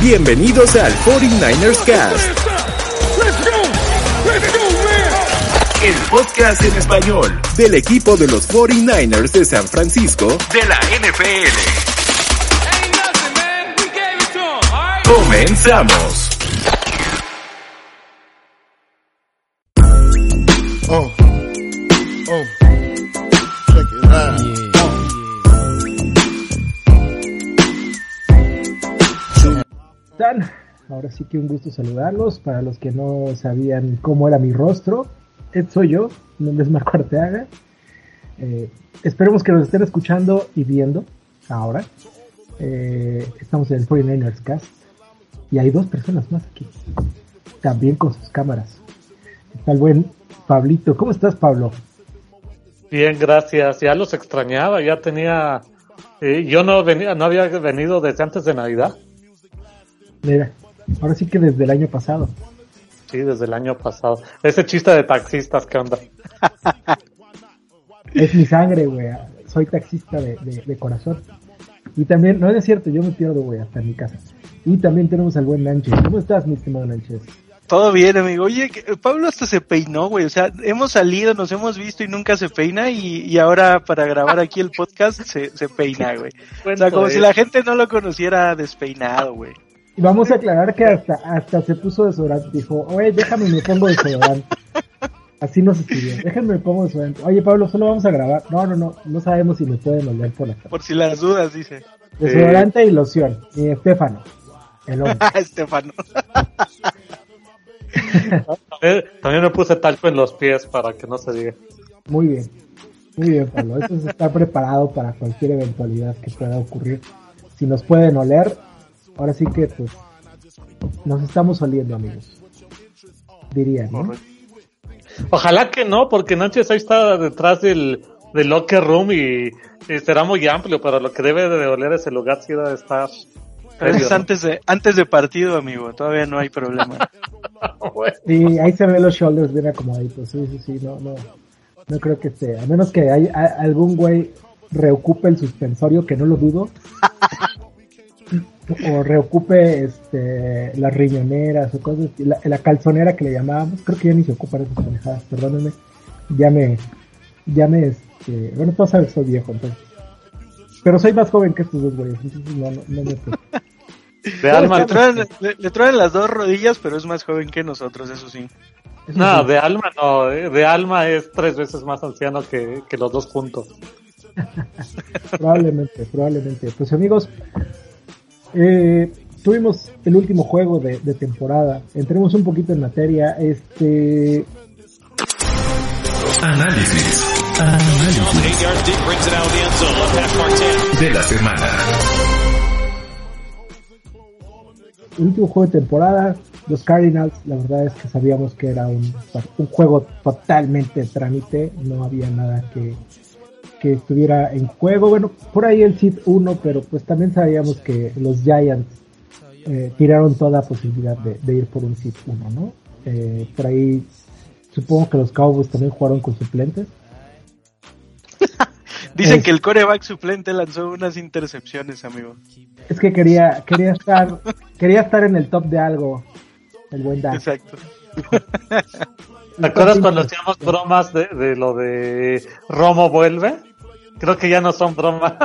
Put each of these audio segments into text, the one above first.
Bienvenidos al 49ers Cast. El podcast en español del equipo de los 49ers de San Francisco de la NFL. Comenzamos. Oh. Oh. Están? Ahora sí que un gusto saludarlos. Para los que no sabían cómo era mi rostro, Ed soy yo, mi nombre es Marco Arteaga. Eh, esperemos que nos estén escuchando y viendo ahora. Eh, estamos en el 49ers Cast y hay dos personas más aquí, también con sus cámaras. Está el buen Pablito. ¿Cómo estás, Pablo? Bien, gracias. Ya los extrañaba, ya tenía. eh, yo no venía, no había venido desde antes de Navidad. Mira, ahora sí que desde el año pasado. Sí, desde el año pasado. Ese chiste de taxistas, ¿qué onda? Es mi sangre, güey. Soy taxista de, de- de corazón. Y también, no es cierto, yo me pierdo, güey, hasta en mi casa. Y también tenemos al buen Nánchez. ¿Cómo estás, mi estimado Nánchez? Todo bien, amigo. Oye, que- Pablo hasta se peinó, güey. O sea, hemos salido, nos hemos visto y nunca se peina y, y ahora para grabar aquí el podcast se, se peina, güey. O sea, como si eh. la gente no lo conociera despeinado, güey. Y vamos a aclarar que hasta, hasta se puso desodorante. Dijo, oye, déjame me pongo desodorante. Así nos escribió. Déjame me pongo desodorante. Oye, Pablo, solo vamos a grabar. No, no, no. No sabemos si me pueden oler por la cara. Por si las dudas, dice. Desodorante y loción. Y Estefano. El hombre. Estefano. También, también me puse talco en los pies para que no se diga. Muy bien. Muy bien, Pablo. Eso es estar preparado para cualquier eventualidad que pueda ocurrir. Si nos pueden oler, ahora sí que pues nos estamos oliendo, amigos. Diría, ¿no? Ojalá que no, porque Nánchez ahí está detrás del, del locker room y, y será muy amplio, pero lo que debe de oler ese lugar sí debe estar. Pero es serio, antes de, antes de partido, amigo. Todavía no hay problema. ¿no? Bueno, Sí, ahí se ven los shoulders bien acomodaditos. Sí, sí, sí, no, no. No creo que esté. A menos que hay, a- algún güey reocupe el suspensorio, que no lo dudo. o reocupe este, las riñoneras o cosas así. La, la calzonera que le llamábamos. Creo que ya ni se ocupan esas pendejadas, perdónenme. Ya me. Ya me. Este, bueno, saben que soy viejo, entonces. Pero soy más joven que estos dos güeyes, entonces no, no, no me. de alma. le, traen, le, le traen las dos rodillas, pero es más joven que nosotros, eso sí. Eso No, sí. de alma no, eh, de alma es tres veces más anciano que, que los dos juntos. Probablemente, probablemente. Pues amigos, eh, tuvimos el último juego de, de temporada. Entremos un poquito en materia. Este, Análisis. Análisis de la semana. el último juego de temporada, los Cardinals, la verdad es que sabíamos que era un, un juego totalmente trámite, no había nada que, que estuviera en juego. Bueno, por ahí el Seed 1, pero pues también sabíamos que los Giants eh, tiraron toda posibilidad de, de ir por un Seed 1, ¿no? Eh, por ahí supongo que los Cowboys también jugaron con suplentes. Dicen Es- que el coreback suplente lanzó unas intercepciones, amigo. Es que quería, quería estar, quería estar en el top de algo, el buen Dan. Exacto. ¿Te acuerdas cuando hacíamos bromas de, de lo de Romo vuelve? Creo que ya no son bromas.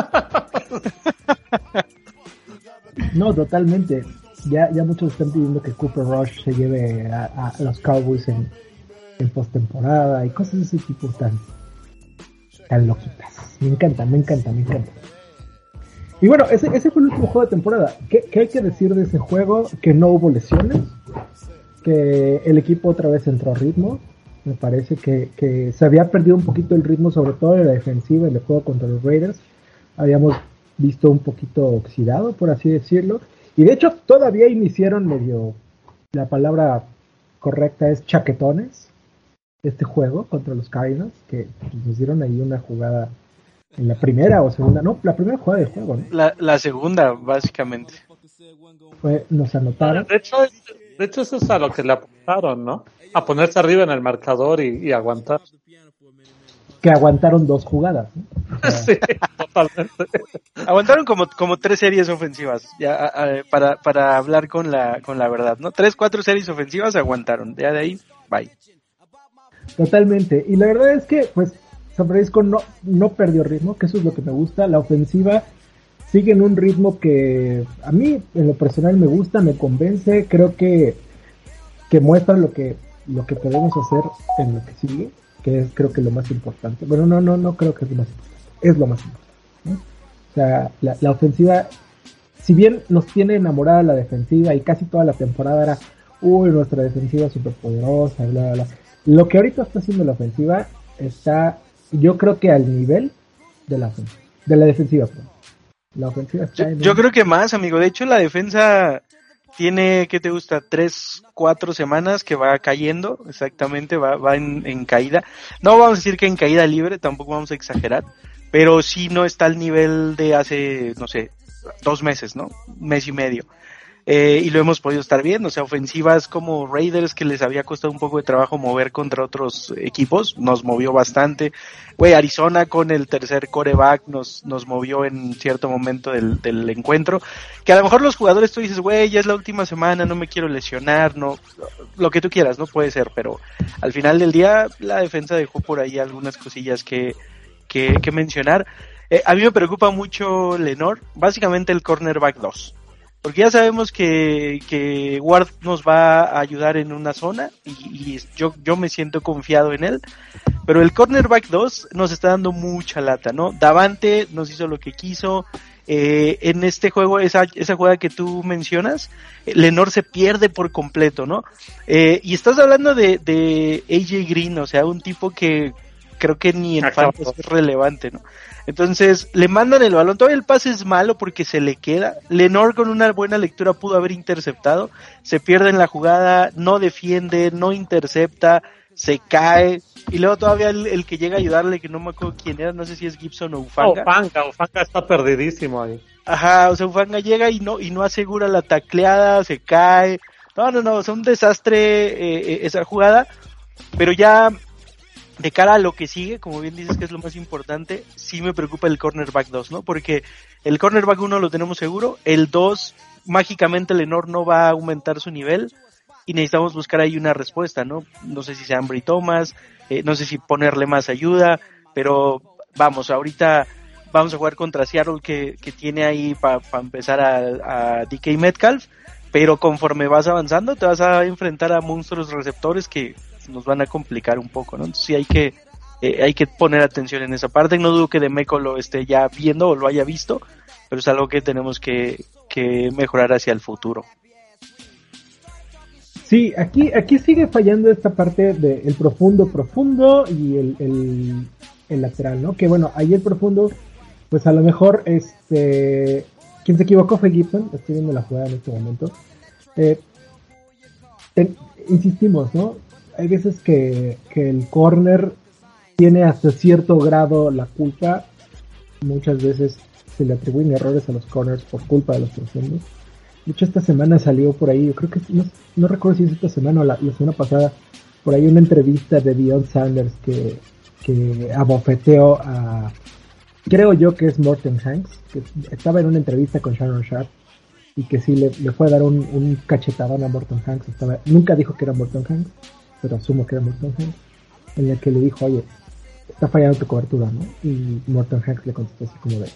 No, totalmente. Ya, ya muchos están pidiendo que Cooper Rush se lleve a, los Cowboys en, en postemporada y cosas de ese tipo tan, tan loquitas. Me encanta, me encanta, me encanta. Y bueno, ese, ese fue el último juego de temporada. ¿Qué, qué hay que decir de ese juego? Que no hubo lesiones, que el equipo otra vez entró a ritmo. Me parece que, que se había perdido un poquito el ritmo, sobre todo en la defensiva, en el juego contra los Raiders. Habíamos visto un poquito oxidado, por así decirlo. Y de hecho, todavía iniciaron medio. La palabra correcta es chaquetones. Este juego contra los Cardinals, que nos dieron ahí una jugada en la primera o segunda, no, la primera jugada del juego, ¿no? La, la segunda, básicamente. Fue, nos anotaron. De hecho, es- de hecho, eso es a lo que le apuntaron, ¿no? A ponerse arriba en el marcador y, y aguantar. que aguantaron dos jugadas. ¿no? O sea, Sí, Aguantaron como, como tres series ofensivas, ya para, para hablar con la, con la verdad, ¿no? Tres, cuatro series ofensivas aguantaron. Ya de ahí, bye. Totalmente. Y la verdad es que, pues, San Francisco no, no perdió ritmo, que eso es lo que me gusta. La ofensiva sigue en un ritmo que a mí, en lo personal, me gusta, me convence. Creo que, que muestra lo que, lo que podemos hacer en lo que sigue, que es creo que lo más importante. Bueno, no, no, no creo que es lo más importante. Es lo más importante. O sea, la, la ofensiva, si bien nos tiene enamorada la defensiva y casi toda la temporada era, uy, nuestra defensiva súper poderosa, bla, bla, bla. Lo que ahorita está haciendo la ofensiva está yo creo que al nivel de la, de la defensiva. La ofensiva está yo, creo que más, amigo. De hecho, la defensa tiene, ¿qué te gusta? Tres, cuatro semanas que va cayendo, exactamente, va, va en, en, caída. No vamos a decir que en caída libre, tampoco vamos a exagerar, pero sí no está al nivel de hace, no sé, dos meses, ¿no? Un mes y medio. Eh, y lo hemos podido estar viendo, o sea, ofensivas como Raiders que les había costado un poco de trabajo mover contra otros equipos, nos movió bastante. Güey, Arizona con el tercer coreback nos, nos movió en cierto momento del, del encuentro, que a lo mejor los jugadores tú dices, güey, ya es la última semana, no me quiero lesionar, no, lo que tú quieras, no puede ser, pero al final del día la defensa dejó por ahí algunas cosillas que, que, que mencionar. Eh, a mí me preocupa mucho Lenor, básicamente el cornerback 2 porque ya sabemos que, que Ward nos va a ayudar en una zona y, yo, yo me siento confiado en él. Pero el cornerback 2 nos está dando mucha lata, ¿no? Davante nos hizo lo que quiso. Eh, en este juego, esa, esa jugada que tú mencionas, Lenor se pierde por completo, ¿no? Eh, y estás hablando de, de AJ Green, o sea, un tipo que creo que ni en fantasy es relevante, ¿no? Entonces le mandan el balón, todavía el pase es malo porque se le queda. Lenor con una buena lectura pudo haber interceptado, se pierde en la jugada, no defiende, no intercepta, se cae. Y luego todavía el, que llega a ayudarle, que no me acuerdo quién era, no sé si es Gibson o Ufanga. Ufanga, Ufanga está perdidísimo ahí. Ajá, o sea, Ufanga llega y no, y no asegura la tacleada, se cae. No, no, no, es un desastre eh, eh, esa jugada. Pero ya de cara a lo que sigue, como bien dices que es lo más importante, sí me preocupa el cornerback 2, ¿no? Porque el cornerback 1 lo tenemos seguro, el 2 mágicamente Lenor no va a aumentar su nivel y necesitamos buscar ahí una respuesta, ¿no? No sé si sea Ambry Thomas, eh, no sé si ponerle más ayuda, pero vamos, ahorita vamos a jugar contra Seattle que, que tiene ahí para empezar a, a DK Metcalf, pero conforme vas avanzando te vas a enfrentar a monstruos receptores que nos van a complicar un poco, ¿no? Entonces sí hay que, eh, hay que poner atención en esa parte. No dudo que Demeco lo esté ya viendo o lo haya visto, pero es algo que tenemos que, que mejorar hacia el futuro. Sí, aquí, aquí sigue fallando esta parte del el profundo, profundo y el, el, el, lateral, ¿no? Que bueno, ahí el profundo, pues a lo mejor, este, quien se equivocó fue Gibson, estoy viendo la jugada en este momento. Eh, insistimos, ¿no? Hay veces que, el corner tiene hasta cierto grado la culpa. Muchas veces se le atribuyen errores a los corners por culpa de los profundos. De hecho, esta semana salió por ahí, yo creo que no, recuerdo si es esta semana o la, semana pasada, por ahí una entrevista de Dion Sanders que, que abofeteó a, creo yo que es Morten Hanks, que estaba en una entrevista con Sharon Sharp y que sí le, fue a dar un, un cachetadón a Morton Hanks. Estaba, nunca dijo que era Morton Hanks, pero asumo que era Morton Hanks, en el que le dijo, oye, está fallando tu cobertura, ¿no? Y Morton Hanks le contestó así como de,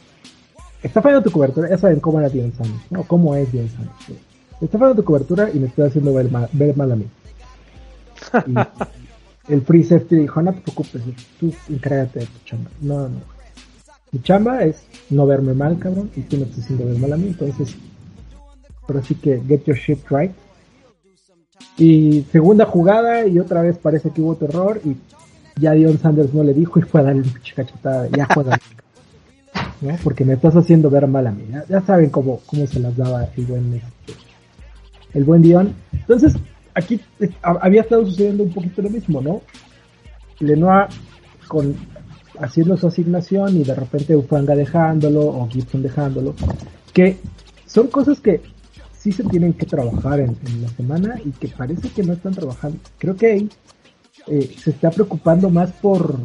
está fallando tu cobertura, ya saben cómo era Dion Sanders, ¿no? ¿Cómo es Dion Sanders? Está fallando tu cobertura y me estoy haciendo ver mal, ver mal a mí. Y el free safety dijo, no te preocupes, tú encárgate de tu chamba. No, no. Mi chamba es no verme mal, cabrón, y tú me estás haciendo ver mal a mí, entonces, pero sí que get your shit right y segunda jugada y otra vez parece que hubo terror y ya Dion Sanders no le dijo y fue a darle un cachetada. Ya juega. ¿no? Porque me estás haciendo ver mal a mí. Ya, saben cómo, cómo se las daba el buen, este, el buen Dion. Entonces, aquí había estado sucediendo un poquito lo mismo, ¿no? Lenoir con haciendo su asignación y de repente Ufanga dejándolo o Gibson dejándolo. Que son cosas que sí se tienen que trabajar en, la semana y que parece que no están trabajando. Creo que ahí eh, se está preocupando más por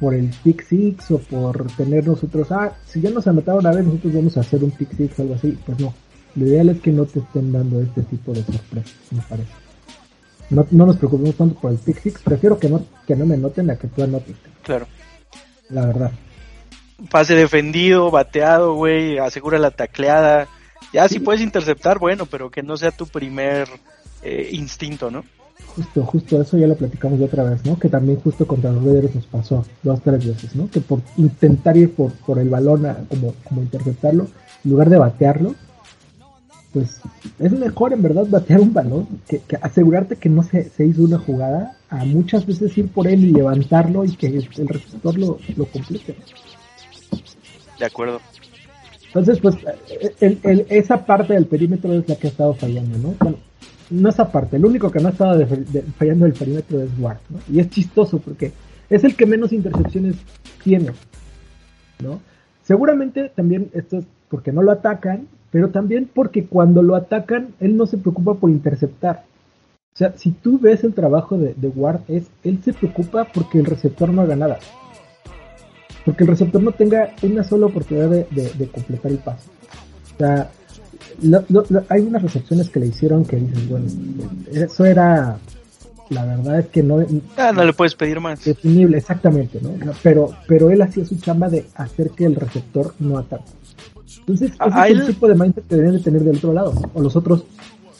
por el pick six o por tener nosotros, ah, si ya nos anotaron una vez, nosotros vamos a hacer un pick six o algo así, pues no. Lo ideal es que no te estén dando este tipo de sorpresas, me parece. No, no nos preocupemos tanto por el pick six, prefiero que no, que no me noten a que tú anotes. Claro. La verdad. Pase defendido, bateado, güey, asegura la tacleada. Ya si puedes interceptar, bueno, pero que no sea tu primer eh, instinto, ¿no? Justo, justo eso ya lo platicamos de otra vez, ¿no? Que también justo contra los Raiders nos pasó dos, tres veces, ¿no? Que por intentar ir por, por el balón a, como, como interceptarlo, en lugar de batearlo, pues es mejor en verdad batear un balón que, que asegurarte que no se, se, hizo una jugada a muchas veces ir por él y levantarlo y que el, el receptor lo, lo complete. De acuerdo. Entonces, pues, el, esa parte del perímetro es la que ha estado fallando, ¿no? Bueno, no esa parte, el único que no ha estado de, fallando el perímetro es Ward, ¿no? Y es chistoso porque es el que menos intercepciones tiene, ¿no? Seguramente también esto es porque no lo atacan, pero también porque cuando lo atacan, él no se preocupa por interceptar. O sea, si tú ves el trabajo de, de Ward, es, él se preocupa porque el receptor no haga nada. Porque el receptor no tenga una sola oportunidad de, de, de completar el pase. O sea, lo, lo, lo, hay unas recepciones que le hicieron que dices, bueno, eso era, la verdad es que no... Ah, no le puedes pedir más. Definible, exactamente, ¿no? Pero, pero él hacía su chamba de hacer que el receptor no ataque. Entonces, ese es él- el tipo de mindset que deberían de tener del otro lado, o los otros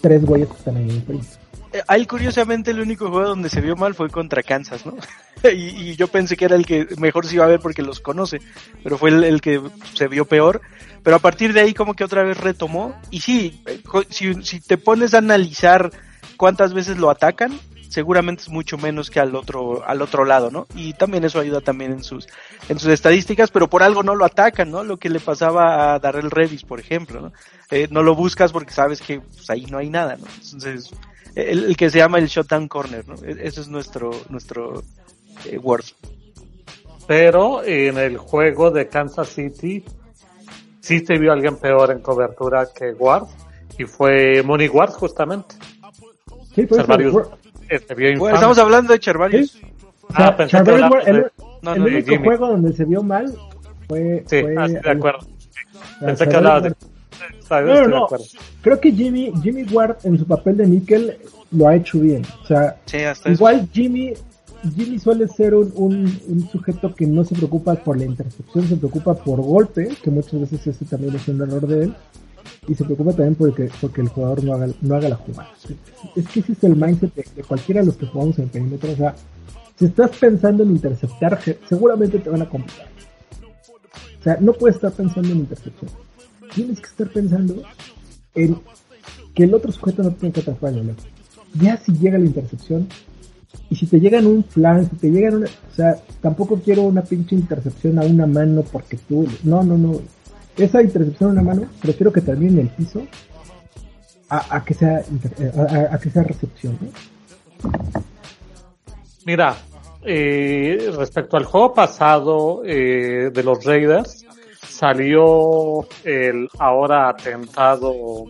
tres güeyes que están ahí en el país. Eh, A él curiosamente el único juego donde se vio mal fue contra Kansas, ¿no? y, y yo pensé que era el que mejor se iba a ver porque los conoce, pero fue el, que se vio peor. Pero a partir de ahí como que otra vez retomó. Y sí, eh, si te pones a analizar cuántas veces lo atacan, seguramente es mucho menos que al otro, al otro lado, ¿no? Y también eso ayuda también en sus, en sus estadísticas, pero por algo no lo atacan, ¿no? Lo que le pasaba a Darrell Revis, por ejemplo, ¿no? Eh, no lo buscas porque sabes que pues, ahí no hay nada, ¿no? Entonces, el, el que se llama el shutdown corner, ¿no? E- Ese es nuestro, nuestro eh, word. Pero en el juego de Kansas City sí se vio alguien peor en cobertura que Ward y fue Money Ward justamente. Sí, pues, se vio Bueno, estamos hablando de Charvarius. sea, Ah, pensé Ward, el, de- No, el no, único Jimmy. juego donde se vio mal fue... Sí, fue ah, sí, de acuerdo. sea, Pensé que hablabas de... No, no. Creo que Jimmy, Jimmy Ward en su papel de níquel lo ha hecho bien. O sea, Sí, hasta eso. igual Jimmy, Jimmy suele ser un, un, un sujeto que no se preocupa por la intercepción, se preocupa por golpe, que muchas veces ese también es un error de él, y se preocupa también porque, porque el jugador no haga, no haga la jugada. Es que ese es el mindset de, de cualquiera de los que jugamos en el perímetro. O sea, si estás pensando en interceptar, se- seguramente te van a complicar. O sea, no puedes estar pensando en intercepción. Tienes que estar pensando en que el otro sujeto no tiene que atrapar. Ya si llega la intercepción, y si te llegan un flan, si te llegan una, o sea, tampoco quiero una pinche intercepción a una mano porque tú, no, no, no. Esa intercepción a una mano, prefiero que termine el piso a, a que sea inter- a, a- que sea recepción. Mira, eh, respecto al juego pasado eh, de los Raiders, salió el ahora atentado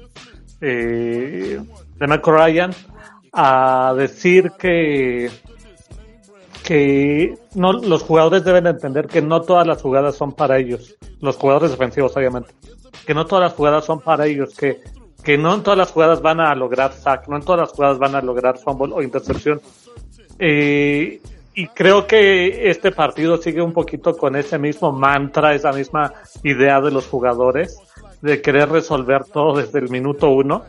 eh, de Michael Ryan a decir que que no los jugadores deben entender que no todas las jugadas son para ellos, los jugadores defensivos obviamente, que no todas las jugadas son para ellos, que que no en todas las jugadas van a lograr sack, no en todas las jugadas van a lograr fumble o intercepción. Eh, y creo que este partido sigue un poquito con ese mismo mantra, esa misma idea de los jugadores de querer resolver todo desde el minuto uno,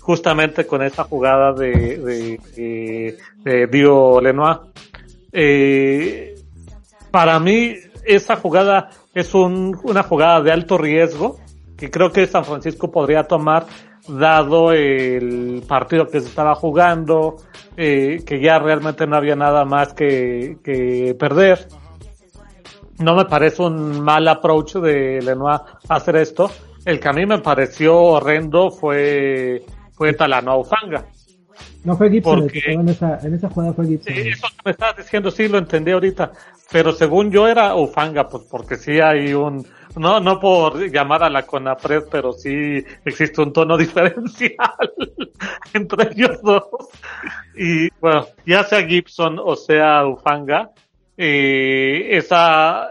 justamente con esa jugada de, de, de, Dio Lenoir. Eh, para mí, esa jugada es un, una jugada de alto riesgo que creo que San Francisco podría tomar dado el partido que se estaba jugando, eh, que ya realmente no había nada más que, que perder. No me parece un mal approach de Lenoir hacer esto. El que a mí me pareció horrendo fue, fue Talanoa Ufanga. No fue Gibson Porque- en esa, en esa jugada fue Gibson. Sí, eso que me estabas diciendo, sí lo entendí ahorita, pero según yo era Ufanga, pues porque sí hay un, no, no por llamar a la Conapred, pero sí existe un tono diferencial entre ellos dos. Y bueno, ya sea Gibson o sea Ufanga, eh, esa,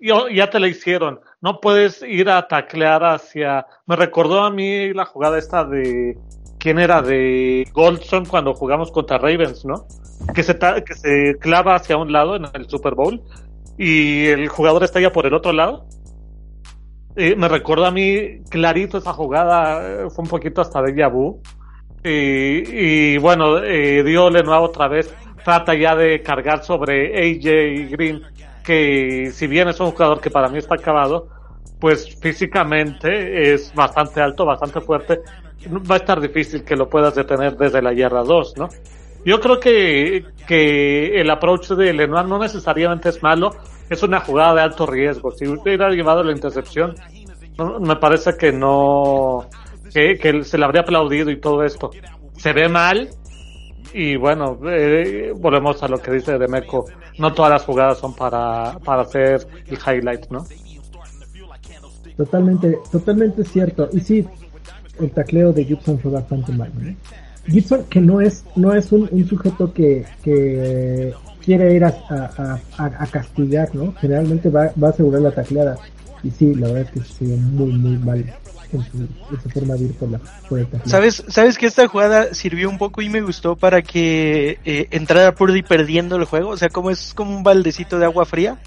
ya te la hicieron. No puedes ir a taclear hacia. Me recordó a mí la jugada esta de. ¿Quién era? De Goldson cuando jugamos contra Ravens, ¿no? Que se, que se clava hacia un lado en el Super Bowl y el jugador está ya por el otro lado. Me recordó a mí clarito esa jugada, fue un poquito hasta de vu. Y, y, bueno, eh, dio nuevo otra vez trata ya de cargar sobre AJ Green, que si bien es un jugador que para mí está acabado, pues físicamente es bastante alto, bastante fuerte. Va a estar difícil que lo puedas detener desde la yarda 2, ¿no? Yo creo que, que el approach de Lenoir no necesariamente es malo, es una jugada de alto riesgo. Si hubiera llevado la intercepción, me parece que no, que, que se le habría aplaudido y todo esto. Se ve mal, y bueno, eh, volvemos a lo que dice Demeco. No todas las jugadas son para, para hacer el highlight, ¿no? Totalmente, totalmente cierto. Y sí, el tacleo de Gibson fue bastante malo. Gibson, que no es, no es un, sujeto que, que quiere ir a, a, a, castigar, ¿no? Generalmente va, va a asegurar la tacleada. Y sí, la verdad es que se muy, muy mal ¿Sabes, ¿Sabes que esta jugada sirvió un poco y me gustó para que eh, entrara Purdy perdiendo el juego? O sea, como es como un baldecito de agua fría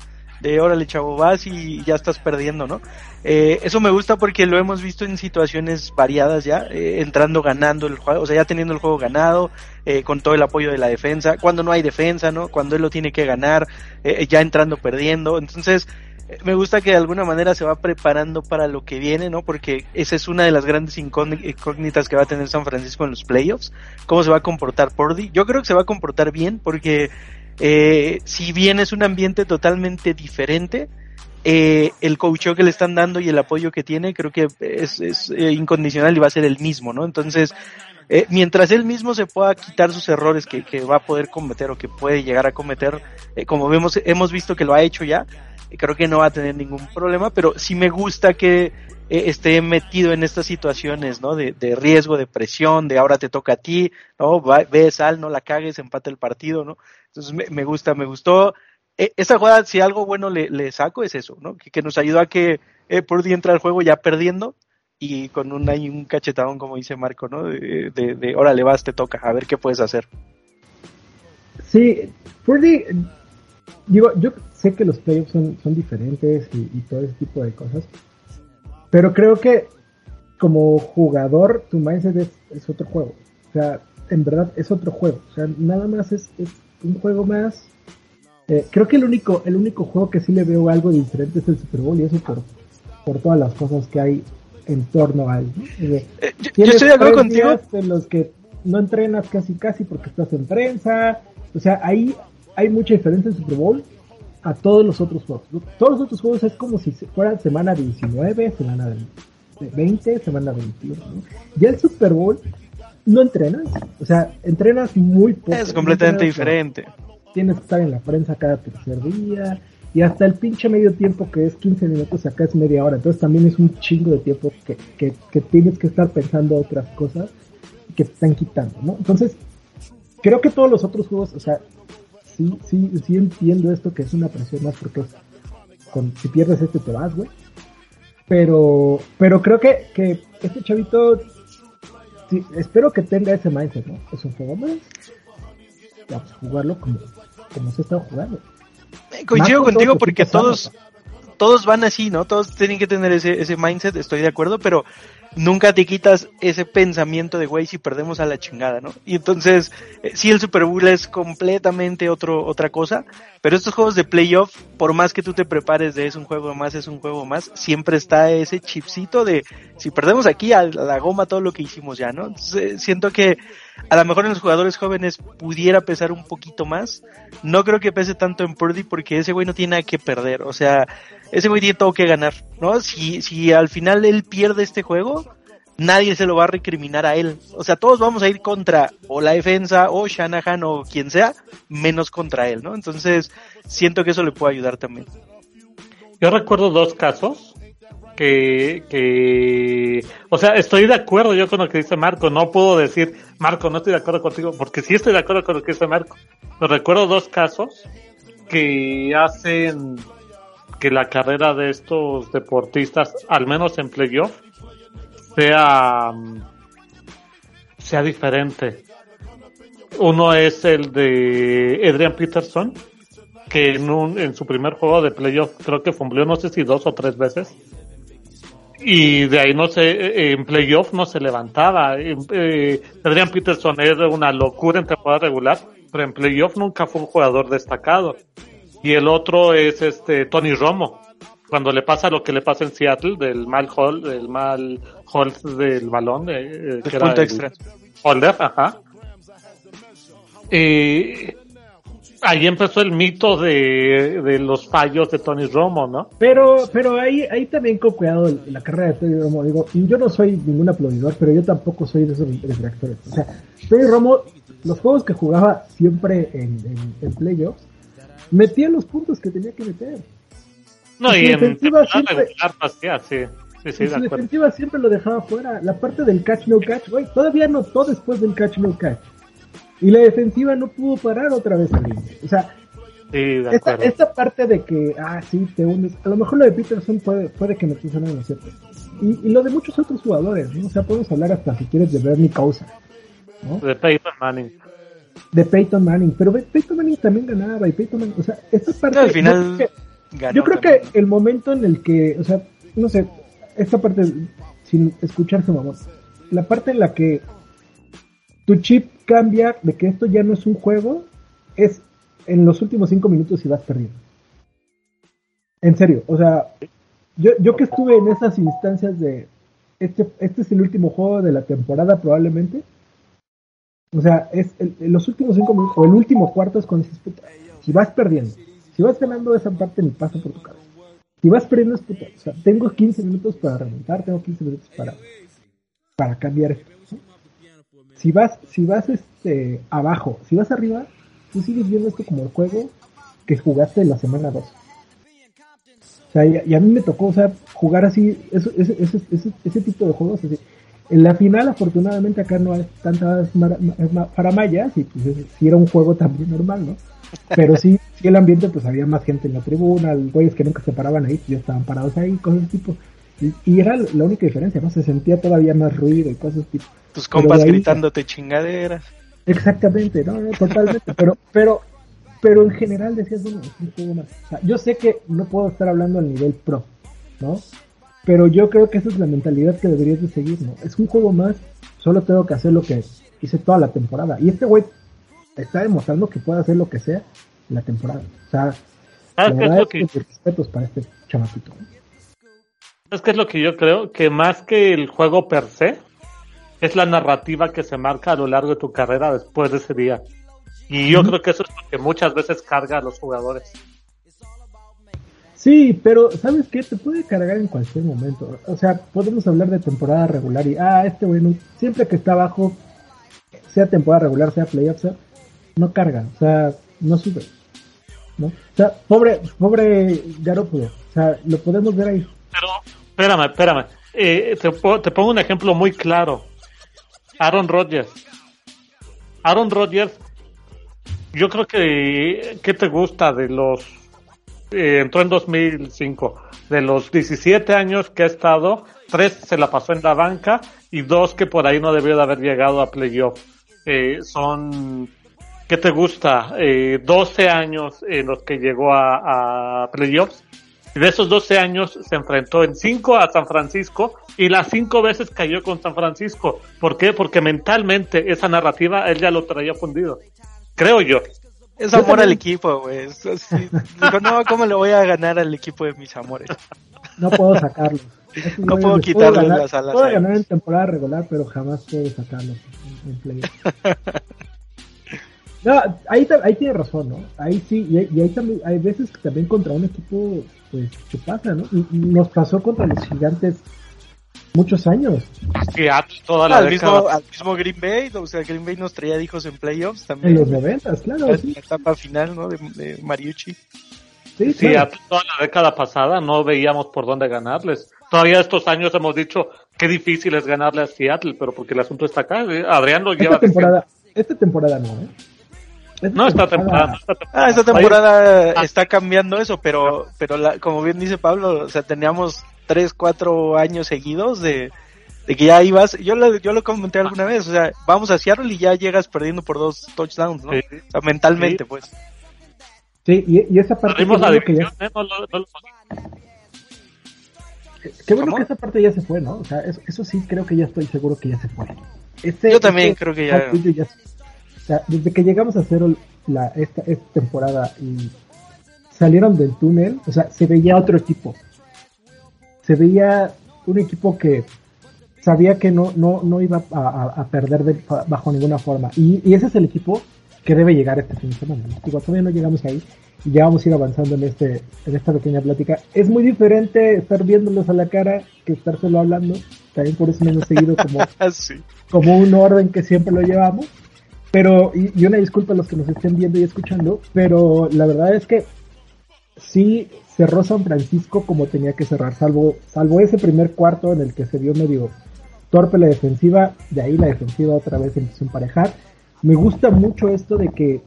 de órale chavo vas y ya estás perdiendo, ¿no? Eh, eso me gusta porque lo hemos visto en situaciones variadas ya, eh, entrando ganando el juego, o sea, ya teniendo el juego ganado, eh, con todo el apoyo de la defensa, cuando no hay defensa, ¿no? Cuando él lo tiene que ganar, eh, ya entrando perdiendo, entonces me gusta que de alguna manera se va preparando para lo que viene, ¿no? Porque esa es una de las grandes incógnitas que va a tener San Francisco en los playoffs. ¿Cómo se va a comportar Pordy? Yo creo que se va a comportar bien porque eh, si bien es un ambiente totalmente diferente, eh, el coaching que le están dando y el apoyo que tiene creo que es, es eh, incondicional y va a ser el mismo, ¿no? Entonces, eh, mientras él mismo se pueda quitar sus errores que, va a poder cometer o que puede llegar a cometer, eh, como vemos, hemos visto que lo ha hecho ya, creo que no va a tener ningún problema, pero sí me gusta que eh, esté metido en estas situaciones, ¿no? De, riesgo, de presión, de ahora te toca a ti, ¿no? Va, ve sal, no la cagues, empate el partido, ¿no? Entonces me, gusta, me gustó. Eh, esta jugada, si algo bueno le, le, saco, es eso, ¿no? Que, nos ayuda a que eh, Purdy entra al juego ya perdiendo y con un, ahí un cachetadón, como dice Marco, ¿no? De, de, de órale, vas, te toca, a ver qué puedes hacer. Sí, Purdy, digo, yo sé que los playoffs son, son diferentes y, y, todo ese tipo de cosas, pero creo que como jugador tu mindset es, es, otro juego. O sea, en verdad es otro juego. O sea, nada más es, es un juego más. Eh, creo que el único, el único juego que sí le veo algo diferente es el Super Bowl y eso por, por todas las cosas que hay en torno a él. Eh, yo, yo, estoy de acuerdo contigo. En los que no entrenas casi casi porque estás en prensa. O sea, ahí hay mucha diferencia en Super Bowl a todos los otros juegos. Todos los otros juegos es como si fuera semana 19, semana 20, semana 21. ¿no? Ya el Super Bowl no entrenas, o sea, entrenas muy poco. Es completamente diferente. Tienes que estar en la prensa cada tercer día y hasta el pinche medio tiempo que es 15 minutos acá es media hora. Entonces también es un chingo de tiempo que, que, que tienes que estar pensando otras cosas que te están quitando, ¿no? Entonces, creo que todos los otros juegos, o sea, sí, sí, sí entiendo esto que es una presión más porque si pierdes este te vas, güey. Pero, pero creo que, que este chavito, sí, espero que tenga ese mindset, ¿no? Es un juego más. Vamos a jugarlo como, como se está jugando. Coincido contigo porque todos, todos van así, ¿no? Todos tienen que tener ese, ese mindset, estoy de acuerdo, pero nunca te quitas ese pensamiento de, güey, si perdemos a la chingada, ¿no? Y entonces, eh, sí, el Super Bowl es completamente otro, otra cosa, pero estos juegos de playoff, por más que tú te prepares de es un juego más, es un juego más, siempre está ese chipcito de, si perdemos aquí a la goma todo lo que hicimos ya, ¿no? Eh, siento que a lo mejor en los jugadores jóvenes pudiera pesar un poquito más. No creo que pese tanto en Purdy porque ese güey no tiene nada que perder. O sea, ese güey tiene todo que ganar, ¿no? Si, si al final él pierde este juego, nadie se lo va a recriminar a él. O sea, todos vamos a ir contra o la defensa o Shanahan o quien sea, menos contra él, ¿no? Entonces, siento que eso le puede ayudar también. Yo recuerdo dos casos que, que, o sea, estoy de acuerdo yo con lo que dice Marco, no puedo decir, Marco, no estoy de acuerdo contigo, porque sí estoy de acuerdo con lo que dice Marco. Pero recuerdo dos casos que hacen que la carrera de estos deportistas, al menos en playoff, sea, sea diferente. Uno es el de Adrian Peterson, que en, un, en su primer juego de playoff creo que fumbleó no sé si dos o tres veces. Y de ahí no se, en playoff no se levantaba. Eh, Adrian Peterson era una locura en temporada regular, pero en playoff nunca fue un jugador destacado. Y el otro es este Tony Romo. Cuando le pasa lo que le pasa en Seattle, del mal hold, del mal hold del balón, eh, que era punto extra. Holder, ajá. Y ahí empezó el mito de, de, los fallos de Tony Romo, ¿no? Pero, pero ahí, ahí también con cuidado la carrera de Tony Romo. Digo, yo no soy ningún aplaudidor, pero yo tampoco soy de esos reactores. O sea, Tony Romo, los juegos que jugaba siempre en, en, en playoffs, metía los puntos que tenía que meter. No, y, en defensiva siempre, sí. Sí, sí, su defensiva siempre lo dejaba fuera. La parte del catch no catch, güey, todavía notó después del catch no catch. Y la defensiva no pudo parar otra vez al O sea, esta, esta, parte de que, ah, sí, te unes. A lo mejor lo de Peterson puede, puede que me esté sonando cierto. Y, y lo de muchos otros jugadores, ¿no? O sea, podemos hablar hasta si quieres de Bernie Causa. ¿no? De Peyton Manning. De Peyton Manning. Pero Peyton Manning también ganaba. Y Peyton Manning, o sea, esta parte. al final. Yo creo que, el momento en el que, o sea, no sé, esta parte, sin escucharse, mamón. La parte en la que tu chip cambia de que esto ya no es un juego, es en los últimos cinco minutos y vas perdiendo. En serio, o sea, yo, yo que estuve en esas instancias de este, este es el último juego de la temporada probablemente. O sea, es los últimos cinco minutos, o el último cuarto es cuando dices, si vas perdiendo, si vas ganando esa parte ni pasa por tu cabeza. Si vas perdiendo es puta, o sea, tengo 15 minutos para remontar, tengo 15 minutos para, para cambiar si vas, si vas este abajo, si vas arriba, tú sigues viendo esto como el juego que jugaste la semana 2. O sea, y, a mí me tocó, o sea, jugar así, ese, ese, ese, ese tipo de juegos así. En la final, afortunadamente, acá no hay tantas paramayas y pues sí era un juego también normal, ¿no? Pero sí, sí el ambiente, pues había más gente en la tribuna, güeyes que nunca se paraban ahí, ya estaban parados ahí, cosas tipo. Y, y, era la única diferencia, ¿no? Se sentía todavía más ruido y cosas tipo. Tus compas gritándote chingaderas. Exactamente, no, no totalmente. pero, pero, pero en general decías, bueno, es un juego más. O sea, yo sé que no puedo estar hablando al nivel pro, ¿no? Pero yo creo que esa es la mentalidad que deberías de seguir, ¿no? Es un juego más, solo tengo que hacer lo que hice toda la temporada. Y este güey está demostrando que puede hacer lo que sea la temporada. O sea, la verdad es que... respetos para este chamacito. Es que es lo que yo creo, que más que el juego per se, es la narrativa que se marca a lo largo de tu carrera después de ese día. Y yo creo que eso es lo que muchas veces carga a los jugadores. Sí, pero ¿sabes qué? Te puede cargar en cualquier momento. O sea, podemos hablar de temporada regular y, ah, este bueno, siempre que está abajo, sea temporada regular, sea playoffs, no carga, o sea, no sube. ¿no? O sea, pobre, pobre Garoppolo, o sea, lo podemos ver ahí. Pero, espérame, espérame. Eh, te, te pongo un ejemplo muy claro. Aaron Rodgers. Aaron Rodgers, yo creo que, ¿qué te gusta de los, eh, entró en 2005, de los 17 años que ha estado, tres se la pasó en la banca y dos que por ahí no debió de haber llegado a playoff. Eh, son, ¿qué te gusta? Eh, 12 años en los que llegó a, a playoffs y de esos 12 años se enfrentó en 5 a San Francisco y las 5 veces cayó con San Francisco. ¿Por qué? Porque mentalmente esa narrativa él ya lo traía fundido. Creo yo. Es amor al equipo, güey. No, ¿cómo le voy a ganar al equipo de mis amores? No puedo sacarlo. no puedo quitarle las alas. Puedo ganar en temporada regular, pero jamás puedo sacarlo en, play. No, ahí, ahí tiene razón, ¿no? Ahí sí, y, y ahí también, hay veces que también contra un equipo pues, ¿qué pasa, no? Y, nos pasó contra los gigantes muchos años. Que toda la al, mismo, al mismo Green Bay, o sea, Green Bay nos traía hijos en playoffs también. En los noventas, claro. La, sí. etapa final, ¿no? De, de Mariucci. Sí, sí a toda la década pasada no veíamos por dónde ganarles. Todavía estos años hemos dicho qué difícil es ganarle a Seattle, pero porque el asunto está acá. ¿eh? Adrián lo lleva. Esta temporada, esta temporada no, ¿eh? No, esta temporada. No esta temporada. Ah, esta temporada está cambiando eso, pero, pero la, como bien dice Pablo, o sea, teníamos tres, cuatro años seguidos de, de que ya ibas, yo lo, yo lo comenté alguna vez, o sea, vamos a Seattle y ya llegas perdiendo por dos touchdowns, ¿no? Sí. O sea, mentalmente, Sí. pues. Sí, y, y esa parte Perdimos la bueno que ya, división, ¿eh? No lo- no lo- qué bueno ¿Cómo? que esa parte ya se fue, ¿no? O sea, eso, eso sí creo que ya estoy seguro que ya se fue. Este- Yo también este creo que ya- ya se- o sea, desde que llegamos a cero la, esta, esta temporada y salieron del túnel, o sea, se veía otro equipo. Se veía un equipo que sabía que no, no, no iba a, a- perder de- bajo ninguna forma. Y, y ese es el equipo que debe llegar este fin de semana. Digo, todavía no llegamos ahí y ya vamos a ir avanzando en este en esta pequeña plática. Es muy diferente estar viéndolos a la cara que estar solo hablando. También por eso no hemos seguido como, sí. como un orden que siempre lo llevamos. Pero, y, y una disculpa a los que nos estén viendo y escuchando, pero la verdad es que sí cerró San Francisco como tenía que cerrar, salvo, salvo ese primer cuarto en el que se vio medio torpe la defensiva, de ahí la defensiva otra vez empezó a emparejar. Me gusta mucho esto de que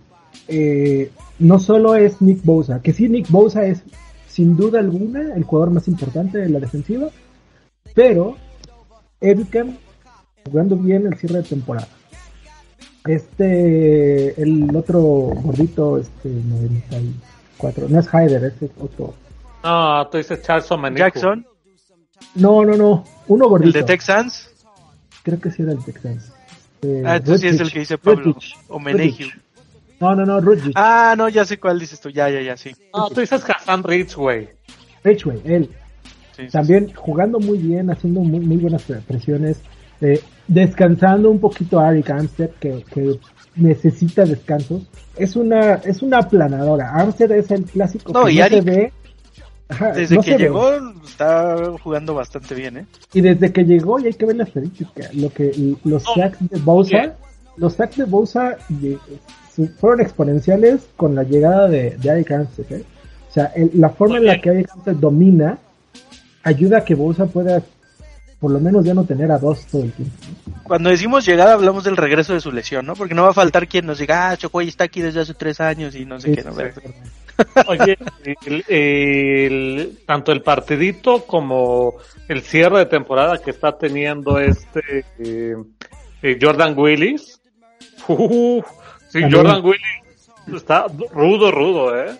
eh, no solo es Nick Bosa, que sí Nick Bosa es sin duda alguna el jugador más importante de la defensiva, pero Ebicam jugando bien el cierre de temporada. Este, el otro gordito, este, 94, no es Hyder, es otro. No, tú dices Charles Omeniku. Jackson, No, no, no, uno el gordito. de Texans. Creo que sí era el Texans. Este, Ah, entonces sí es el que dice Pablo. O. No, no, no, Rutledge. Ah, no, ya sé cuál dices tú. Ya, ya, ya, sí. No, tú dices Hassan Ridge, güey. Ridgeway, él. Sí, sí, También jugando muy bien, haciendo muy, muy buenas presiones, eh, descansando un poquito a Eric Armstead, que, que necesita descansos. Es una, es una aplanadora. Armstead es el clásico No, que y no se ve. Ajá, Desde no que ve. llegó, está jugando bastante bien, ¿eh? Y desde que llegó, y hay que ver la estadística, lo que los sacks de Bosa, oye. los sacks de su- fueron exponenciales con la llegada de, de Eric Armstead, ¿eh? O sea, el- la forma en la que Eric Armstead domina ayuda a que Bosa pueda por lo menos ya no tener a dos todo el tiempo. Cuando decimos llegada, hablamos del regreso de su lesión, ¿no? Porque no va a faltar quien nos diga, ah, Chocoy está aquí desde hace tres años y no sé Sí, qué. ¿no? sí, Oye, el- el- tanto el partidito como el cierre de temporada que está teniendo este eh, eh, Jordan Willis. Uf, sí, También. Jordan Willis está rudo, rudo, ¿eh?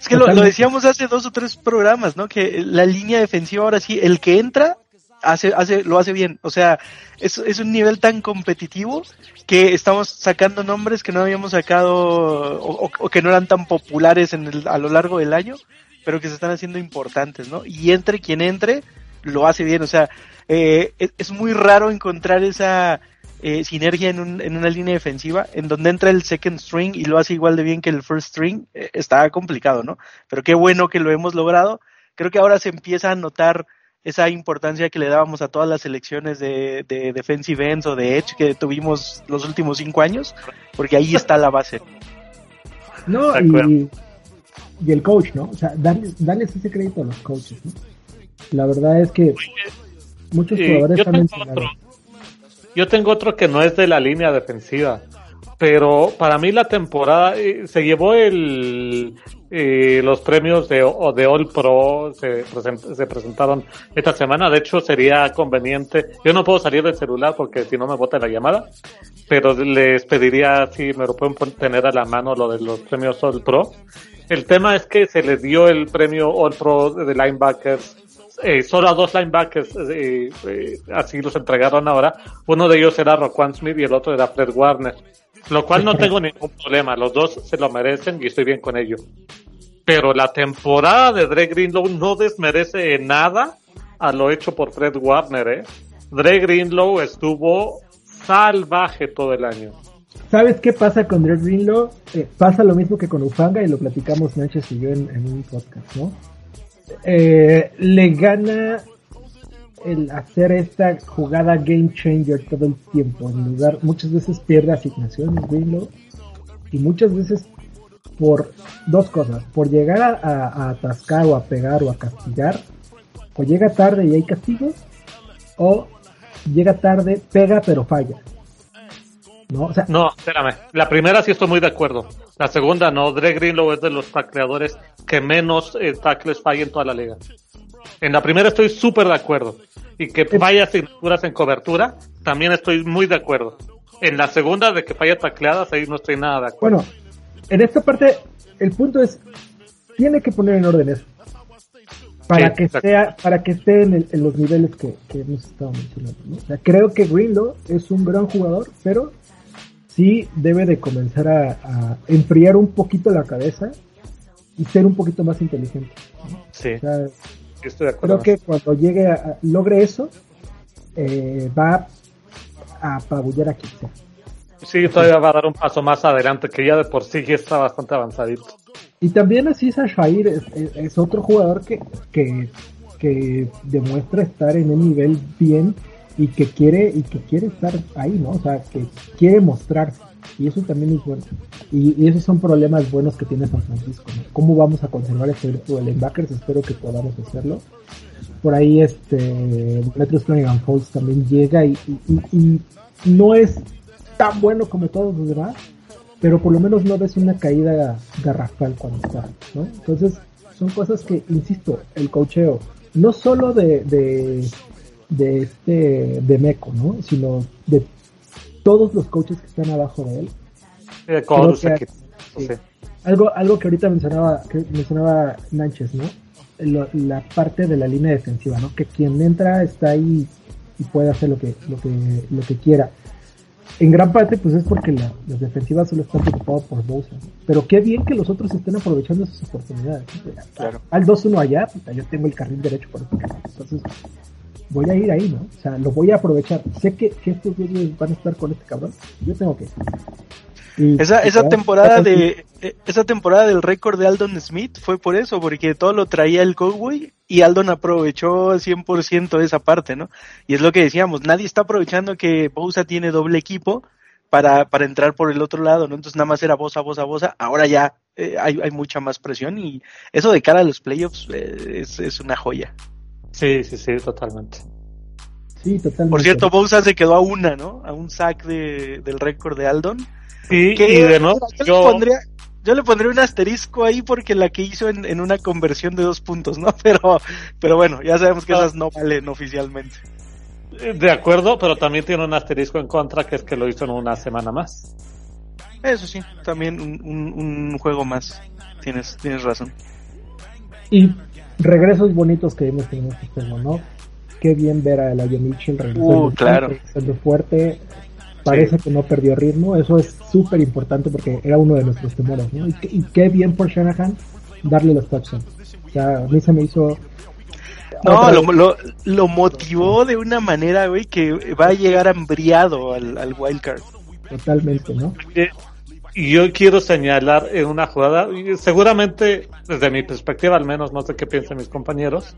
Es que lo, lo decíamos hace dos o tres programas, ¿no? Que la línea defensiva ahora sí, el que entra hace, hace, lo hace bien. O sea, es, es un nivel tan competitivo que estamos sacando nombres que no habíamos sacado o, o- que no eran tan populares en el- a lo largo del año, pero que se están haciendo importantes, ¿no? Y entre quien entre, lo hace bien. O sea, eh, es, es muy raro encontrar esa eh, sinergia en, un- en una línea defensiva en donde entra el second string y lo hace igual de bien que el first string. eh, está complicado, ¿no? Pero qué bueno que lo hemos logrado. Creo que ahora se empieza a notar esa importancia que le dábamos a todas las selecciones de, de defensive ends o de edge que tuvimos los últimos cinco años, porque ahí está la base. No, y, y el coach, ¿no? O sea, darles, darles ese crédito a los coaches, ¿no? La verdad es que muchos Eh, jugadores yo, tengo mencionado. otro, yo tengo otro que no es de la línea defensiva, pero para mí la temporada eh, se llevó el eh, los premios de, de All Pro se, present- se presentaron esta semana. De hecho, sería conveniente. Yo no puedo salir del celular porque si no me bota la llamada, pero les pediría si me lo pueden tener a la mano lo de los premios All Pro. El tema es que se les dio el premio All Pro de linebackers eh, solo a dos linebackers, eh, eh, así los entregaron ahora. Uno de ellos era Roquan Smith y el otro era Fred Warner. Lo cual no tengo ningún problema, los dos se lo merecen y estoy bien con ello. Pero la temporada de Dre Greenlow no desmerece en nada a lo hecho por Fred Warner, ¿eh? Dre Greenlow estuvo salvaje todo el año. ¿Sabes qué pasa con Dre Greenlow? Eh, pasa lo mismo que con Ufanga y lo platicamos Nánchez y yo en, en un podcast, ¿no? Eh, le gana el hacer esta jugada game changer todo el tiempo. En lugar, muchas veces pierde asignaciones Greenlow y muchas veces por dos cosas, por llegar a, atascar o a pegar o a castigar, o llega tarde y hay castigos, o llega tarde, pega pero falla. ¿no? No, espérame. La primera sí estoy muy de acuerdo. La segunda no. Dre Greenlow es de los tacleadores que menos eh, tackles falla en toda la liga. En la primera estoy súper de acuerdo. Y que falla asignaturas en cobertura, también estoy muy de acuerdo. En la segunda, de que falla tacleadas, ahí no estoy nada de acuerdo. bueno, en esta parte, el punto es, tiene que poner en orden eso. Para Sí, que exacto. sea, para que esté en, el- en los niveles que, que hemos estado mencionando, ¿no? O sea, creo que Greenlow es un gran jugador, pero sí debe de comenzar a, a enfriar un poquito la cabeza y ser un poquito más inteligente. Sí, O sea, estoy de acuerdo. creo que cuando llegue a, logre eso, eh, va a apabullar a quien sea. Sí, todavía va a dar un paso más adelante, que ya de por sí ya está bastante avanzadito. Y también así Shair es, es- es otro jugador que, que, que demuestra estar en un nivel bien y que quiere y que quiere estar ahí, ¿no? O sea, que quiere mostrarse. Y eso también es bueno. Y, y esos son problemas buenos que tiene San Francisco, ¿no? ¿Cómo vamos a conservar este grupo de linebackers? Espero que podamos hacerlo. Por ahí este Metro Flanagan Falls también llega y, y, y- no es tan bueno como todos los demás, pero por lo menos no ves una caída garrafal cuando está, ¿no? Entonces, son cosas que, insisto, el cocheo, no solo de, de, de este, de Meco, ¿no? Sino de todos los coaches que están abajo de él. Eh, que- sí. sí. Algo, algo que ahorita mencionaba, que mencionaba Nánchez, ¿no? La parte de la línea defensiva, ¿no? Que quien entra está ahí y puede hacer lo que, lo que, lo que quiera. En gran parte, pues es porque la- las defensivas solo están preocupadas por Bosa. ¿no? Pero qué bien que los otros estén aprovechando sus oportunidades. ¿no? Claro. Al 2-1 allá, puta, yo tengo el carril derecho por este. Entonces, voy a ir ahí, ¿no? O sea, lo voy a aprovechar. Sé que, que estos güeyes van a estar con este cabrón. Yo tengo que. Y- Esa, esa temporada de eh, esa temporada del récord de Aldon Smith fue por eso, porque todo lo traía el Cowboy y Aldon aprovechó 100% esa parte, ¿no? Y es lo que decíamos, nadie está aprovechando que Bosa tiene doble equipo para, para entrar por el otro lado, ¿no? Entonces nada más era Bosa, Bosa, Bosa, ahora ya eh, hay, hay mucha más presión y eso de cara a los playoffs eh, es, es una joya. Sí, sí, sí, totalmente. Sí, totalmente. Por cierto, Bosa se quedó a una, ¿no? A un sack de, del récord de Aldon. Sí, Que, y de nuevo, yo, yo, le pondría, yo le pondría un asterisco ahí porque la que hizo en, en una conversión de dos puntos, ¿no? Pero, pero bueno, ya sabemos que Ah. esas no valen oficialmente. de acuerdo, pero también tiene un asterisco en contra, que es que lo hizo en una semana más. Eso sí, también un, un, un juego más. Tienes, tienes razón. Y regresos bonitos que hemos tenido este juego, ¿no? Qué bien ver a Elijah Mitchell regresando, Uh, claro. regresando fuerte. Parece que no perdió ritmo. Eso es súper importante porque era uno de nuestros temores, ¿no? Y, qué- y qué bien por Shanahan darle los touchdowns. O sea, a mí se me hizo. No, lo, lo, lo motivó de una manera, güey, que va a llegar hambriado al, al wildcard. Totalmente, ¿no? Y yo quiero señalar en una jugada, seguramente desde mi perspectiva al menos, no sé qué piensan mis compañeros,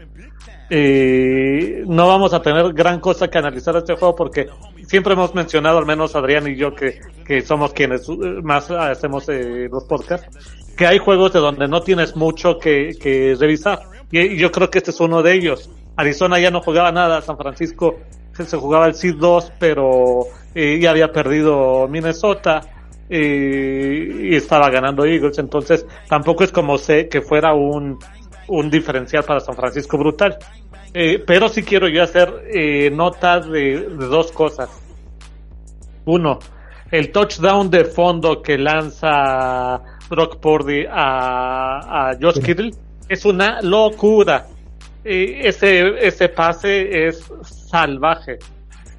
eh, no vamos a tener gran cosa que analizar este juego porque siempre hemos mencionado, al menos Adrián y yo, que, que somos quienes eh, más hacemos eh, los podcasts, que hay juegos de donde no tienes mucho que, que revisar. Y, yo creo que este es uno de ellos. Arizona ya no jugaba nada, San Francisco se jugaba el Seed 2, pero eh, ya había perdido Minnesota y estaba ganando Eagles, entonces tampoco es como sé que fuera un, un diferencial para San Francisco brutal. Eh, pero sí quiero yo hacer eh, notas de, de dos cosas. Uno, el touchdown de fondo que lanza Brock Purdy a, a Josh Sí. Kittle es una locura. Eh, ese, ese pase es salvaje.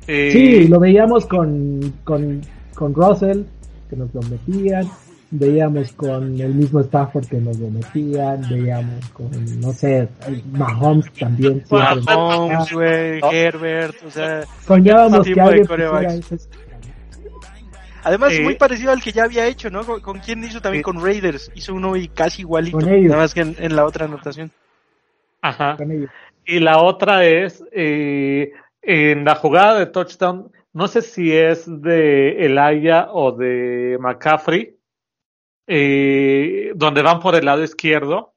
Eh, Sí, lo veíamos con, con, con Russell, que nos lo metían. Veíamos con el mismo Stafford que nos lo metían. Veíamos con, no sé, Mahomes también. Mahomes, güey, No. Herbert, o sea, Soñábamos ese que tipo de alguien corebacks. pusiera ese- Además, muy parecido al que ya había hecho, ¿no? ¿Con, con quién hizo también? Con Raiders. Hizo uno y casi igualito. Con ellos. Nada más que en, en la otra anotación. Ajá. con ellos. Y la otra es eh, en la jugada de touchdown, no sé si es de Elaya o de McCaffrey, eh, donde van por el lado izquierdo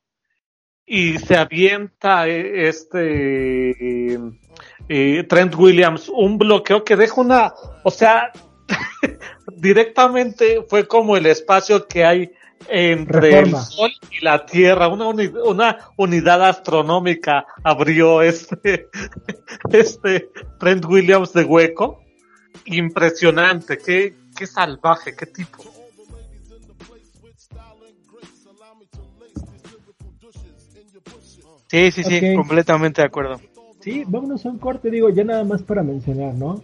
y se avienta eh, este eh, Trent Williams un bloqueo que deja una, o sea, directamente fue como el espacio que hay entre el Sol y la Tierra, una, una unidad astronómica abrió este, este Trent Williams de hueco. Impresionante, qué, qué salvaje, qué tipo. Sí, sí, sí, completamente de acuerdo. Sí, vámonos a un corte, digo, ya nada más para mencionar, ¿no?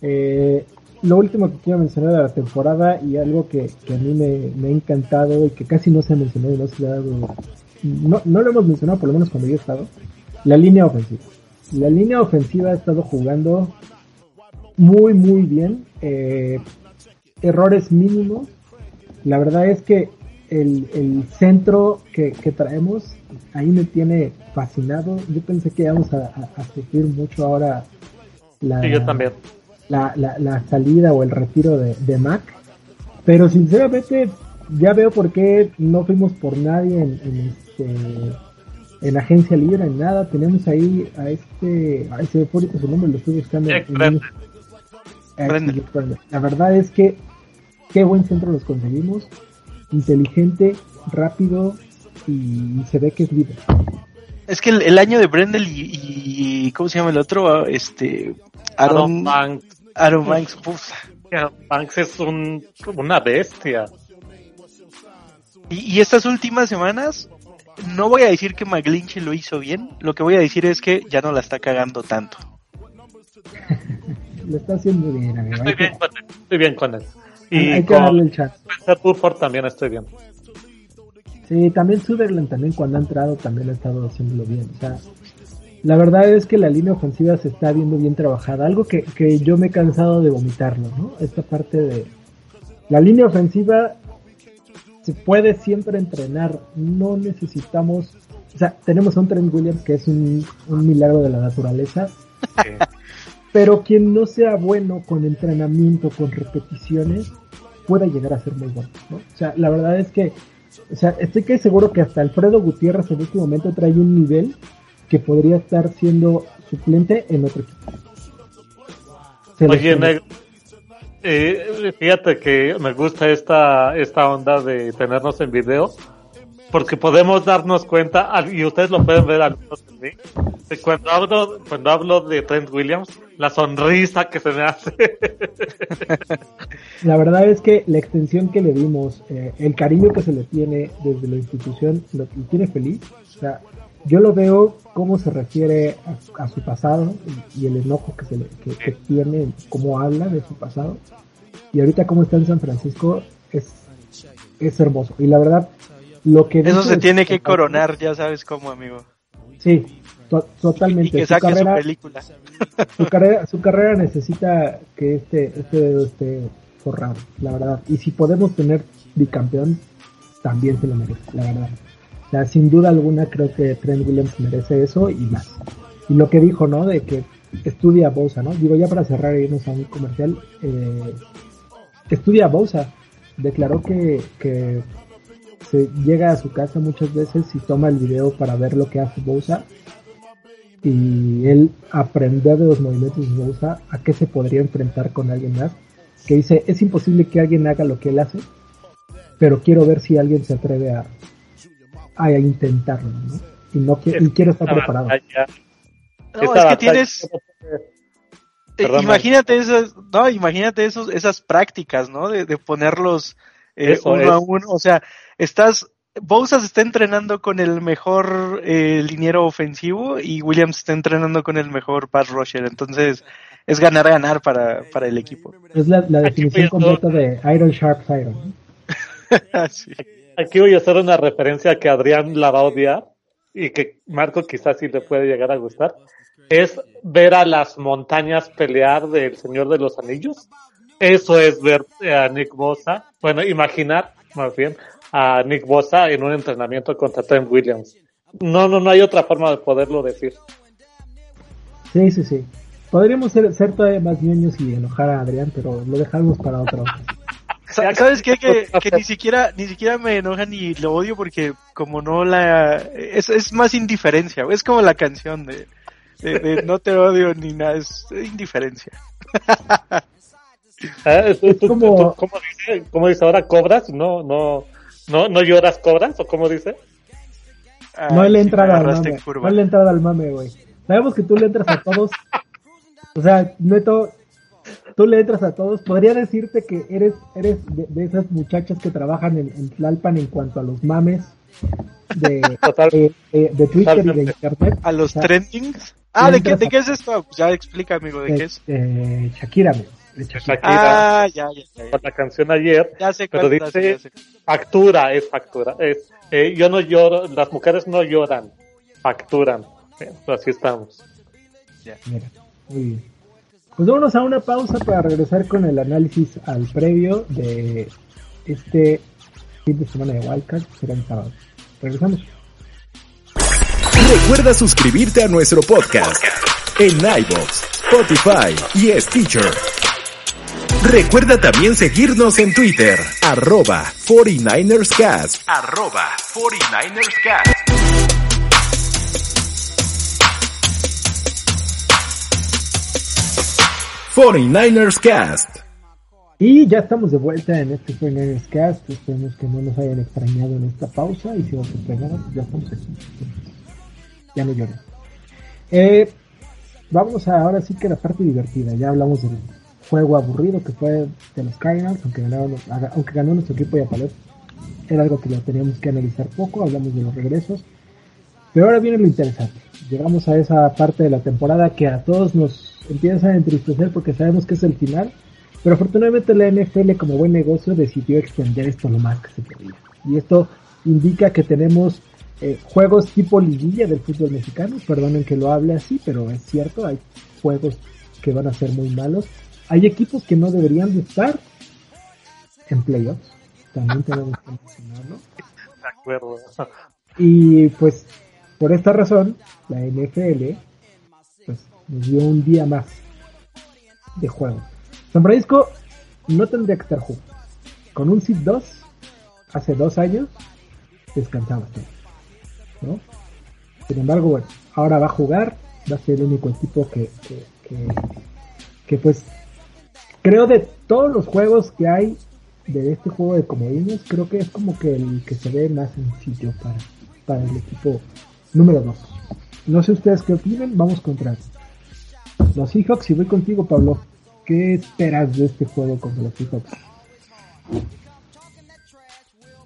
Eh, lo último que quiero mencionar de la temporada y algo que, a mí me, ha encantado y que casi no se ha mencionado y no se ha dado, no, no lo hemos mencionado por lo menos cuando yo he estado, la línea ofensiva. La línea ofensiva ha estado jugando muy, muy bien. Eh, errores mínimos. La verdad es que el, el centro que, que, traemos ahí me tiene fascinado. Yo pensé que íbamos a, a, sufrir mucho ahora la, yo también la, la, salida o el retiro de, de, Mac. Pero sinceramente ya veo por qué no fuimos por nadie en, en este en agencia libre, en nada. Tenemos ahí a este, a ese su nombre, lo estoy buscando. La verdad es que qué buen centro los conseguimos. Inteligente, rápido y se ve que es líder. Es que el, año de Brendel y, ¿cómo se llama el otro? Este Aaron, Aaron Banks, Aaron Banks es un, una bestia. Y, estas últimas semanas, no voy a decir que McGlinchey lo hizo bien, lo que voy a decir es que ya no la está cagando tanto. lo está haciendo bien, amigo. Estoy bien con él. Estoy bien con él. Y hay que darle el chat. también estoy bien. Sí, también Sutherland también cuando ha entrado también ha estado haciéndolo bien. O sea, la verdad es que la línea ofensiva se está viendo bien trabajada. Algo que, que yo me he cansado de vomitarlo, ¿no? Esta parte de... La línea ofensiva se puede siempre entrenar. No necesitamos... O sea, tenemos a un Trent Williams que es un, un milagro de la naturaleza. Pero quien no sea bueno con entrenamiento, con repeticiones, puede llegar a ser muy bueno, ¿no? O sea, la verdad es que, o sea, estoy que seguro que hasta Alfredo Gutiérrez en este momento trae un nivel que podría estar siendo suplente en otro equipo. Oye, eh, fíjate que me gusta esta, esta onda de tenernos en video, porque podemos darnos cuenta, y ustedes lo pueden ver al cuando hablo, cuando hablo de Trent Williams, la sonrisa que se me hace. La verdad es que la extensión que le dimos, eh, el cariño que se le tiene desde la institución, lo, lo tiene feliz. O sea, yo lo veo cómo se refiere a, su pasado y, el enojo que, se le, que, tiene, cómo habla de su pasado. Y ahorita cómo está en San Francisco es, es hermoso. Y la verdad, lo que... Eso se tiene que coronar, ya sabes cómo, amigo. Sí, totalmente. que saque su, película. Su carrera, su carrera necesita que este, este dedo esté forrado, la verdad. Y si podemos tener bicampeón, también se lo merece, la verdad sin duda alguna creo que Trent Williams merece eso y más. Y lo que dijo, ¿no? De que estudia Bosa, ¿no? Digo, ya para cerrar y irnos a un comercial, eh, estudia Bosa. Declaró que, que se llega a su casa muchas veces y toma el video para ver lo que hace Bosa y él aprender de los movimientos de Bosa a qué se podría enfrentar con alguien más. Que dice, es imposible que alguien haga lo que él hace, pero quiero ver si alguien se atreve a, a intentarlo, ¿no? Y, no quiero estar preparado. No, es que tienes... Eh, imagínate esas, no, imagínate esos, esas prácticas, ¿no? De, de ponerlos eh, uno a uno. O sea, estás, Bosa se está entrenando con el mejor eh, liniero ofensivo y Williams está entrenando con el mejor pass rusher. Entonces, es ganar ganar para, para el equipo. Es la, la definición completa de Iron Sharp Iron. sí. Aquí voy a hacer una referencia que Adrián la va a odiar y que Marco quizás sí le puede llegar a gustar. Es ver a las montañas pelear del Señor de los Anillos. Eso es ver a Nick Bosa, bueno, imaginar más bien a Nick Bosa en un entrenamiento contra Trent Williams. No, no, no hay otra forma de poderlo decir. Sí, sí, sí. Podríamos ser, ser todavía más niños y enojar a Adrián, pero lo dejamos para otro. ¿Sabes qué? Que, que, ni siquiera ni siquiera me enoja ni lo odio porque como no la... Es, es más indiferencia, es como la canción de, de, no te odio ni nada, es indiferencia. Tú- Es tú- como- tú- ¿Cómo dice? ¿Cómo dice ahora? ¿Cobras? No, no, no, no lloras, cobras, o cómo dice? No le entra al mame. No le entra al mame, güey. Sabemos que tú le entras a todos. O sea, neto, tú le entras a todos. Podría decirte que eres, eres de, de esas muchachas que trabajan en, en Tlalpan en cuanto a los mames de, Total. de, de- de Twitter y de. Internet. A los O sea, trendings. Ah, ¿de qué, ¿de qué es esto? Pues ya explica, amigo, ¿de qué es? eh, Shakira, güey, de Shakira. Shakira, Ah, ya, ya, ya. con la canción ayer, Ya sé pero dice factura, es factura. Es, eh, yo no lloro, las mujeres no lloran, facturan. Bien, pues así estamos. Mira, muy bien. Pues vámonos a una pausa para regresar con el análisis al previo de este fin de semana de Wildcard, que será el sábado. Regresamos. Recuerda suscribirte a nuestro podcast en iVoox, Spotify y Stitcher. Recuerda también seguirnos en Twitter, arroba 49ersCast, arroba 49ersCast. ers Cast. Y ya estamos de vuelta en este Fernandez Cast. Esperemos que no nos hayan extrañado en esta pausa. Y si nos extrañaron, pues ya estamos aquí. Ya no lloren. Eh, vamos a ahora sí que la parte divertida. Ya hablamos del juego aburrido que fue de los Cardinals, aunque, ganaron, aunque ganó nuestro equipo de Palet. Era algo que lo teníamos que analizar poco. Hablamos de los regresos. Pero ahora viene lo interesante. Llegamos a esa parte de la temporada que a todos nos empieza a entristecer porque sabemos que es el final. Pero afortunadamente la NFL como buen negocio decidió extender esto lo más que se podía. Y esto indica que tenemos eh, juegos tipo liguilla del fútbol mexicano. Perdonen que lo hable así, pero es cierto, hay juegos que van a ser muy malos. Hay equipos que no deberían de estar en playoffs. También tenemos que mencionarlo. De acuerdo. Y pues por esta razón, la NFL pues, nos dio un día más de juego. San Francisco no tendría que estar jugando. Con un SID 2, hace dos años, descansaba todo. ¿no? Sin embargo, bueno, ahora va a jugar, va a ser el único equipo que, que, que, que pues creo de todos los juegos que hay de este juego de comodines, creo que es como que el que se ve más sencillo para, para el equipo número 2. No sé ustedes qué opinan, vamos contra los Seahawks y voy contigo, Pablo. ¿Qué esperas de este juego contra los Seahawks?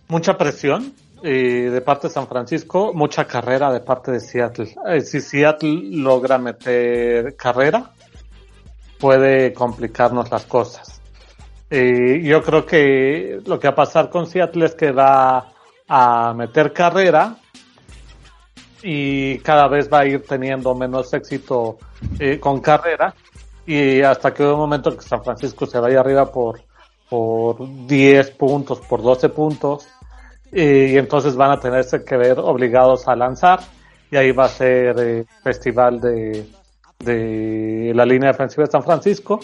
Mucha presión eh, de parte de San Francisco, mucha carrera de parte de Seattle. Eh, si Seattle logra meter carrera, puede complicarnos las cosas. Eh, yo creo que lo que va a pasar con Seattle es que va a meter carrera y cada vez va a ir teniendo menos éxito eh, con carrera y hasta que un momento que San Francisco se vaya arriba por por 10 puntos, por 12 puntos y entonces van a tenerse que ver obligados a lanzar y ahí va a ser eh, festival de, de la línea defensiva de San Francisco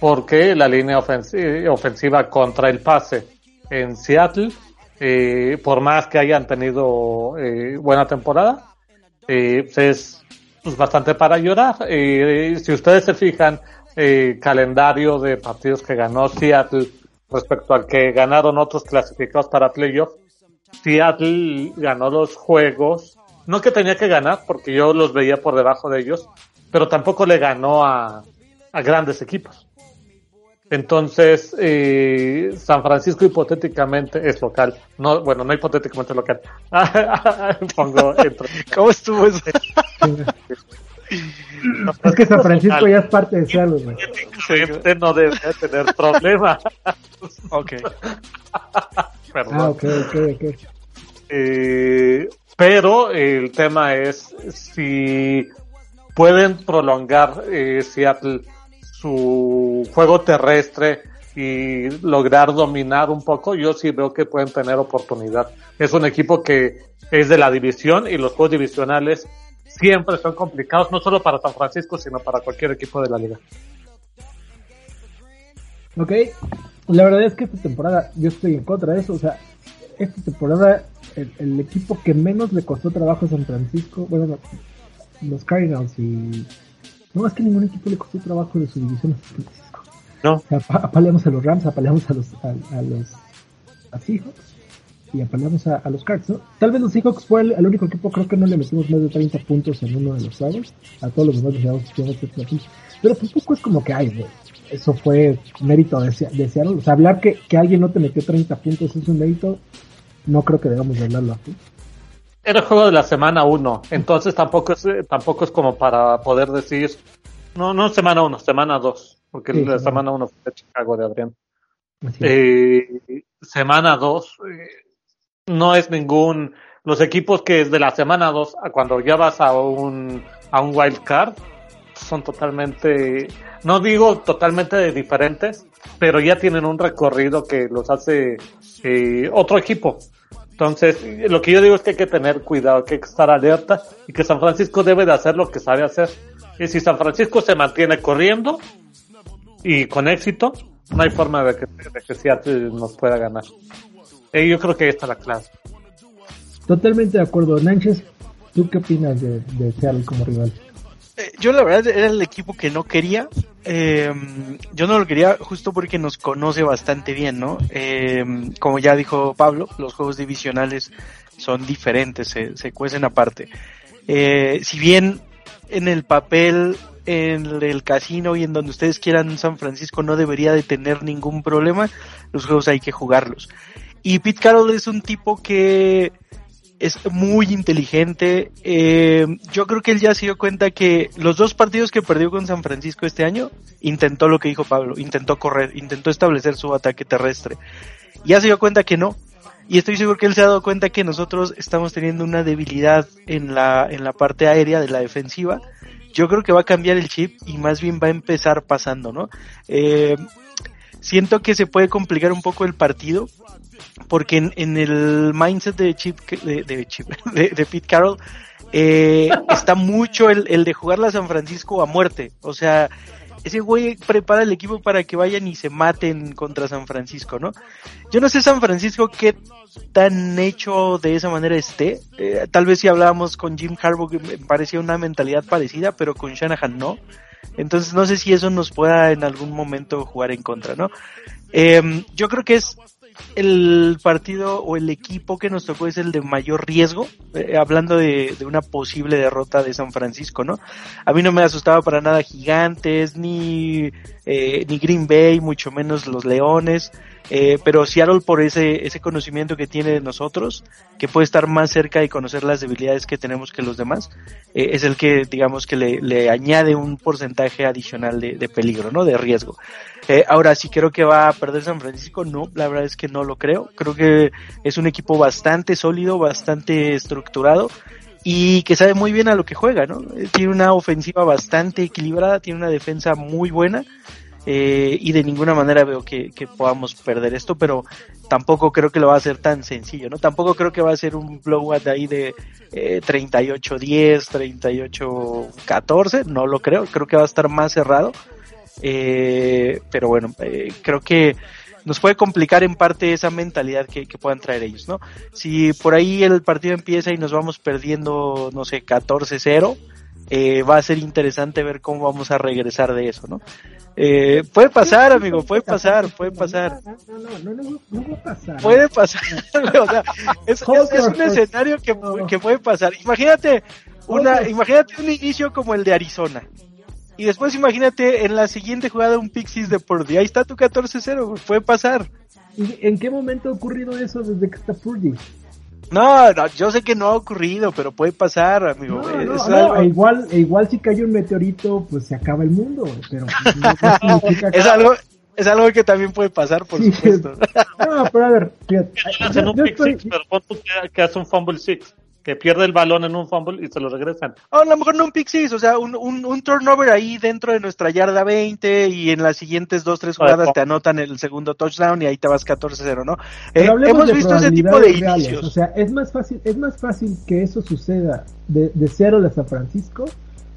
porque la línea ofensiva, contra el pase en Seattle eh, por más que hayan tenido eh, buena temporada eh, es pues, bastante para llorar. Eh, si ustedes se fijan eh, calendario de partidos que ganó Seattle respecto al que ganaron otros clasificados para playoff Seattle ganó los juegos no que tenía que ganar porque yo los veía por debajo de ellos pero tampoco le ganó a, a grandes equipos entonces, eh, San Francisco hipotéticamente es local. No, bueno, no hipotéticamente local. Pongo entre- ¿Cómo estuvo eso? Es que San Francisco ya es parte de Seattle, güey. Hipotéticamente no debe tener problema. Ok. Perdón. Ah, ok, ok, ok. Eh, pero el tema es si pueden prolongar eh, Seattle su juego terrestre y lograr dominar un poco, yo sí veo que pueden tener oportunidad. Es un equipo que es de la división y los juegos divisionales siempre son complicados, no solo para San Francisco, sino para cualquier equipo de la liga. Ok, la verdad es que esta temporada yo estoy en contra de eso. O sea, esta temporada el, el equipo que menos le costó trabajo a San Francisco, bueno, no, los Cardinals y... No, es que ningún equipo le costó trabajo de su división a San Francisco. No. O sea, apa- apaleamos a los Rams, apaleamos a los, a, a los a Seahawks y apaleamos a, a los Cards, ¿no? Tal vez los Seahawks fue el, el único equipo, creo que no le metimos más de 30 puntos en uno de los sábados. A todos los demás les llevamos llevamos 30 puntos. Pero tampoco es como que, ay, güey, eso fue mérito de, de Seattle. O sea, hablar que, que alguien no te metió 30 puntos es un mérito, no creo que debamos de hablarlo así. Era el juego de la semana 1, entonces tampoco es, eh, tampoco es como para poder decir, no, no semana 1, semana 2, porque Sí, la semana- semana 1 fue de Chicago de Adrián. Eh, semana 2 eh, no es ningún, los equipos que es de la semana 2 a cuando ya vas a un, a un wild card son totalmente, no digo totalmente diferentes, pero ya tienen un recorrido que los hace eh, otro equipo. Entonces, lo que yo digo es que hay que tener cuidado, que hay que estar alerta y que San Francisco debe de hacer lo que sabe hacer. Y si San Francisco se mantiene corriendo y con éxito, no hay forma de que, Seattle nos pueda ganar. Eh, yo creo que ahí está la clave. Totalmente de acuerdo. Nanches, ¿tú qué opinas de, de Seattle como rival? Eh, Yo la verdad era el equipo que no quería. Eh, yo no lo quería justo porque nos conoce bastante bien, ¿no? Eh, como ya dijo Pablo, los juegos divisionales son diferentes, se, se cuecen aparte. Eh, si bien en el papel, en el casino y en donde ustedes quieran San Francisco no debería de tener ningún problema, los juegos hay que jugarlos. Y Pete Carroll es un tipo que es muy inteligente. Eh, yo creo que él ya se dio cuenta que los dos partidos que perdió con San Francisco este año, intentó lo que dijo Pablo, intentó correr, intentó establecer su ataque terrestre. Ya se dio cuenta que no. Y estoy seguro que él se ha dado cuenta que nosotros estamos teniendo una debilidad en la, en la parte aérea de la defensiva. Yo creo que va a cambiar el chip y más bien va a empezar pasando, ¿no? Eh, siento que se puede complicar un poco el partido porque en, el mindset de Chip, de, Pete Carroll, eh, está mucho el, el de jugarla a San Francisco a muerte. O sea, ese güey prepara el equipo para que vayan y se maten contra San Francisco, ¿no? Yo no sé San Francisco qué tan hecho de esa manera esté. Eh, tal vez si hablábamos con Jim Harbaugh me parecía una mentalidad parecida, pero con Shanahan no. Entonces no sé si eso nos pueda en algún momento jugar en contra, ¿no? Eh, yo creo que es el partido o el equipo que nos tocó es el de mayor riesgo, eh, hablando de, de, una posible derrota de San Francisco, ¿no? A mí no me asustaba para nada Gigantes, ni, eh, ni Green Bay, mucho menos los Leones, eh, pero Seattle por ese, ese conocimiento que tiene de nosotros, que puede estar más cerca y conocer las debilidades que tenemos que los demás, eh, es el que digamos que le, le añade un porcentaje adicional de, de peligro, ¿no? De riesgo. Eh, ahora, si creo que va a perder San Francisco, no, la verdad es que no lo creo. Creo que es un equipo bastante sólido, bastante estructurado y que sabe muy bien a lo que juega, ¿no? Tiene una ofensiva bastante equilibrada, tiene una defensa muy buena. Eh, y de ninguna manera veo que, que, podamos perder esto, pero tampoco creo que lo va a ser tan sencillo, ¿no? Tampoco creo que va a ser un blowout ahí de eh, 38-10, 38-14, no lo creo, creo que va a estar más cerrado. Eh, pero bueno, eh, creo que nos puede complicar en parte esa mentalidad que, que, puedan traer ellos, ¿no? Si por ahí el partido empieza y nos vamos perdiendo, no sé, 14-0, eh, va a ser interesante ver cómo vamos a regresar de eso, ¿no? Eh, puede pasar, amigo, puede pasar, puede pasar. No, no, no, no, no va a pasar. Puede pasar, o sea, es, es, es un escenario que, que puede pasar. Imagínate una, imagínate un inicio como el de Arizona. Y después imagínate en la siguiente jugada un Pixies de Purdy. Ahí está tu 14-0, puede pasar. ¿Y en qué momento ha ocurrido eso desde que está Purdy? No, no, yo sé que no ha ocurrido, pero puede pasar, amigo. No, no, es no, algo... igual, igual si cae un meteorito, pues se acaba el mundo, pero pues, no, es algo es algo que también puede pasar, por sí, supuesto. No, pero a ver, fíjate. Hacen un pick six, pero que, que hace un fumble six que pierde el balón en un fumble y se lo regresan. Oh, a lo mejor no un pick six, o sea, un, un, un, turnover ahí dentro de nuestra yarda 20 y en las siguientes dos, tres jugadas te anotan el segundo touchdown y ahí te vas 14-0, ¿no? Eh, hemos visto ese tipo de reales. inicios. O sea, es más fácil, es más fácil que eso suceda de, de Seattle a San Francisco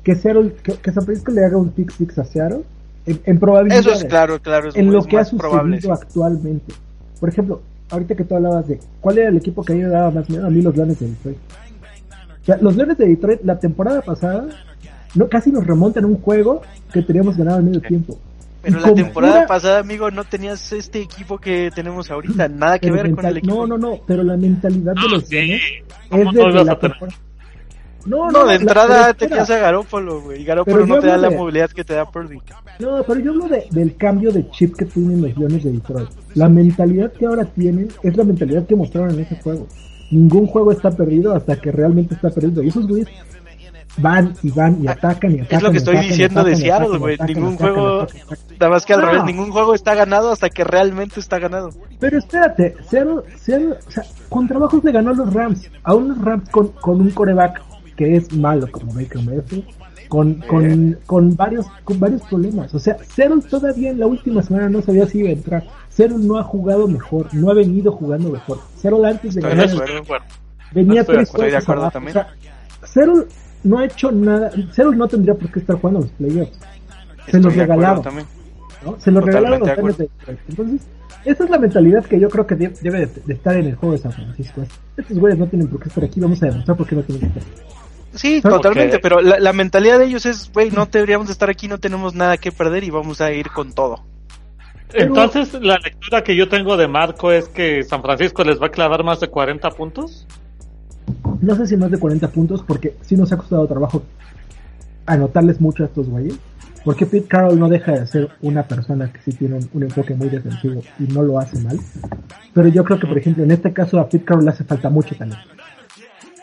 que, Seattle, que, que, San Francisco le haga un pick six a Seattle en, en probabilidad. Eso es claro, claro. Es en muy, lo que ha sucedido probable, actualmente. Por ejemplo, ahorita que tú hablabas de cuál era el equipo que a mí me daba más miedo, a mí los Leones de Detroit. O sea, los Leones de Detroit la temporada pasada no, casi nos remontan un juego que teníamos ganado al medio tiempo. Pero la temporada pasada, amigo, no tenías este equipo que tenemos ahorita, nada que ver con el equipo. No, no, no, pero la mentalidad de los Leones es de la temporada. No, no, de entrada tenías a Garópolo, güey. Y Garópolo no te da la movilidad que te da Purdy. No, pero yo hablo de, del cambio de chip que tienen los Leones de Detroit. La mentalidad que ahora tienen es la mentalidad que mostraron en ese juego. Ningún juego está perdido hasta que realmente está perdido. Y esos güeyes van y van y atacan y atacan. Es lo que estoy diciendo de Seattle, güey. Ningún juego, nada más que al revés, ningún juego está ganado hasta que realmente está ganado. Pero espérate, Seattle, Seattle o sea, con trabajos le ganó a los Rams, a unos Rams con, con un coreback que es malo como Baker Mayfield, con, con, con, varios, con varios problemas. O sea, Seattle todavía en la última semana no sabía si iba a entrar. Seattle no ha jugado mejor, no ha venido jugando mejor. Seattle antes de ganar venía tres Estoy de acuerdo también. O no ha hecho nada. Seattle no tendría por qué estar jugando los playoffs. Se los regalaron. ¿no? Se los regalaron los de, de Entonces, esa es la mentalidad que yo creo que debe de, estar en el juego de San Francisco. Estos güeyes no tienen por qué estar aquí, vamos a demostrar por qué no tienen que estar Sí, totalmente, pero la, la, mentalidad de ellos es, güey, no deberíamos estar aquí, no tenemos nada que perder y vamos a ir con todo. Entonces, la lectura que yo tengo de Marco es que San Francisco les va a clavar más de 40 puntos. No sé si más de 40 puntos, porque sí nos ha costado trabajo anotarles mucho a estos güeyes. Porque Pete Carroll no deja de ser una persona que sí tiene un, enfoque muy defensivo y no lo hace mal. Pero yo creo que, por ejemplo, en este caso a Pete Carroll le hace falta mucho talento.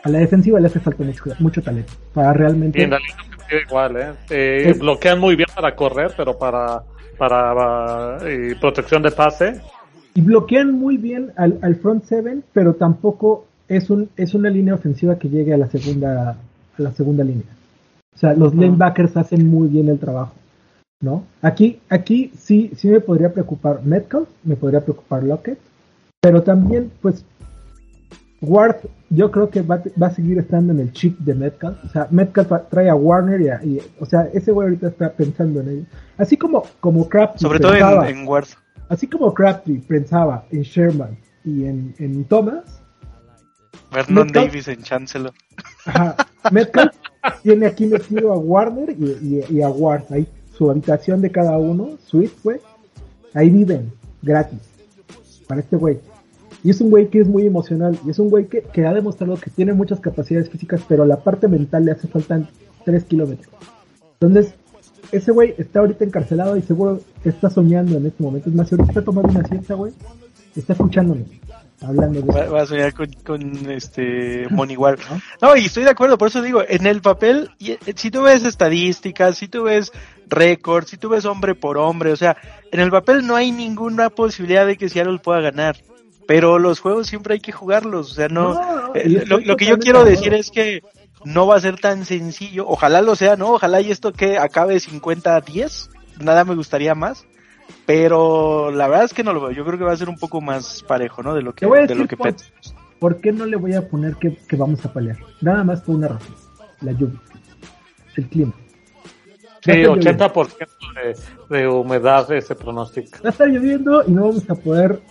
A la defensiva le hace falta mucho, mucho talento. Para realmente. Y en la línea igual, ¿eh? eh bloquean muy bien para correr, pero para, para eh, protección de pase. Y bloquean muy bien al, al front seven, pero tampoco es, un, es una línea ofensiva que llegue a la segunda, a la segunda línea. O sea, los linebackers hacen muy bien el trabajo, ¿no? Aquí, aquí sí, sí me podría preocupar Metcalf, me podría preocupar Lockett, pero también, pues, Ward, yo creo que va, va, a seguir estando en el chip de Metcalf. O sea, Metcalf trae a Warner y, o sea, ese güey ahorita está pensando en ello. Así como, como Crabtree. Sobre todo en, Ward. Así como Crabtree pensaba en Sherman y en, en Thomas, Vernon Davis en Chancellor. Metcalf tiene aquí metido a Warner y, a Ward. Ahí su habitación de cada uno, suite, güey. Ahí viven, gratis. Para este güey. Y es un güey que es muy emocional. Y es un güey que, que ha demostrado que tiene muchas capacidades físicas, pero la parte mental le hace falta 3 kilómetros. Entonces, ese güey está ahorita encarcelado y seguro está soñando en este momento. Es más, ahorita está tomando una siesta, güey. Está escuchándome hablando de va, a soñar con, con este Monigual. No, y estoy de acuerdo, por eso digo, en el papel, eh, si tú ves estadísticas, si tú ves récords, si tú ves hombre por hombre, o sea, en el papel no hay ninguna posibilidad de que Seattle pueda ganar. Pero los juegos siempre hay que jugarlos, o sea, no. Eh, lo, lo que yo quiero decir es que no va a ser tan sencillo, ojalá lo sea, ¿no? Ojalá y esto que acabe 50-10, nada me gustaría más pero la verdad es que no lo veo. Yo creo que va a ser un poco más parejo, ¿no? De lo que, de lo que por, ¿Por qué no le voy a poner que, vamos a pelear? Nada más por una razón. La lluvia. El clima. Sí, 80% de, de, humedad ese pronóstico. Va a estar lloviendo y no vamos a poder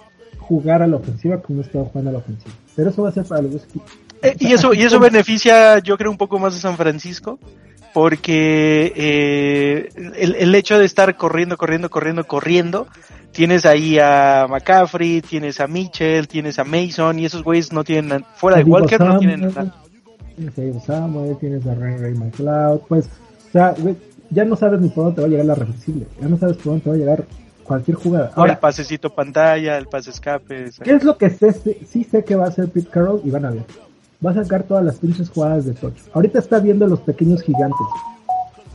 jugar a la ofensiva como estado jugando a la ofensiva. Pero eso va a ser para los dos equipos. Eh, y eso, y eso beneficia, yo creo, un poco más a San Francisco, porque eh, el, el, hecho de estar corriendo, corriendo, corriendo, corriendo, tienes ahí a McCaffrey, tienes a Mitchell, tienes a Mason, y esos güeyes no tienen, fuera de Walker, no tienen nada. Tienes a Samuel, tienes a Ray Ray McLeod, pues, o sea, ya no sabes ni por dónde te va a llegar la reversible, ya no sabes por dónde te va a llegar cualquier jugada. Ahora, el pasecito pantalla, el pase escape. ¿Qué es lo que sé? Sí sé que va a hacer Pete Carroll y van a ver va a sacar todas las pinches jugadas de Tocho. Ahorita está viendo los pequeños gigantes.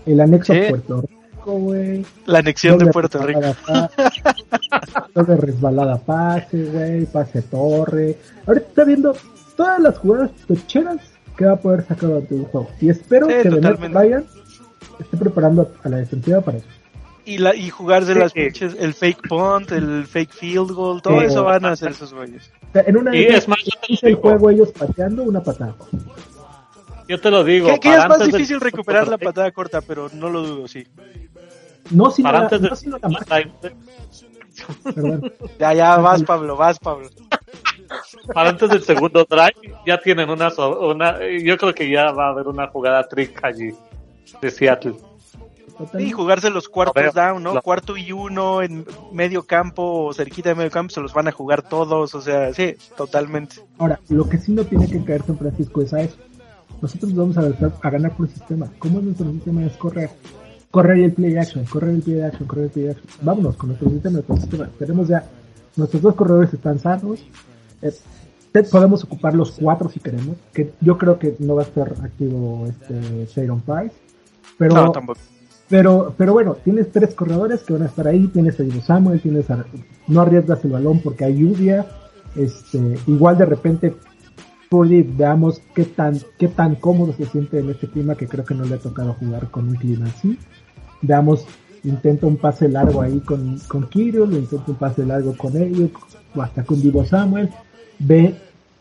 El anexo a Puerto Rico, güey. La anexión de Puerto Rico. de resbalada pase, güey, pase torre. Ahorita está viendo todas las jugadas tocheras que va a poder sacar durante un juego. Y espero que Bennett Ryan esté preparando a la defensiva para eso. Y, la, y jugarse las pinches, el fake punt, el fake field goal, todo eso van a hacer esos güeyes en una y es más, el juego ellos pateando una patada. Yo te lo digo. Que, es más difícil recuperar la patada corta, pero no lo dudo, sí. No, si para antes de... Ya, ya, vas, Pablo, vas, Pablo. Para antes del segundo drive, ya tienen una, una. Yo creo que ya va a haber una jugada trick allí de Seattle. Y jugarse los cuartos down, ¿no? Cuarto y uno en medio campo o cerquita de medio campo se los van a jugar todos, o sea, sí, totalmente. Ahora, lo que sí no tiene que caer San Francisco es a eso. Nosotros vamos a, a ganar por el sistema. ¿Cómo es nuestro sistema? Es correr. Correr el play action, correr el play action, correr el play action. Vámonos con nuestro sistema, nuestro sistema. Tenemos ya, nuestros dos corredores están sanos. Eh, podemos ocupar los cuatro si queremos, que yo creo que no va a estar activo este Sharon Price. Pero, no, tampoco pero, pero bueno, tienes tres corredores que van a estar ahí, tienes a Diego Samuel, tienes a, no arriesgas el balón porque hay lluvia, este, igual de repente Purdy, veamos qué tan, qué tan cómodo se siente en este clima que creo que no le ha tocado jugar con un clima así. Veamos, intenta un pase largo ahí con, con Kirill, intenta un pase largo con ellos, o hasta con Divo Samuel, ve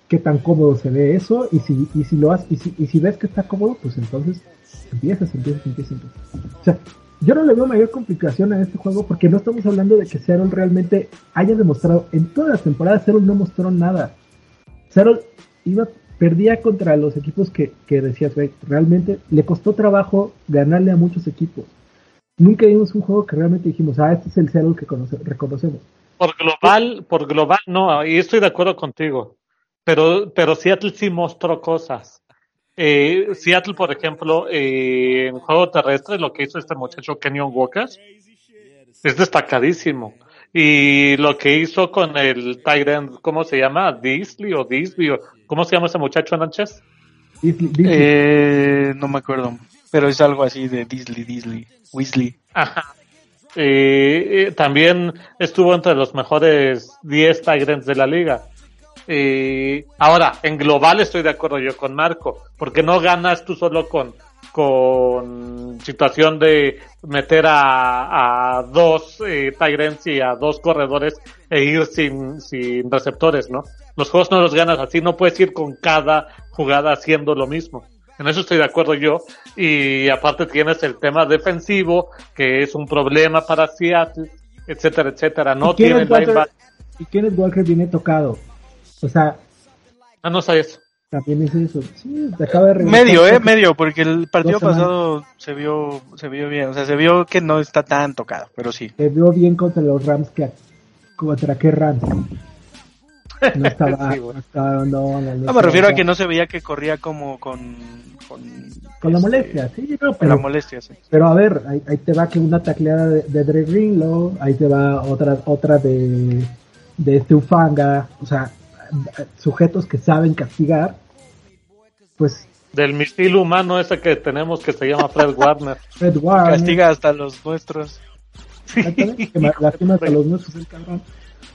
qué tan cómodo se ve eso, y si, y si lo haces, y si, y si ves que está cómodo, pues entonces empiezas, empiezas, empiezas, O sea, yo no le veo mayor complicación a este juego porque no estamos hablando de que Seattle realmente haya demostrado, en todas las temporadas Seattle no mostró nada. Seattle iba, perdía contra los equipos que, que decías, realmente le costó trabajo ganarle a muchos equipos. Nunca vimos un juego que realmente dijimos, ah, este es el Seattle que reconocemos. Por global, por global no, y estoy de acuerdo contigo. Pero, pero Seattle sí mostró cosas. Eh, Seattle, por ejemplo, eh, en juego terrestre, lo que hizo este muchacho Kenyon Walker es destacadísimo. Y lo que hizo con el Tyrant, ¿cómo se llama? Disley o Disney ¿cómo se llama ese muchacho, Nánchez? Eh, no me acuerdo, pero es algo así de Disley, Disley, Weasley. Eh, también estuvo entre los mejores 10 Tyrants de la liga. Eh, ahora, en global estoy de acuerdo yo con Marco, porque no ganas tú solo con, con situación de meter a, a dos eh, Tyrants y a dos corredores e ir sin, sin receptores, ¿no? Los juegos no los ganas así, no puedes ir con cada jugada haciendo lo mismo. En eso estoy de acuerdo yo. Y aparte tienes el tema defensivo, que es un problema para Seattle, etcétera, etcétera. No tiene Y Kenneth Walker viene tocado. O sea. Ah, no sabes. También es eso. Sí, te acaba de Medio, eh, medio, porque el partido pasado se vio, se vio bien. O sea, se vio que no está tan tocado, pero sí. Se vio bien contra los Rams que contra qué Rams. No estaba, no, estaba no, no, me refiero a que no se veía que corría como con con, con la este, molestia, sí, pero, la molestia, sí. Pero a ver, ahí, ahí te va que una tacleada de, de Dre Greenlow, ahí te va otra otra de de este Ufanga, o sea, sujetos que saben castigar, pues... Del misil humano ese que tenemos que se llama Fred Warner. Fred Warner. Castiga hasta los nuestros. que lastima hasta los nuestros, el cabrón.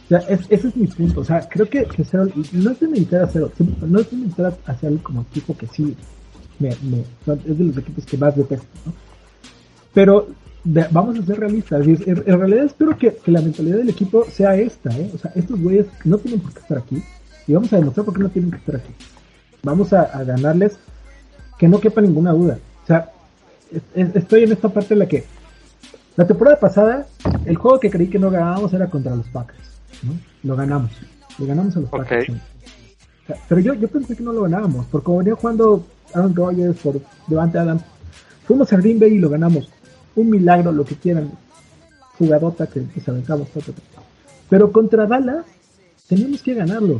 O sea, ese es mi punto. O sea, creo que, que cero, no es de meditar a cero, no es de meditar a como equipo que sí, me, me, es de los equipos que más detesto, ¿no? Pero vamos a ser realistas. En, realidad espero que, la mentalidad del equipo sea esta, ¿eh? O sea, estos güeyes no tienen por qué estar aquí. Y vamos a demostrar por qué no tienen que estar aquí. Vamos a, ganarles que no quepa ninguna duda. O sea, estoy en esta parte en la que la temporada pasada, el juego que creí que no ganábamos era contra los Packers. ¿no? Lo ganamos. Lo ganamos a los Packers. pero yo, yo pensé que no lo ganábamos, porque venía jugando Aaron Rodgers por Devante Adams, fuimos a Green Bay y lo ganamos un milagro, lo que quieran, jugadota que, que se aventamos. Pero contra Dallas tenemos que ganarlo.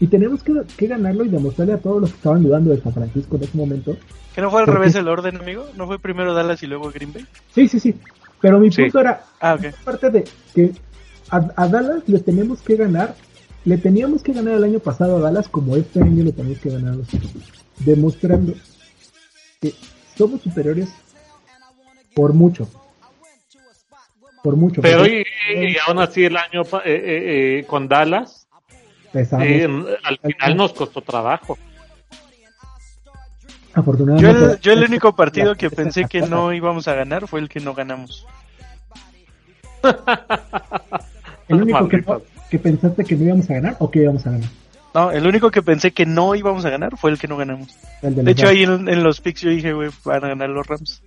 Y tenemos que, que, ganarlo y demostrarle a todos los que estaban dudando de San Francisco en ese momento. ¿Que no fue al revés el orden, amigo? ¿No fue primero Dallas y luego Green Bay? Sí, sí, sí. Pero mi punto era, ah, aparte de que a, Dallas le tenemos que ganar, le teníamos que ganar el año pasado a Dallas como este año le tenemos que ganar a los demostrando que somos superiores por mucho. Por mucho. Pero y, aún así el año eh, eh, eh, con Dallas, al final nos costó trabajo. Afortunadamente. Yo el, único partido que pensé que no íbamos a ganar fue el que no ganamos. ¿El único que, que, pensaste que no íbamos a ganar o que íbamos a ganar? No, el único que pensé que no íbamos a ganar fue el que no ganamos. de, hecho, ahí en, en, los picks yo dije, güey, van a ganar los Rams.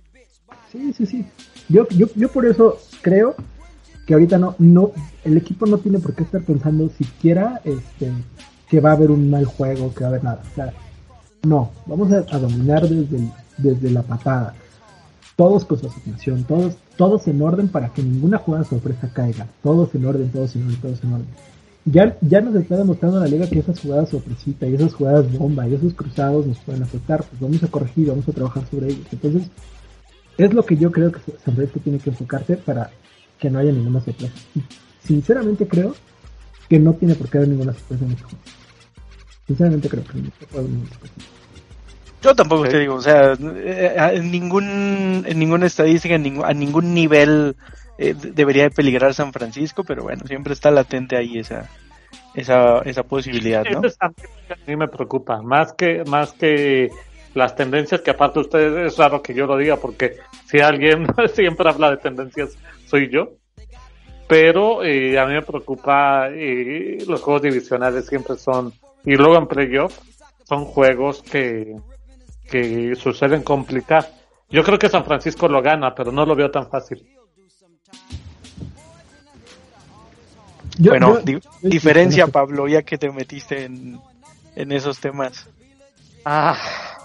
Sí, sí, sí. Yo, yo, yo por eso creo que ahorita no, no, el equipo no tiene por qué estar pensando siquiera este, que va a haber un mal juego, que va a haber nada. O sea, no, vamos a, dominar desde, desde la patada. todos con su asignación, todos, todos en orden para que ninguna jugada sorpresa caiga, todos en orden, todos en orden, todos en orden. Ya, ya nos está demostrando la liga que esas jugadas sorpresita y esas jugadas bomba y esos cruzados nos pueden afectar, pues vamos a corregir, vamos a trabajar sobre ellos. Entonces, es lo que yo creo que San Francisco tiene que enfocarse para que no haya ninguna sorpresa. sinceramente creo que no tiene por qué haber ninguna sorpresa en este juego. Sinceramente creo que no puede haber ninguna sorpresa. Yo tampoco te digo, o sea, eh, en ningún, en ninguna estadística, en ningún, a ningún nivel eh, debería de peligrar San Francisco, pero bueno, siempre está latente ahí esa, esa, esa posibilidad, ¿no? a mí me preocupa, más que, más que las tendencias que aparte ustedes, es raro que yo lo diga porque si alguien siempre habla de tendencias soy yo, pero eh, a mí me preocupa eh, los juegos divisionales siempre son, y luego en playoff, son juegos que, que suceden complicar. Yo creo que San Francisco lo gana, pero no lo veo tan fácil. bueno, diferencia, Pablo, ya que te metiste en, en esos temas. Ah.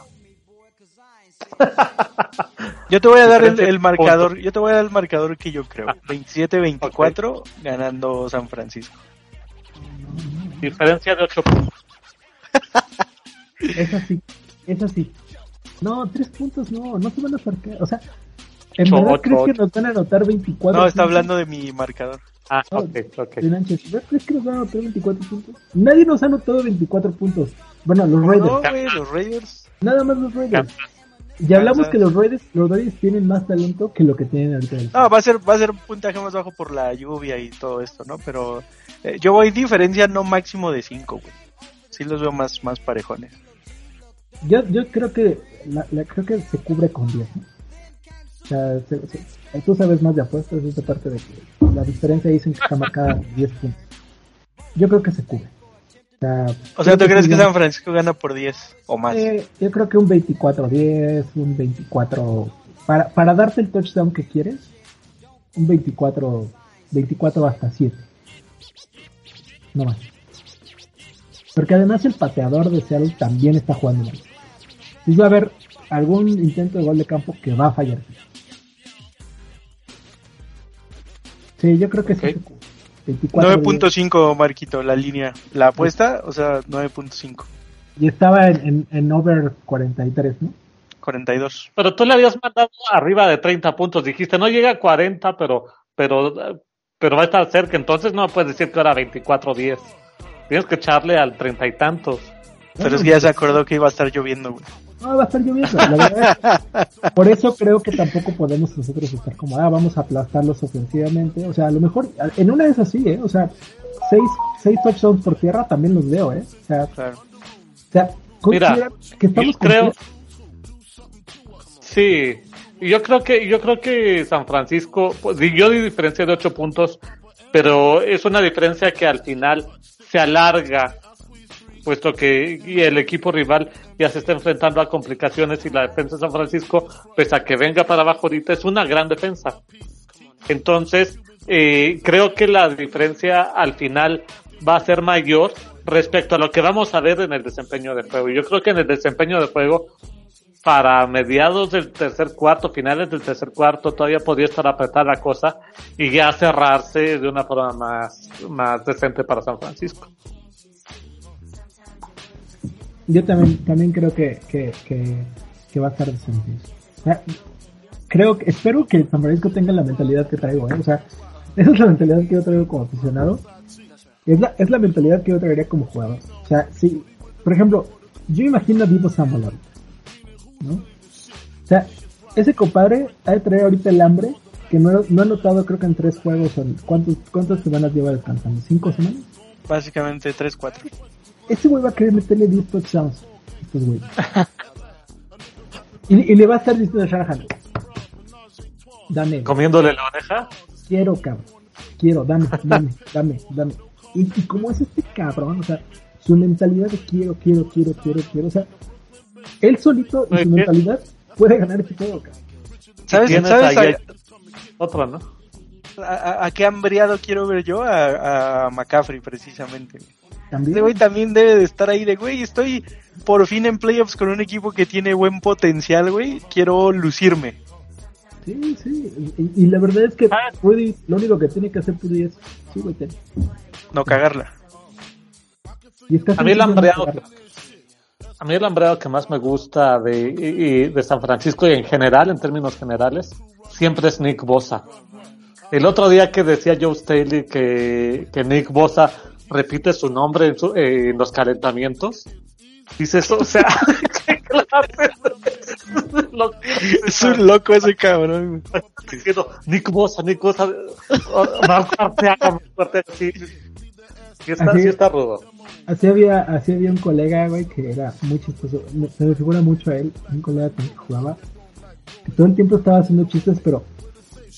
Yo te voy a dar el, marcador, yo te voy a dar el marcador que yo creo. 27-24 ganando San Francisco. Diferencia de 8 puntos. es así, es así. No, tres puntos no, no se van a acercar. O sea, ¿en verdad crees que nos van a anotar 24 No, está hablando de mi marcador. Ah, ok, ok. ¿Crees que nos van a anotar 24 puntos? Nadie nos ha anotado 24 puntos. Bueno, los Raiders. No, güey, los Raiders. Nada más los Raiders. Ya hablamos que los Raiders, los Raiders tienen más talento que lo que tienen ahorita. No, va a ser, va a ser un puntaje más bajo por la lluvia y todo esto, ¿no? Pero eh, yo voy diferencia no máximo de 5, güey. Sí los veo más, más parejones. Yo, yo creo que la, creo que se cubre con 10. O sea, tú sabes más de apuestas, esa parte de que la diferencia dicen que está marcada 10 puntos. Yo creo que se cubre. O sea, ¿tú crees que San Francisco gana por 10 o más? Eh, yo creo que un 24-10, un 24... Para, para darte el touchdown que quieres, un 24, 24 hasta 7. No más. Porque además el pateador de Seattle también está jugando mal. Y va a haber algún intento de gol de campo que va a fallar. Sí, yo creo que sí. 9.5 Marquito, la línea. La apuesta, o sea, 9.5. Y estaba en, en, over 43, ¿no? 42. Pero tú le habías mandado arriba de 30 puntos. Dijiste, no llega a 40, pero, pero, pero va a estar cerca. Entonces no puedes decir que era 24-10. Tienes que echarle al treinta y tantos. Pero es que ya se acordó que iba a estar lloviendo, güey. No, va a estar lloviendo. La verdad por eso creo que tampoco podemos nosotros estar como, ah, vamos a aplastarlos ofensivamente. O sea, a lo mejor, en una vez así, ¿eh? O sea, seis, seis touchdowns por tierra también los veo, ¿eh? O sea, claro. o sea Mira, que estamos creo... Sí, yo creo que yo creo que San Francisco, pues, yo di diferencia de ocho puntos, pero es una diferencia que al final se alarga puesto que el equipo rival ya se está enfrentando a complicaciones y la defensa de San Francisco, pese a que venga para abajo ahorita, es una gran defensa. Entonces, eh, creo que la diferencia al final va a ser mayor respecto a lo que vamos a ver en el desempeño de juego. Yo creo que en el desempeño de juego, para mediados del tercer cuarto, finales del tercer cuarto, todavía podría estar apretada la cosa y ya cerrarse de una forma más, más decente para San Francisco yo también, también creo que, que, que, va a estar decente. creo que, espero que San Francisco tenga la mentalidad que traigo, ¿eh? O sea, esa es la mentalidad que yo traigo como aficionado. Es la, es la mentalidad que yo traería como jugador. O sea, sí, por ejemplo, yo imagino a Divo Samuel ¿no? O sea, ese compadre ha de traer ahorita el hambre que no, no ha notado creo que en tres juegos. ¿Cuántos, ¿Cuántas semanas lleva descansando? ¿Cinco semanas? Básicamente tres, cuatro. Ese güey va a querer meterle 10 touchdowns. Estos güey. y, y, le va a estar diciendo a Shanahan. Dame. ¿Comiéndole la oreja? Quiero, cabrón. Quiero, dame, dame, dame, dame. Y, y como es este cabrón, o sea, su mentalidad de quiero, quiero, quiero, quiero, quiero, o sea, él solito y su mentalidad puede ganar este juego, cabrón. ¿Sabes? ¿Sabes? Otro, ¿no? A, a, qué hambriado quiero ver yo? A, a McCaffrey, precisamente. También. güey también debe de estar ahí de, güey, estoy por fin en playoffs con un equipo que tiene buen potencial, güey. Quiero lucirme. Sí, sí. Y, y la verdad es que Ah. Rudy, lo único que tiene que hacer Rudy es sí, güey, ten. No cagarla. Y A mí el hambreado, a mí el hambreado que más me gusta de, y- y de San Francisco y en general, en términos generales, siempre es Nick Bosa. El otro día que decía Joe Staley que, que Nick Bosa repite su nombre en, su- eh, en los calentamientos, dices, o sea, ¿qué clase de- lo- Es un loco ese cabrón. diciendo, Nick Bosa, Nick Bosa, Marco Arteaga, Marco Arteaga, sí, sí está, Así- sí está rudo. Así había, así había un colega, güey, que era muy chistoso. Se me figura mucho a él, un colega que jugaba. Que todo el tiempo estaba haciendo chistes, pero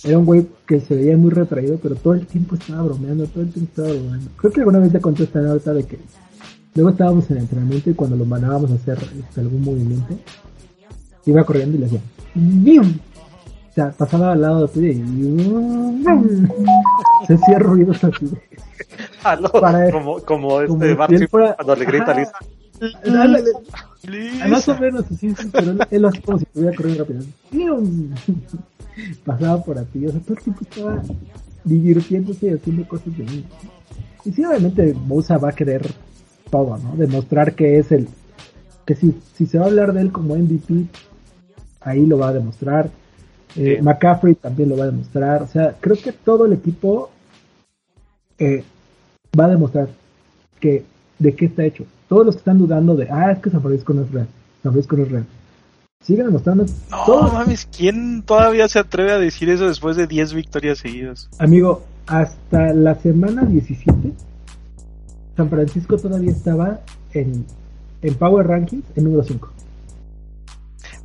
era un güey que se veía muy retraído, pero todo el tiempo estaba bromeando, todo el tiempo estaba bromeando. Creo que alguna vez te conté esta nota de que luego estábamos en entrenamiento y cuando lo mandábamos a hacer este, algún movimiento, iba corriendo y le hacía. O sea, pasaba al lado de tuyo y se hacía ruidos así. Ah, no, Para- como, como como este fuera- cuando le grita a. Lisa. Ah, Más o menos así, sí, pero él, hace como si estuviera corriendo rápido. Pasaba por aquí, o sea, todo el tiempo estaba divirtiéndose y haciendo cosas de niño. Y sí, obviamente Bosa va a querer todo, ¿no? Demostrar que es el... Que si, si se va a hablar de él como MVP, ahí lo va a demostrar. Eh. McCaffrey también lo va a demostrar. O sea, creo que todo el equipo eh, va a demostrar que de qué está hecho. Todos los que están dudando de, ah, es que San Francisco no es real. San Francisco no es real. Siguen demostrando. No todos, mames, ¿quién todavía se atreve a decir eso después de 10 victorias seguidas? amigo, hasta la semana 17, San Francisco todavía estaba en, en Power Rankings en número 5.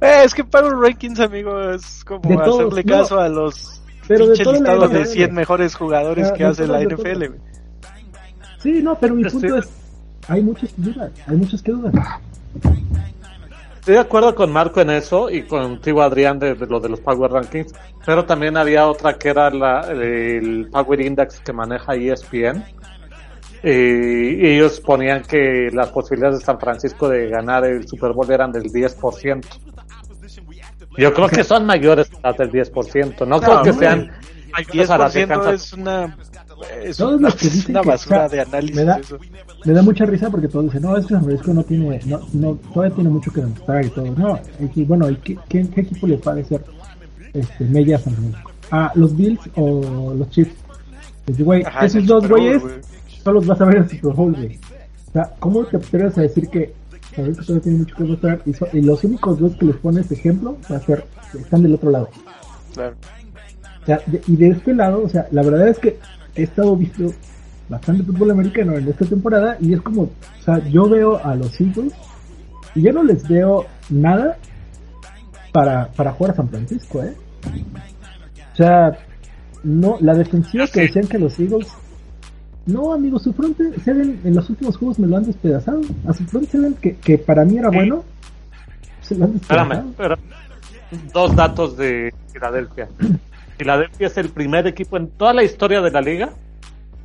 Eh, es que Power Rankings, amigo, es como De todos, hacerle no. caso a los Pero de pinche toda la listados de NFL. 100 mejores jugadores Ah, que hace la NFL. Sí, no, pero mi Estoy- punto es, hay muchos que dudan, hay muchos que dudan. Estoy de acuerdo con Marco en eso y contigo Adrián de, de lo de los Power Rankings, pero también había otra que era la, el Power Index que maneja ESPN. Y ellos ponían que las posibilidades de San Francisco de ganar el Super Bowl eran del 10%. Yo creo que son mayores las del 10%, no, creo que sean mayores a las de 10% Kansas. es una, es Todos una, los que dicen una basura de análisis. me da- eso. Me da mucha risa porque todos dicen, no, es que San Francisco no tiene, no, no, todavía tiene mucho que demostrar y todo. No, y bueno, ¿y qué, qué, qué equipo le parece ser este, media a San Francisco? ¿A los Bills o los Chiefs? Güey, Ajá, esos dos güeyes güey. solo los vas a ver en Super Bowl, güey. O sea, ¿cómo te atreves a decir que San Francisco todavía tiene mucho que demostrar y, so- y los únicos dos que les pones ejemplo va a ser, están del otro lado? Claro. O sea, de- y de este lado, o sea, la verdad es que he estado viendo bastante fútbol americano en esta temporada y es como, o sea, yo veo a los Eagles y yo no les veo nada para, para jugar a San Francisco, ¿eh? O sea, no, la defensiva que decían que los Eagles, no, amigos, su front seven en los últimos juegos me lo han despedazado. A su front seven que, que para mí era bueno, se lo han despedazado. Espérame, espérame. Dos datos de Filadelfia. Filadelfia es el primer equipo en toda la historia de la liga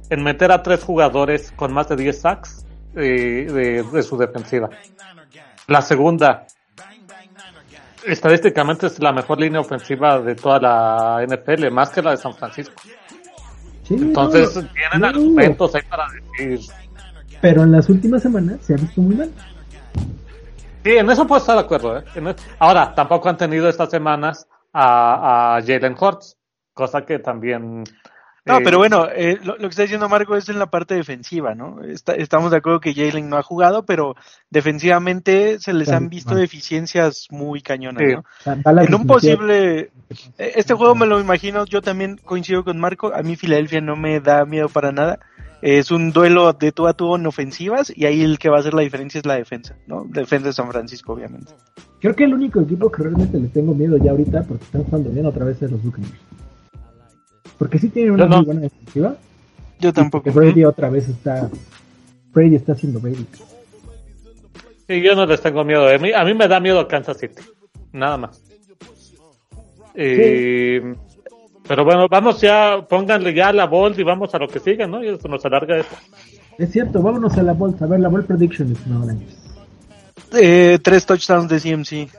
en meter a tres jugadores con más de 10 sacks eh, de, de su defensiva. La segunda, estadísticamente es la mejor línea ofensiva de toda la NFL, más que la de San Francisco. Sí, Entonces, no, tienen no, argumentos ahí para decir. Pero en las últimas semanas se ha visto muy mal. Sí, en eso puedo estar de acuerdo. ¿eh? Ahora, tampoco han tenido estas semanas a, a Jalen Hurts, cosa que también. No, eh, pero bueno, eh, lo, lo que está diciendo Marco es en la parte defensiva, ¿no? Está- estamos de acuerdo que Jalen no ha jugado, pero defensivamente se les han visto deficiencias muy cañonas, Sí. ¿no? En un posible... eh, Este juego me lo imagino, yo también coincido con Marco, a mí Filadelfia no me da miedo para nada. Es un duelo de tú a tú en ofensivas y ahí el que va a hacer la diferencia es la defensa, ¿no? Defensa de San Francisco, obviamente. Creo que el único equipo que realmente le tengo miedo ya ahorita, porque están jugando bien otra vez, es los Buccaneers. Porque sí tienen una no. muy buena defensiva. Yo tampoco. porque Brady otra vez está. Brady está haciendo Brady. Sí, yo no les tengo miedo. A mí, a mí me da miedo Kansas City. Nada más. Eh, Pero bueno, vamos ya, pónganle ya la bold y vamos a lo que sigue, ¿no? Y eso nos alarga esto. Es cierto, vámonos a la bolsa. A ver, la ball prediction es no, Eh, tres touchdowns de CMC.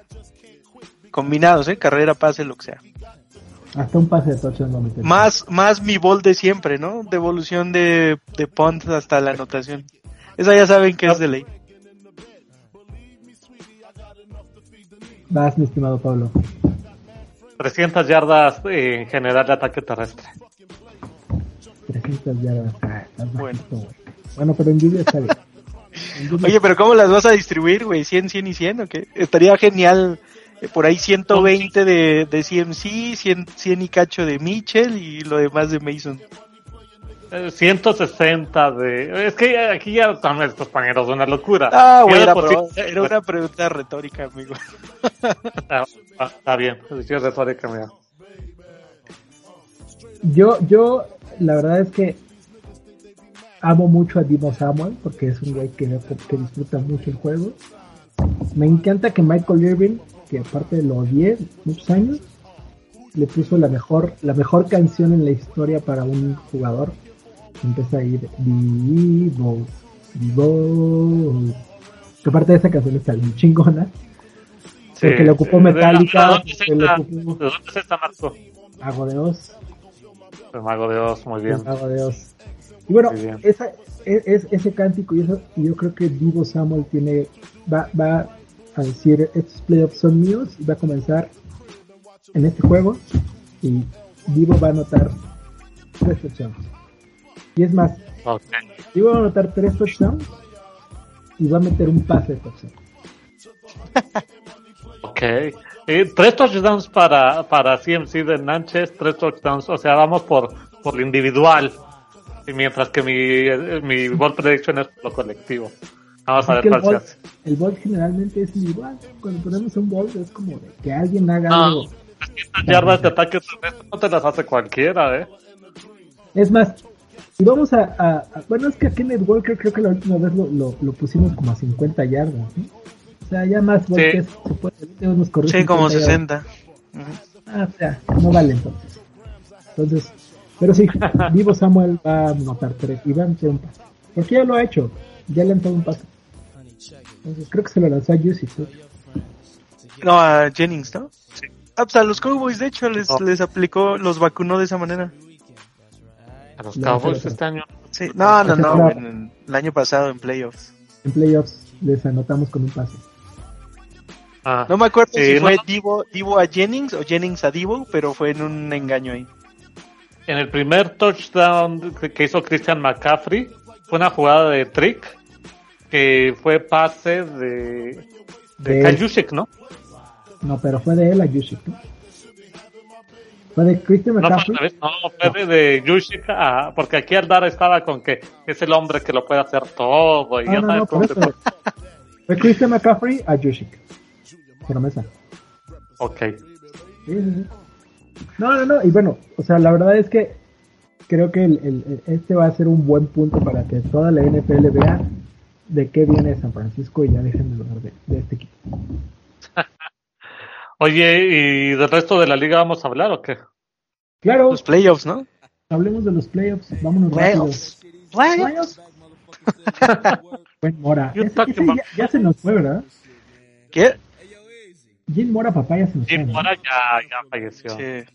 Combinados, ¿eh? Carrera, pase, lo que sea. Hasta un pase de touchdown no meter. Más, más mi bol de siempre, ¿no? Devolución de, de punt hasta la anotación. Esa ya saben que es de ley. Vas, mi estimado Pablo. 300 yardas eh, en general de ataque terrestre. 300 yardas. Ah, Bueno. bajito. Bueno, pero en lluvia está bien. Oye, pero ¿cómo las vas a distribuir, güey? ¿100, 100 y 100 o qué? Estaría genial. Eh, Por ahí 120 de, de CMC, 100, 100 y cacho de Mitchell y lo demás de Mason. Eh, 160 de... Es que aquí ya también estos pañeros una locura. Ah, güey, de era, una pregunta retórica, amigo. Ah, ah, está bien, es retórica, mira. Yo, yo, la verdad es que amo mucho a Dimo Samuel porque es un güey que, que disfruta mucho el juego. Me encanta que Michael Irving, que aparte lo odié muchos años, le puso la mejor, la mejor canción en la historia para un jugador. Empieza a ir vivo, vivo. Que aparte de esa canción está bien chingona. Porque le ocupó ¿De- Metallica, ¿De dónde es ocupó ¿De dónde es esta Marco? Mago de Oz. El mago de Oz, muy bien. Mago de Oz. Y bueno, bien. esa, es, es- ese cántico y eso, y yo creo que Divo Samuel tiene, va, va a decir, estos playoffs son míos y va a comenzar en este juego y Divo va a anotar tres touchdowns. Y es más, Ok. Divo va a anotar tres touchdowns y va a meter un pase de touchdown. Ok. Tres touchdowns para, para CMC de Nanches, tres touchdowns. O sea, vamos por, por lo individual. Y mientras que mi, mi ball prediction es por lo colectivo. Vamos a Es ver que el hace. el generalmente es igual. Cuando ponemos un ball es como de que alguien haga No. algo. 300 yardas de ataque no te las hace cualquiera, ¿eh? Es más, y vamos a, a- a- bueno, es que a Kenneth Walker creo que la última vez lo, lo, lo pusimos como a 50 yardas, ¿no? O sea, ya más golpes se puede, nos corrió Sí, como 50 yardas. 60. Ujú. Ah, o sea, no vale entonces. Entonces, pero sí, Vivo Samuel va a anotar tres y va a meter un pase. Porque ya lo ha hecho, ya le han dado un pase. Entonces, creo que se lo lanzó a Juicy, ¿sí? No, a Jennings, ¿no? Ah, pues a los Cowboys, de hecho, les, No. les aplicó, los vacunó de esa manera. A los No, Cowboys este año. Sí, no, no, no, fue- en- en- el año pasado en playoffs. En playoffs les anotamos con un pase. Ah, No me acuerdo Sí, si no, fue no. Divo, Divo a Jennings o Jennings a Divo, pero fue en un engaño ahí. En el primer touchdown que que hizo Christian McCaffrey fue una jugada de trick que fue pase de, de De- Kyle Juszczyk, ¿no? No, pero fue de él a Jusic, ¿no? Fue de Christian No McCaffrey. revés, no, fue de, de Juszczyk a- porque aquí Aldara estaba con que es el hombre que lo puede hacer todo y Ah, ya no, no, cómo por se eso. Fue Christian McCaffrey a Jusic. Promesa. Ok. Sí, sí, sí. No, no, no. Y bueno, o sea, la verdad es que creo que el- este va a ser un buen punto para que toda la NFL vea de qué viene San Francisco y ya dejen de hablar de, de este equipo. Oye, ¿y del resto de la liga vamos a hablar o qué? Claro, Los playoffs, ¿no? hablemos de los playoffs. Vámonos rápido. Playoffs. Playoffs. Buen Mora. Ese- ese ya, ya se nos fue, ¿verdad? ¿Qué? Jim Mora, papá, ya se nos fue. Jim ¿no? Mora ya, ya falleció. Sí.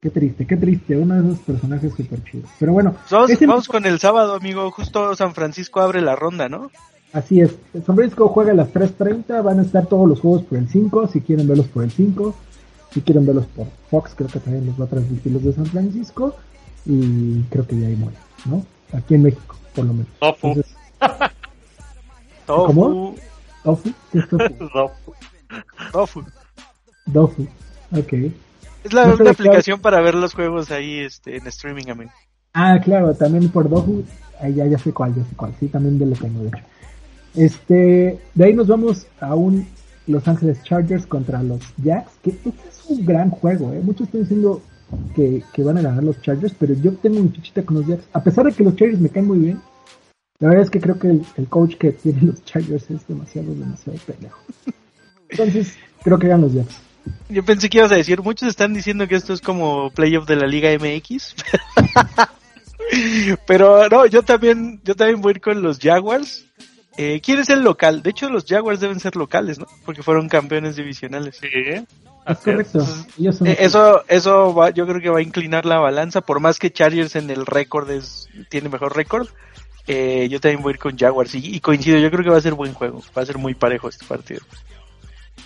Qué triste, qué triste. Uno de esos personajes súper chidos. Pero bueno, Vamos, ese- vamos con el sábado, amigo. Justo San Francisco abre la ronda, ¿no? Así es. San Francisco juega a las 3.30. Van a estar todos los juegos por el 5. Si quieren verlos por el 5. Si quieren verlos por Fox, creo que también los va a transmitir los de San Francisco. Y creo que ya hay muere, ¿no? Aquí en México, por lo menos. Tofu. Entonces, Tofu. ¿Cómo? Tofu. ¿Qué es tofu? Tofu. Tofu. Tofu. Ok. Es la No una aplicación para ver los juegos ahí este, en streaming, amigo. Ah, claro, también por Dohu. Ahí ya, ya sé cuál, ya sé cuál. Sí, también de lo tengo, de hecho. Este, de ahí nos vamos a un Los Ángeles Chargers contra los Jacks, que este es un gran juego, ¿eh? Muchos están diciendo que, que van a ganar los Chargers, pero yo tengo mi fichita con los Jacks. A pesar de que los Chargers me caen muy bien, la verdad es que creo que el, el coach que tiene los Chargers es demasiado, demasiado pendejo. Entonces, creo que ganan los Jacks. Yo pensé que ibas a decir, muchos están diciendo que esto es como playoff de la Liga MX. Pero no, yo también, yo también voy a ir con los Jaguars. Eh, ¿Quién es el local? De hecho, los Jaguars deben ser locales, ¿no? Porque fueron campeones divisionales. Sí. Es correcto. Eh, Eso, eso va, yo creo que va a inclinar la balanza, por más que Chargers en el récord es, tiene mejor récord, eh, yo también voy a ir con Jaguars y, y coincido, yo creo que va a ser buen juego, va a ser muy parejo este partido.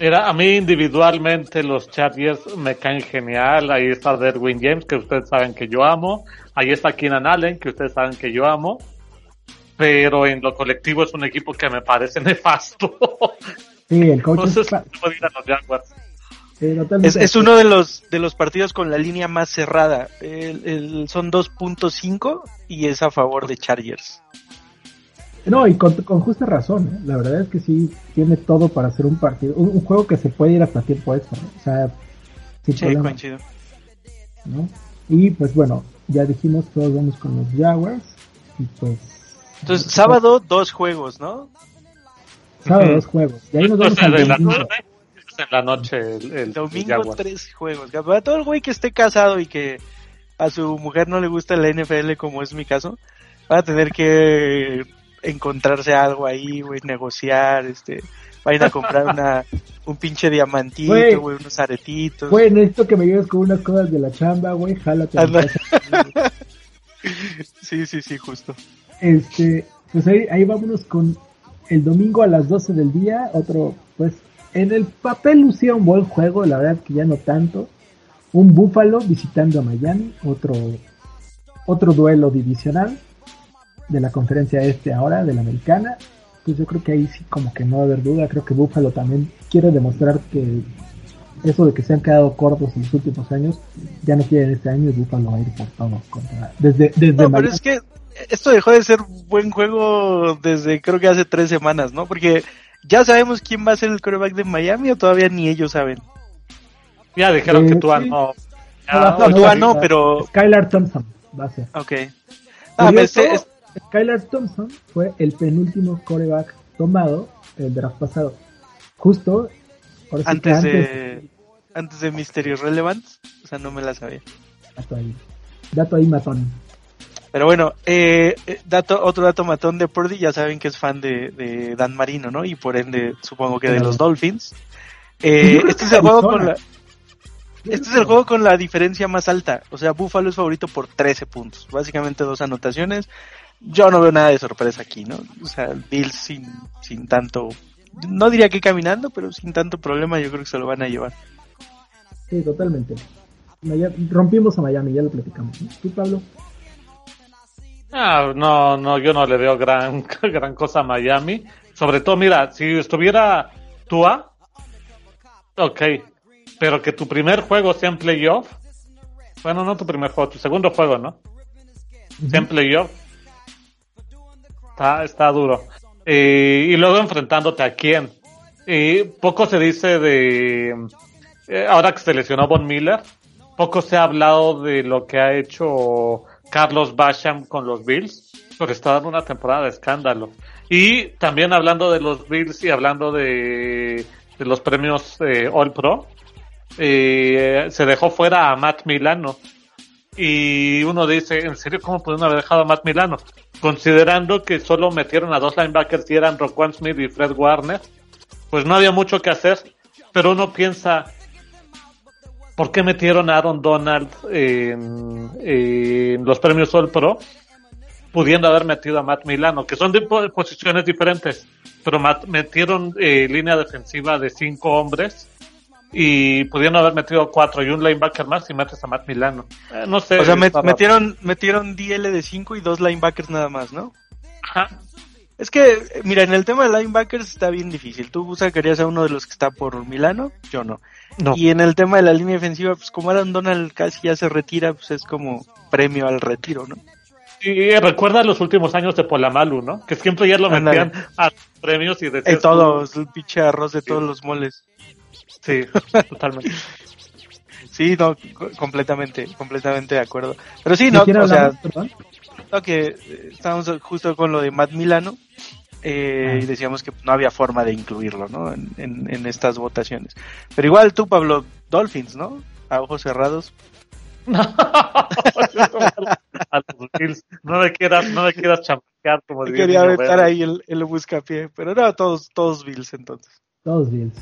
Mira, a mí individualmente los Chargers me caen genial. Ahí está Derwin James, que ustedes saben que yo amo. Ahí está Keenan Allen, que ustedes saben que yo amo. Pero en lo colectivo es un equipo que me parece nefasto. Sí, el coach Entonces, es, pa- no puedo ir a los Jaguars. sí, totalmente. Es, es uno de los, de los partidos con la línea más cerrada, El- el- son 2.5 y es a favor de Chargers. No, y con, con justa razón. ¿eh? La verdad es que sí tiene todo para hacer un partido. Un, un juego que se puede ir hasta tiempo extra. ¿no? O sea, sin Sí, problema. coincido. ¿no? Y pues bueno, ya dijimos, todos vamos con los Jaguars. Y pues. Entonces, sábado, dos juegos, ¿no? Sábado dos juegos. Y ahí nos Esto vamos es al en la domingo. tarde, es en la noche el, el Domingo, Jaguars. tres juegos. Para todo el güey que esté casado y que a su mujer no le gusta la NFL, como es mi caso, va a tener que encontrarse algo ahí, güey, negociar, este, vayan a comprar una, un pinche diamantito, güey, unos aretitos. Güey, necesito que me lleves con unas cosas de la chamba, güey. Jálate. Sí, sí, sí, justo. Este, pues ahí, ahí vámonos con el domingo a las 12 del día. Otro, pues, en el papel lucía un buen juego, la verdad que ya no tanto. Un Búfalo visitando a Miami, otro, otro duelo divisional de la conferencia este ahora, de la americana. Pues yo creo que ahí sí como que no va a haber duda. Creo que Búfalo también quiere demostrar que eso de que se han quedado cortos en los últimos años, ya no quieren este año y Búfalo va a ir por todo contra, desde, desde No, pero es que esto dejó de ser buen juego desde creo que hace tres semanas, ¿no? Porque ya sabemos quién va a ser el quarterback de Miami o todavía ni ellos saben. Ya dijeron Eh, que tú sí. no. No, Ya, ser- Tua va- no, pero- Skylar Thompson va a ser. Ok. Ah, me Curioso, sé- es- Skylar Thompson fue el penúltimo coreback tomado el draft pasado. Justo sí que antes de antes de Mystery Relevant, o sea, no me la sabía. Dato ahí, dato ahí matón. Pero bueno, eh, eh, dato, otro dato matón de Purdy, ya saben que es fan de, de Dan Marino, ¿no? Y por ende, supongo que de los Dolphins. Eh, este es el juego con la, este es el juego con la diferencia más alta. O sea, Buffalo es favorito por 13 puntos. Básicamente dos anotaciones. Yo no veo nada de sorpresa aquí, ¿no? O sea, Bills sin, sin tanto, no diría que caminando, pero sin tanto problema yo creo que se lo van a llevar. Sí, totalmente. Rompimos a Miami, ya lo platicamos. ¿no? ¿Tú, Pablo? Ah, no, no, yo no le veo gran, gran cosa a Miami. Sobre todo, mira, si estuviera Tua, ok, pero que tu primer juego sea en playoff, bueno, no tu primer juego, tu segundo juego, ¿no? Sea en playoff, está, está duro. Eh, y luego enfrentándote a quién. Y poco se dice de, eh, ahora que se lesionó Von Miller, poco se ha hablado de lo que ha hecho Carlos Basham con los Bills, porque está dando una temporada de escándalo. Y también hablando de los Bills y hablando de, los premios eh, All Pro, eh, se dejó fuera a Matt Milano. Y uno dice, ¿en serio cómo pudieron haber dejado a Matt Milano? Considerando que solo metieron a dos linebackers y eran Roquan Smith y Fred Warner, pues no había mucho que hacer. Pero uno piensa, ¿por qué metieron a Aaron Donald en, los premios All Pro? Pudiendo haber metido a Matt Milano, que son de po- posiciones diferentes, pero metieron eh, línea defensiva de cinco hombres y pudiendo haber metido cuatro y un linebacker más y metes a Matt Milano. Eh, no sé. O sea, met- metieron, metieron DL de 5 y dos linebackers nada más, ¿no? Ajá. Es que, eh, mira, en el tema de linebackers está bien difícil. Tú sacarías a uno de los que está por Milano, yo no. No. Y en el tema de la línea defensiva, pues como Aaron Donald casi ya se retira, pues es como premio al retiro, ¿no? Y eh, recuerda los últimos años de Polamalu, ¿no? Que siempre ya lo metían a premios y En todos, el pinche arroz de todos los moles. Sí, totalmente. Sí, no, co- completamente, completamente de acuerdo. Pero sí, no, ¿De quién o sea, no, que eh, estábamos justo con lo de Matt Milano eh, y decíamos que no había forma de incluirlo, ¿no? En, en, en estas votaciones. Pero igual tú, Pablo, Dolphins, ¿no? A ojos cerrados. a los Bills. No me quieras, no me quieras chamaquear como Quería aventar ahí el, el buscapié, pero no, todos, todos Bills entonces. Todos Bills.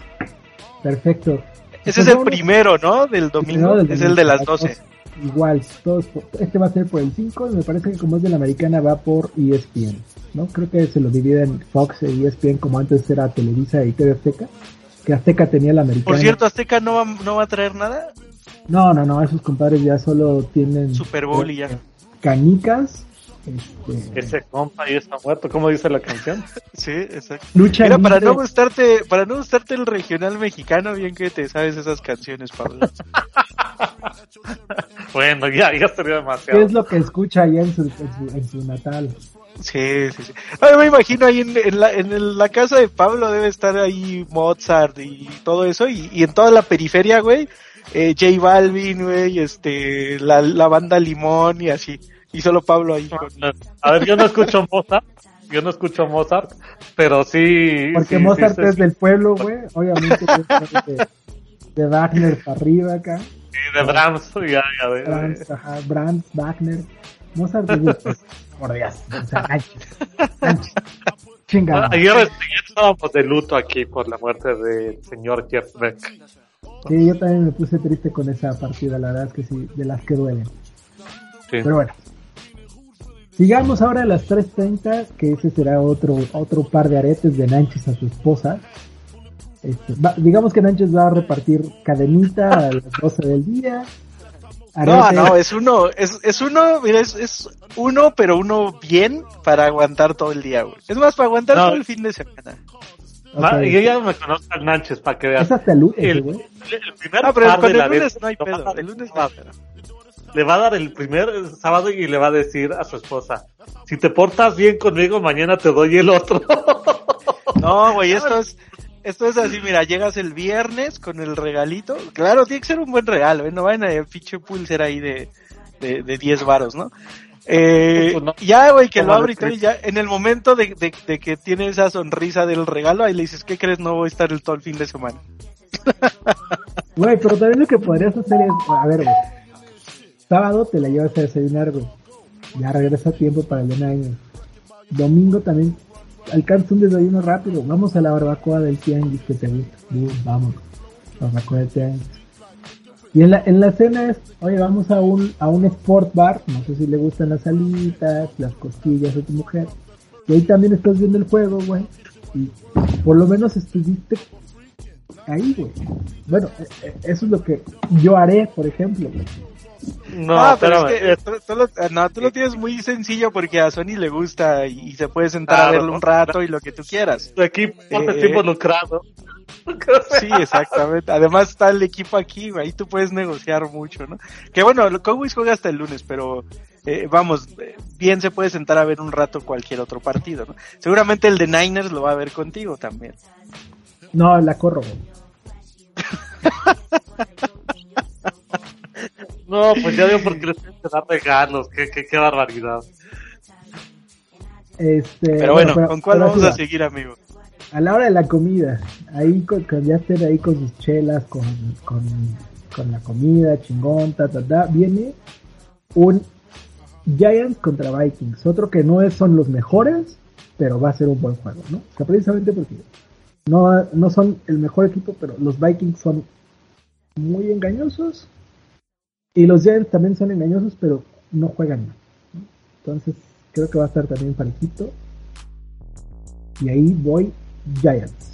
Perfecto. Ese es el primero, ¿no? Del domingo. es el de las 12. Igual, todos, este va a ser por el 5 y me parece que como es de la americana va por ESPN, ¿no? Creo que se lo dividen Fox e ESPN como antes era Televisa y TV Azteca, que Azteca tenía la americana. Por cierto, Azteca no va, no va a traer nada. No, no, no, esos compadres ya solo tienen Super Bowl y ya. Canicas este... Ese compa ya está muerto, ¿cómo dice la canción? sí, exacto. Lucha Mira, para no gustarte, para no gustarte el regional mexicano, bien que te sabes esas canciones, Pablo. bueno, ya, ya estaría demasiado. ¿Qué es lo que escucha allá en su, en su, natal? Sí, sí, sí. me imagino ahí en, la, en la casa de Pablo debe estar ahí Mozart y todo eso, y, y en toda la periferia, güey, eh, J Balvin, güey, este, la, la banda Limón y así. Y solo Pablo ahí. A ver, yo no escucho Mozart. Yo no escucho Mozart, pero sí. Porque Mozart es del pueblo, güey. Obviamente de, de Wagner para arriba acá. Sí, de Brahms, ya, ya. De, Brahms, ajá, Brahms, Wagner. Mozart de, pues, por Dios, o sea, Sánchez. Chingada. Ah, ayer, estábamos de luto aquí por la muerte del señor Jeff Beck. Sí, yo también me puse triste con esa partida, la verdad es que sí, de las que duelen. Sí. Pero bueno, Sigamos ahora a las 3.30, que ese será otro, otro par de aretes de Nanches a su esposa. Este, digamos que Nanches va a repartir cadenita a las 12 del día. No, no, es uno, es, es uno, mira, es, es, uno, pero uno bien para aguantar todo el día, güey. Es más, para aguantar todo el fin de semana. Okay. Yo ya me conozco al Nanches para que veas. Es hasta el lunes, el, el, el, primer no, pero con el lunes no hay pedo. El lunes no hay pedo le va a dar el primer sábado y le va a decir a su esposa, si te portas bien conmigo, mañana te doy el otro. No, güey, esto es, esto es así, mira, llegas el viernes con el regalito, claro, tiene que ser un buen regalo, ¿eh? no vayan a pinche pulser ahí de, de, de 10 varos, ¿no? Eh, pues ya, güey, que lo abre y ya en el momento de, de, de, que tiene esa sonrisa del regalo, ahí le dices, ¿qué crees? No voy a estar el todo el fin de semana. Güey, pero también lo que podrías hacer es, a ver, güey, Sábado te la llevas a desayunar, güey. Ya regresa a tiempo para el de año. Domingo también alcanza un desayuno rápido. Vamos a la barbacoa del tianguis que te gusta. vamos. Barbacoa del tianguis. Y en la, en la cena es, oye, vamos a un, a un sport bar. No sé si le gustan las alitas, las costillas a tu mujer. Y ahí también estás viendo el juego, güey. Y por lo menos estuviste ahí, güey. Bueno, e, e, eso es lo que yo haré, por ejemplo. No, ah, pero es que tú, lo, no, tú lo tienes muy sencillo porque a Sony le gusta y, se puede sentar a verlo un rato y lo que tú quieras. Tu equipo eh, está involucrado. Sí, exactamente. Además está el equipo aquí, ahí tú puedes negociar mucho, ¿no? Que bueno, Cowboys juega hasta el lunes, pero eh, vamos, bien se puede sentar a ver un rato cualquier otro partido, ¿no? Seguramente el de Niners lo va a ver contigo también. No, la corro. No, pues ya veo por qué les dar regalos. Qué, qué, qué barbaridad. Este, pero bueno, ¿con cuál vamos a seguir, amigo? A la hora de la comida, ahí con, ya estén ahí con sus chelas, con, con, con la comida, chingón, ta, ta, ta, viene un Giants contra Vikings, otro que no es, son los mejores, pero va a ser un buen juego, ¿no? O sea, precisamente porque no, no son el mejor equipo, pero los Vikings son muy engañosos y los Giants también son engañosos, pero no juegan. Entonces, creo que va a estar también parejito. Y ahí voy Giants.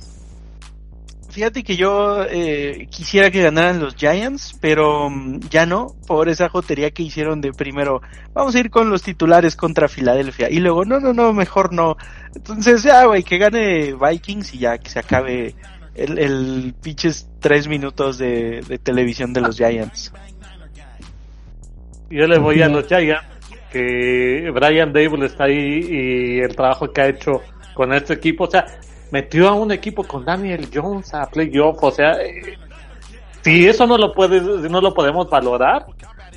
Fíjate que yo eh, quisiera que ganaran los Giants, pero mm, ya no, por esa jotería que hicieron de primero, vamos a ir con los titulares contra Filadelfia, y luego, no, no, no, mejor no. Entonces, ya, güey, que gane Vikings y ya que se acabe el, el pinches tres minutos de televisión de los Giants. Yo le voy a los Giants, que Brian Dable está ahí y el trabajo que ha hecho con este equipo, o sea, metió a un equipo con Daniel Jones a playoff, o sea, eh, si eso no lo puedes, no lo podemos valorar,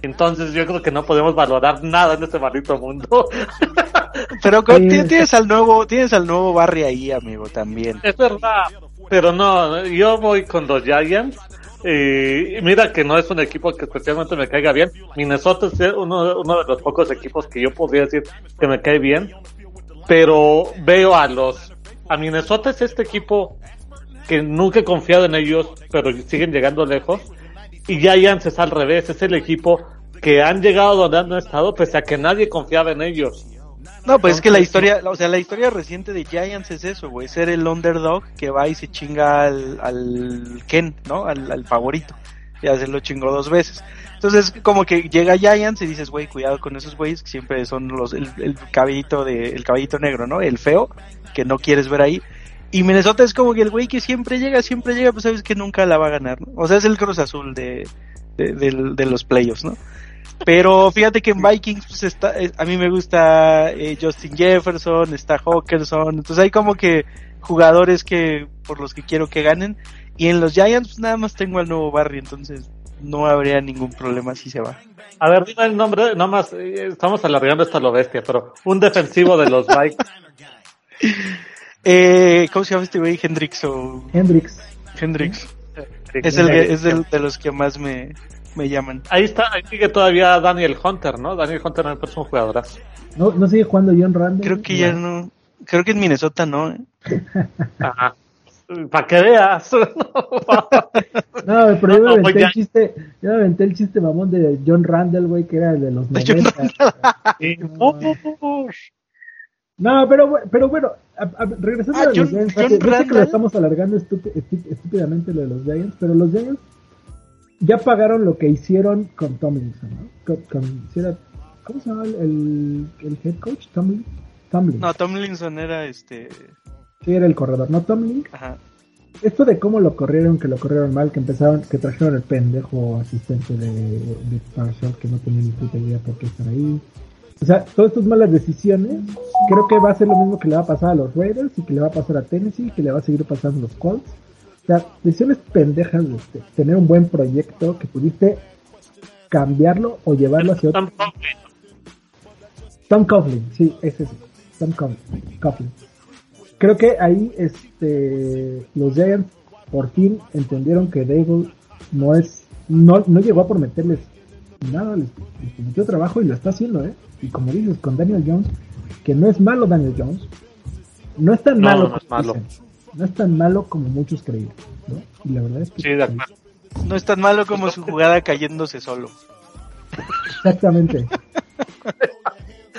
entonces yo creo que no podemos valorar nada en este maldito mundo. Pero tienes al nuevo, tienes al nuevo Barry ahí, amigo, también. Es verdad, pero no, yo voy con los Giants y mira que no es un equipo que especialmente me caiga bien. Minnesota es uno, uno de los pocos equipos que yo podría decir que me cae bien. Pero veo a los... A Minnesota es este equipo que nunca he confiado en ellos, pero siguen llegando lejos. Y Giants es al revés, es el equipo que han llegado donde han estado, pese a que nadie confiaba en ellos. No, pues es que la historia, o sea, la historia reciente de Giants es eso, güey, ser el underdog que va y se chinga al, al Ken, ¿no? Al, al favorito. Ya se lo chingó dos veces. Entonces, como que llega Giants y dices, güey, cuidado con esos güeyes que siempre son los, el, el caballito de, el caballito negro, ¿no? El feo, que no quieres ver ahí. Y Minnesota es como que el güey que siempre llega, siempre llega, pues sabes que nunca la va a ganar, ¿no? O sea, es el Cruz Azul de, de, de, de los playoffs, ¿no? Pero fíjate que en Vikings, pues está, eh, a mí me gusta eh, Justin Jefferson, está Hawkinson, entonces hay como que jugadores que, por los que quiero que ganen. Y en los Giants, pues nada más tengo al nuevo Barry, entonces no habría ningún problema si se va. A ver, dime el nombre, nada más, eh, estamos alargando esto a lo bestia, pero un defensivo de los Vikings. eh, ¿Cómo se llama este güey? Hendrix o... Hendrix. Hendrix. Es el, es el de los que más me, me llaman. Ahí está, ahí sigue todavía Daniel Hunter, ¿no? Daniel Hunter me parece un jugadorazo. ¿No, ¿No sigue jugando John Randall? Creo que ya no. Creo que en Minnesota no. ¿eh? Ajá. Para que veas. no, pero yo me aventé el chiste, yo me aventé el chiste mamón de John Randall, güey, que era el de los 90. No, pero, pero bueno, a, a, regresando Ah, a los John- Giants, John yo sé que lo estamos alargando estúpi- estú- estúpidamente lo de los Giants, pero los Giants ya pagaron lo que hicieron con Tomlinson, ¿no? Con, con- si era- ¿Cómo se llama el, el, head coach? Tomlin. Tomlin. No, Tomlinson era este. Sí, era el corredor, ¿no? Tomlin. Ajá. Esto de cómo lo corrieron, que lo corrieron mal, que empezaron, que trajeron el pendejo asistente de, de Parshall, que no tenía ni puta idea por qué estar ahí. O sea, todas estas malas decisiones, creo que va a ser lo mismo que le va a pasar a los Raiders y que le va a pasar a Tennessee y que le va a seguir pasando a los Colts. O sea, decisiones pendejas de este, tener un buen proyecto que pudiste cambiarlo o llevarlo hacia otro. Tom Coughlin. Tom Coughlin, sí, ese es Tom Coughlin. Coughlin. Creo que ahí este los Giants por fin entendieron que Dable no es no, no llegó a prometerles nada, les, les prometió trabajo y lo está haciendo, ¿eh? Y como dices con Daniel Jones, que no es malo Daniel Jones, no es tan No, malo no es malo. dicen, no es tan malo como muchos creían, ¿no? Y la verdad es que Sí, de acuerdo. No es tan malo como su jugada cayéndose solo. exactamente.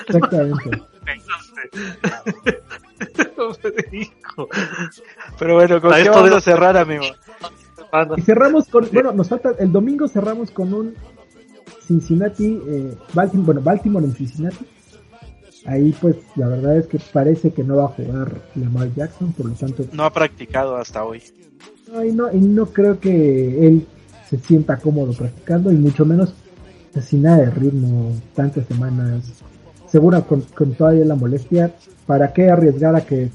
Exactamente. Pero bueno, ¿con esto vamos a cerrar, amigo? Y cerramos con, bueno, nos falta, el domingo cerramos con un Cincinnati, eh, Baltimore, bueno, Baltimore en Cincinnati. Ahí pues la verdad es que parece que no va a jugar Lamar Jackson, por lo tanto, No ha practicado hasta hoy. no, y no, y no creo que él se sienta cómodo practicando y mucho menos sin nada de ritmo, tantas semanas, segura con, con todavía la molestia, ¿para qué arriesgar a que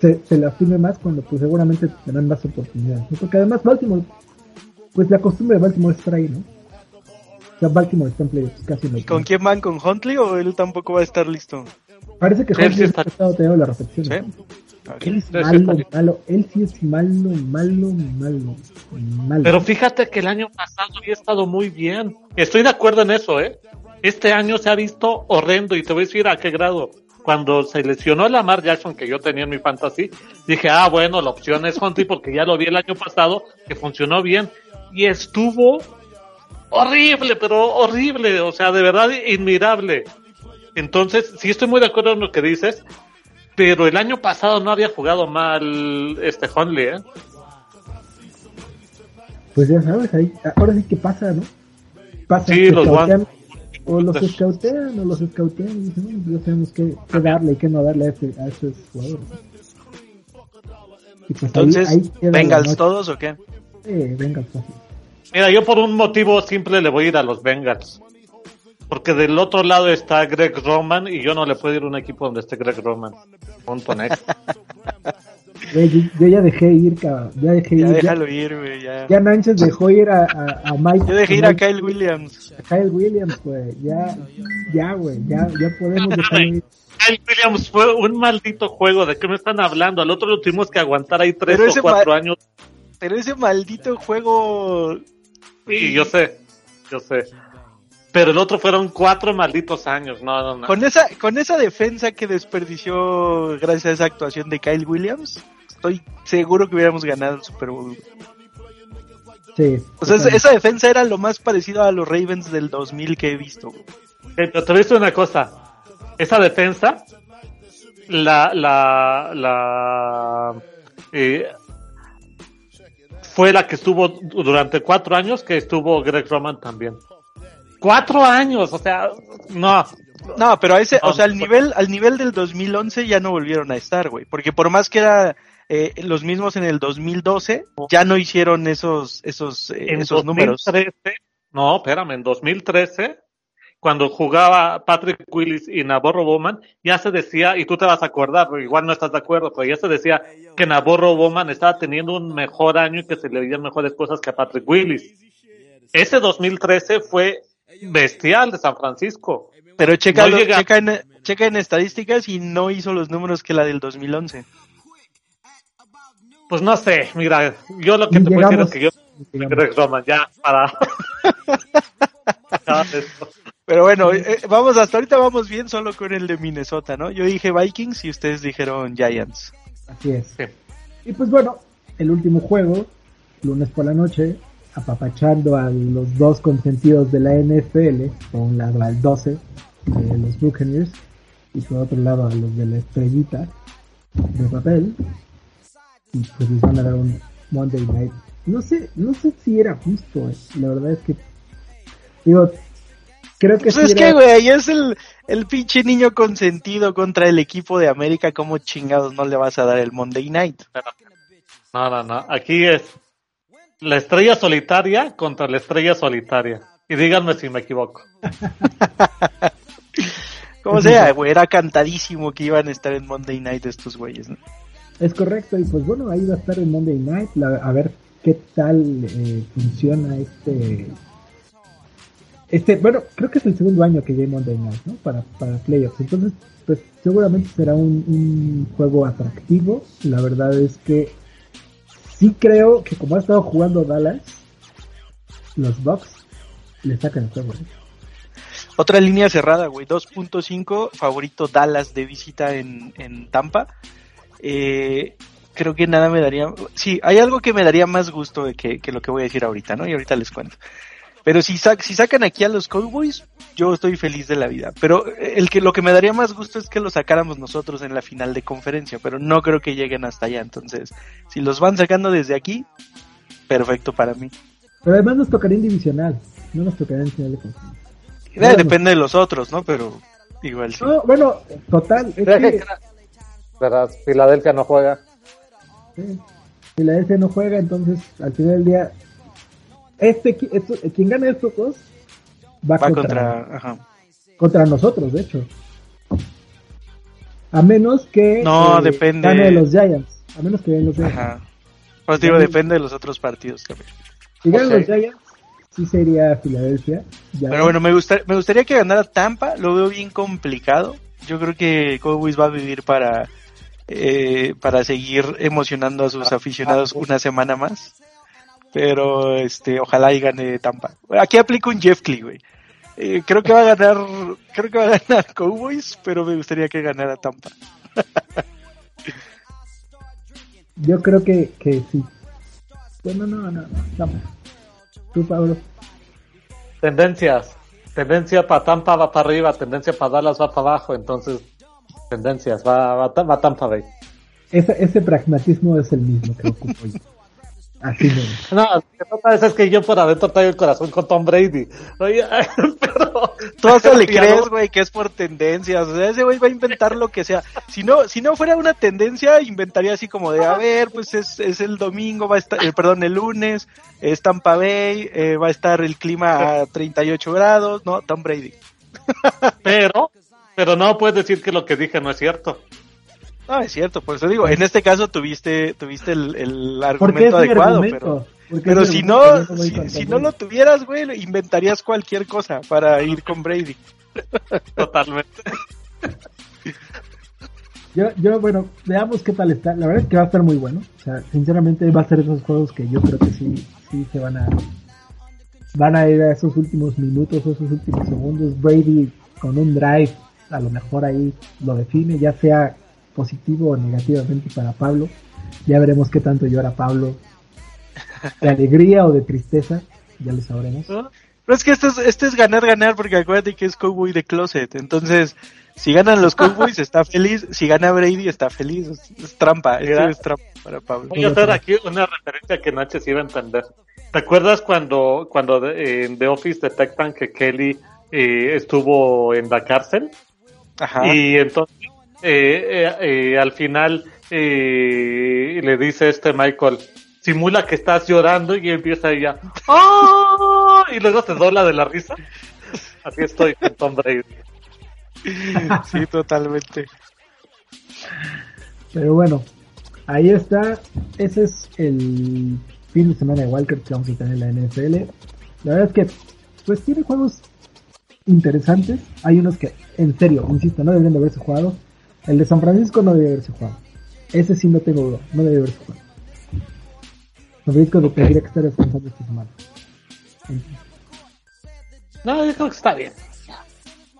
se, se lastime más cuando pues seguramente tendrán más oportunidades? ¿no? Porque además Baltimore, pues la costumbre de Baltimore es estar ahí, ¿no? Sea, Baltimore está en playoffs casi en ¿Y con quién van? ¿Con Huntley o él tampoco va a estar listo? Parece que Huntley sí está teniendo la recepción. ¿Sí? Él es malo, malo, él sí es malo, malo, malo, malo. Pero fíjate que el año pasado había estado muy bien. Estoy de acuerdo en eso, ¿eh? Este año se ha visto horrendo y te voy a decir a qué grado. Cuando se lesionó Lamar Jackson, que yo tenía en mi fantasy, dije, ah, bueno, la opción es Huntley porque ya lo vi el año pasado, que funcionó bien. Y estuvo horrible, pero horrible, o sea, de verdad inmirable. Entonces, sí estoy muy de acuerdo en lo que dices, pero el año pasado no había jugado mal este Huntley, ¿eh? Pues ya sabes, ahí, ahora sí que pasa, ¿no? Pasa Sí, los escautean, o los escautean, o los escautean y dicen, bueno, pues ya sabemos qué, qué darle y qué no darle a, este, a estos jugadores. ¿no? Y pues Entonces, ahí queda la ¿Bengals noche. todos o qué? Eh, Bengals fácil. Mira, yo por un motivo simple le voy a ir a los Bengals. Porque del otro lado está Greg Roman y yo no le puedo ir a un equipo donde esté Greg Roman. Punto next. Yo, yo ya dejé ir, cabrón, ya dejé Ya ir. déjalo ir, güey, ya. Ya, ya Nanches dejó ir a, a, a Mike. Yo dejé ir a Mike- Kyle Williams. a Kyle Williams, güey. Ya, ya, güey, ya, ya podemos dejarlo ir. Kyle Williams fue un maldito juego. ¿De qué me están hablando? Al otro lo tuvimos que aguantar ahí tres Pero o cuatro años. Pero ese maldito juego. Y yo sé, yo sé. Pero el otro fueron cuatro malditos años. No, no, no. Con esa, con esa defensa que desperdició gracias a esa actuación de Kyle Williams, estoy seguro que hubiéramos ganado el Super Bowl. Sí. O sea, esa, defensa era lo más parecido a los Ravens del 2000 que he visto. Eh, pero te visto una cosa. Esa defensa, la, la, la, eh, fue la que estuvo durante cuatro años que estuvo Greg Roman también. Cuatro años, o sea, no. No, pero a ese, o sea, al nivel, al nivel del 2011 ya no volvieron a estar, güey. Porque por más que era eh, los mismos en el 2012, ya no hicieron esos, esos, eh, En esos números. 2013, no, espérame, en 2013, cuando jugaba Patrick Willis y Navarro Bowman, ya se decía, y tú te vas a acordar, pero igual no estás de acuerdo, pero ya se decía que Navarro Bowman estaba teniendo un mejor año y que se le veían mejores cosas que a Patrick Willis. Ese 2013 fue bestial de San Francisco. Pero checa, No lo- llega- checa, en, checa en estadísticas y no hizo los números que la del 2011. Pues no sé, mira, yo lo que Y te puedo decir es que yo Roman, ya, para. Pero bueno, eh, vamos, hasta ahorita vamos bien solo con el de Minnesota, ¿no? Yo dije Vikings y ustedes dijeron Giants. Así es. Sí. Y pues bueno, el último juego, lunes por la noche, apapachando a los dos consentidos de la NFL, por un lado al 12 de los Buccaneers y por otro lado a los de la estrellita de papel. Y pues les van a dar un Monday Night. No sé, no sé si era justo, eh. la verdad es que digo, creo que Pues sí es era- que, güey, es el, el pinche niño consentido contra el equipo de América. ¿Cómo chingados no le vas a dar el Monday Night? No, no, no. Aquí es la estrella solitaria contra la estrella solitaria. Y díganme si me equivoco. Como sea, güey, era cantadísimo que iban a estar en Monday Night estos güeyes, ¿no? Es correcto, y pues bueno, ahí va a estar el Monday Night, la- a ver qué tal eh, funciona este... Este, bueno, creo que es el segundo año que hay Monday Night, ¿no? Para, para playoffs. Entonces, pues seguramente será un, un juego atractivo. La verdad es que sí creo que como ha estado jugando Dallas, los Bucks le sacan el juego. ¿eh? Otra línea cerrada, güey, 2.5, favorito Dallas de visita en, en Tampa. Eh, creo que nada me daría... Sí, hay algo que me daría más gusto que, que lo que voy a decir ahorita, ¿no? Y ahorita les cuento. Pero si, sac- si sacan aquí a los Cowboys, yo estoy feliz de la vida. Pero el que lo que me daría más gusto es que lo sacáramos nosotros en la final de conferencia, pero no creo que lleguen hasta allá. Entonces, si los van sacando desde aquí, perfecto para mí. Pero además nos tocaría en divisional, no nos tocaría en final de conferencia. Eh. Depende de los otros, ¿no? Pero igual sí. No, bueno, total, es que ¿Verdad? Filadelfia no juega. Sí. Filadelfia no juega, entonces al final del día, este, esto- quien gane estos dos va, Va contra, contra... Ajá. contra nosotros, de hecho. A menos que No, eh, depende. gane los Giants. A menos que ganen los Giants. Ajá. Pues digo, depende de los otros partidos también. Si ganan los Giants, sí sería Filadelfia. Giants. Pero bueno, me, gusta, me gustaría que ganara Tampa, lo veo bien complicado. Yo creo que Cowboys va a vivir para, eh, para seguir emocionando a sus aficionados una semana más. Pero este, ojalá y gane Tampa. Aquí aplico un Jeff Klee, güey. Eh, creo que va a ganar, creo que va a ganar Cowboys, pero me gustaría que ganara Tampa. Yo creo que, que sí. Bueno, no, no, no. Vamos. Tú, Pablo. Tendencias. Tendencia para Tampa va para arriba, tendencia para Dallas va para abajo. Entonces, tendencias. Va, va, va Tampa Bay. Ese, ese pragmatismo es el mismo que ocupo yo. Así No, lo que pasa es que yo por adentro traigo el corazón con Tom Brady. Oye, pero. Tú hasta le crees, no- güey, que es por tendencias. O sea, ese güey va a inventar lo que sea. Si no, si no fuera una tendencia, inventaría así como de, a ver, pues es, es el domingo, va a estar, eh, perdón, el lunes, es Tampa Bay, eh, va a estar el clima a 38 grados, no, Tom Brady. Pero, pero no puedes decir que lo que dije no es cierto. No, es cierto, por eso digo, en este caso tuviste, tuviste el, el argumento adecuado, argumento. pero, pero si no, si, si no lo Brady. tuvieras, güey, inventarías cualquier cosa para ir con Brady. Totalmente. Yo, yo, bueno, veamos qué tal está. La verdad es que va a estar muy bueno. O sea, sinceramente va a ser esos juegos que yo creo que sí, sí se van a, van a ir a esos últimos minutos, esos últimos segundos. Brady con un drive, a lo mejor ahí lo define, ya sea positivo o negativamente para Pablo. Ya veremos qué tanto llora Pablo. De alegría o de tristeza, ya lo sabremos. ¿No? Pero es que esto es, esto es ganar, ganar, porque acuérdate que es Cowboy de Closet. Entonces, si ganan los Cowboys, está feliz. Si gana Brady, está feliz. Es, es trampa. Es trampa para Pablo. Voy a hacer aquí una referencia que Nacho sí iba a entender. ¿Te acuerdas cuando, cuando en The Office detectan que Kelly eh, estuvo en la cárcel? Ajá. Y entonces, eh, eh, eh, al final, eh, le dice este Michael, simula que estás llorando y empieza ella, ¡ah! Y luego se dobla de la risa. Así estoy con Tom Brady. Sí, totalmente. Pero bueno, ahí está. Ese es el fin de semana de Walker que vamos a tener en la NFL. La verdad es que, pues tiene juegos interesantes. Hay unos que, en serio, insisto, no deberían de haberse jugado. El de San Francisco no debe haberse jugado. Ese sí no tengo duda, no debe haberse jugado. San Francisco tendría que estar descansando esta semana. No, yo creo que está bien.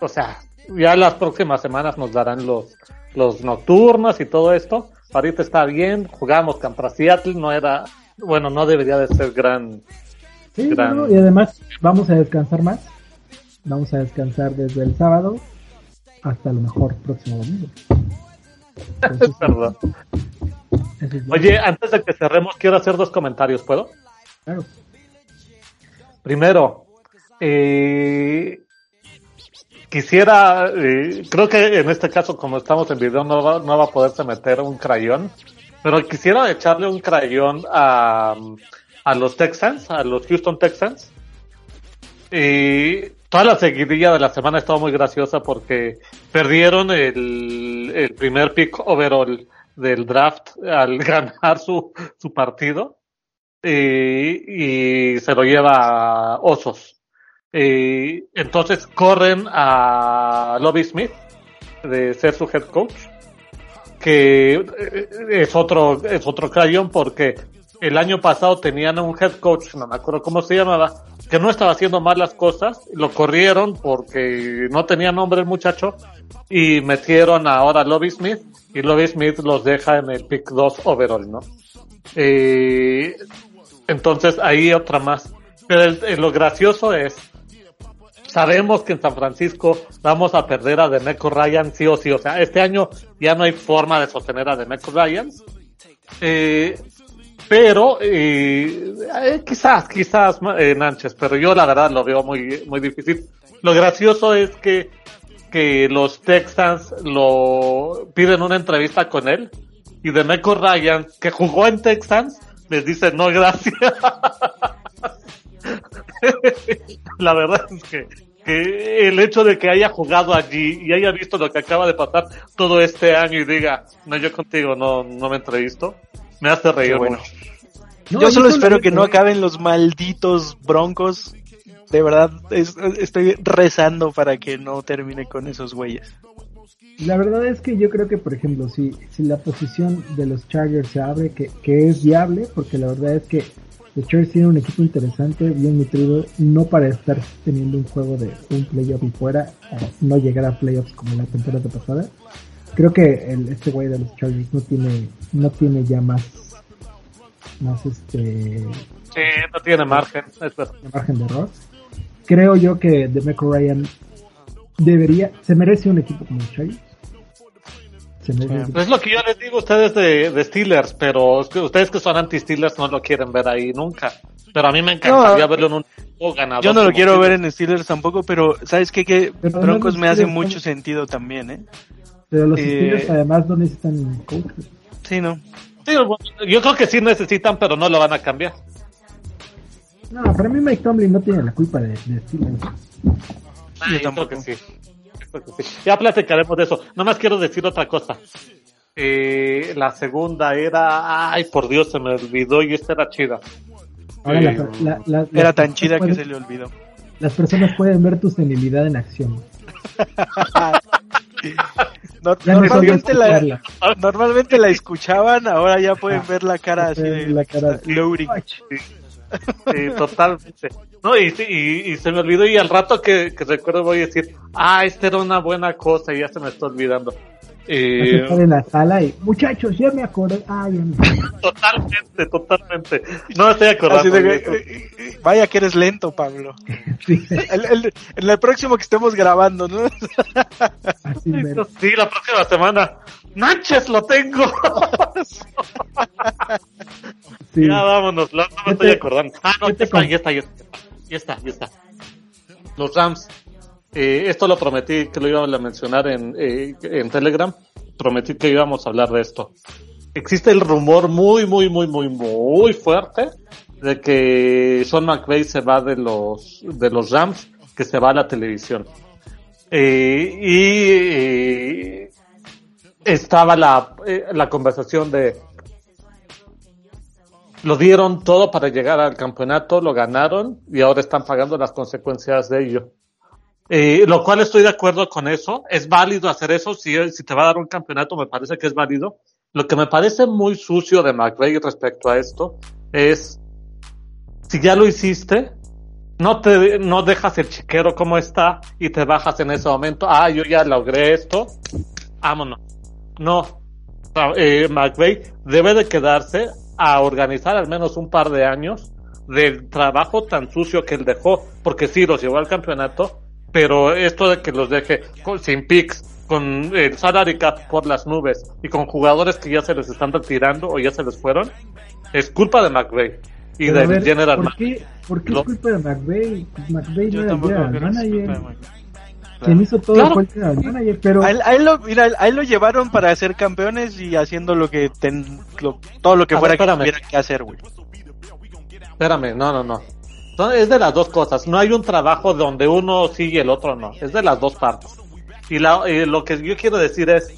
O sea, ya las próximas semanas nos darán los, los nocturnos y todo esto. Ahorita está bien, jugamos contra Seattle, no era, bueno, no debería de ser gran, Sí, Gran- no, y además vamos a descansar más. Vamos a descansar desde el sábado hasta a lo mejor próximo domingo. Perdón. Oye, antes de que cerremos, quiero hacer dos comentarios, ¿puedo? Claro. Primero, eh, quisiera, eh, creo que en este caso, como estamos en video, no va, no va a poderse meter un crayón, pero quisiera echarle un crayón a, a los Texans, a los Houston Texans. Y toda la seguidilla de la semana estaba muy graciosa porque perdieron el, el primer pick overall del draft al ganar su, su partido y se lo lleva a Osos. Eh, entonces corren a Lobby Smith de ser su head coach, que eh, es otro es otro crayón porque el año pasado tenían un head coach, no me acuerdo cómo se llamaba, que no estaba haciendo mal las cosas, lo corrieron porque no tenía nombre el muchacho y metieron ahora a Lobby Smith y Lobby Smith los deja en el pick 2 overall, ¿no? Eh, entonces ahí otra más. Pero lo gracioso es, sabemos que en San Francisco vamos a perder a Demeco Ryan sí o sí. O sea, este año ya no hay forma de sostener a Demeco Ryan. Eh, pero eh, eh, quizás, quizás eh, Nanches, pero yo la verdad lo veo muy, muy difícil. Lo gracioso es que, que los Texans lo piden una entrevista con él y Demeco Ryan, que jugó en Texans, les dice no gracias. la verdad es que, que el hecho de que haya jugado allí y haya visto lo que acaba de pasar todo este año y diga, no, yo contigo no, no me entrevisto, me hace reír bueno. No, Yo solo espero que no acaben los malditos broncos. De verdad, es- estoy rezando para que no termine con esos güeyes. La verdad es que yo creo que, por ejemplo, si, si la posición de los Chargers se abre, que, que es viable, porque la verdad es que los Chargers tienen un equipo interesante, bien nutrido, no para estar teniendo un juego de un playoff y fuera, eh, no llegar a playoffs como la temporada pasada. Creo que el, este güey de los Chargers no tiene, no tiene ya más, más este, Sí, no tiene margen, es verdad. margen de error. Creo yo que Demeco Ryan debería, se merece un equipo como los Chargers. Se merece Es lo que yo les digo a ustedes de, de Steelers, pero es que ustedes que son anti-Steelers no lo quieren ver ahí nunca. Pero a mí me encantaría No, verlo en un equipo ganador. Yo no lo quiero Steelers. ver en Steelers tampoco, pero ¿sabes qué? Que no Broncos me hace mucho sentido también, ¿eh? Pero los Eh, Steelers además no necesitan coach. Sí, ¿no? Sí, yo creo que sí necesitan, pero no lo van a cambiar. No, para mí Mike Tomlin no tiene la culpa de, de Steelers. Ah, Yo tampoco. creo que sí. Creo que sí. Ya platicaremos de eso. Nada más quiero decir otra cosa. Eh, la segunda era, ay por Dios, se me olvidó y esta era chida. Ahora Sí. la- la- la- Era tan chida que pueden- se le olvidó. Las personas pueden ver tu senilidad en acción. No- normalmente, la, normalmente la escuchaban, ahora ya pueden Ah, ver la cara así de la cara. loading. Sí, totalmente. No, y, sí, y, y se me olvidó y al rato que, que recuerdo voy a decir, ah, esta era una buena cosa y ya se me está olvidando. Eh, en la sala y, muchachos, ya me acordé. Ay, totalmente, totalmente. No estoy acordando. De, eh, eh, vaya que eres lento, Pablo. Sí. El, el, en el próximo que estemos grabando, ¿no? Así sí, la próxima semana. ¡Manches, lo tengo! sí. Ya vámonos, no, me estoy acordando. Ah, no, ya está, ya está, ya está, ya está, ya está. Los Rams eh, esto lo prometí que lo íbamos a mencionar en, eh, en Telegram. Prometí que íbamos a hablar de esto. Existe el rumor muy, muy, muy, muy, muy fuerte de que Sean McVay se va de los, de los Rams, que se va a la televisión. Eh, y estaba la, la conversación de lo dieron todo para llegar al campeonato, lo ganaron y ahora están pagando las consecuencias de ello. Eh, lo cual estoy de acuerdo con eso. Es válido hacer eso. Si, te va a dar un campeonato, me parece que es válido. Lo que me parece muy sucio de McVeigh respecto a esto es, si ya lo hiciste, no te, no dejas el chiquero como está y te bajas en ese momento. Ah, yo ya logré esto. Vámonos. No. Eh, McVeigh debe de quedarse a organizar al menos un par de años del trabajo tan sucio que él dejó, porque sí los llevó al campeonato, pero esto de que los deje sin picks, con el salary cap por las nubes y con jugadores que ya se les están retirando o ya se les fueron, es culpa de McVeigh y de General ¿Por qué, ¿por qué es culpa de McVeigh? McVeigh no era general manager. Quien hizo todo fue el general manager, pero... A él, lo, mira, a él lo llevaron para ser campeones y haciendo lo que ten, lo, todo lo que fuera que tuviera que hacer, güey. Espérame, no, no, no es de las dos cosas. No hay un trabajo donde uno sí y el otro no. Es de las dos partes. Y, la, lo que yo quiero decir es,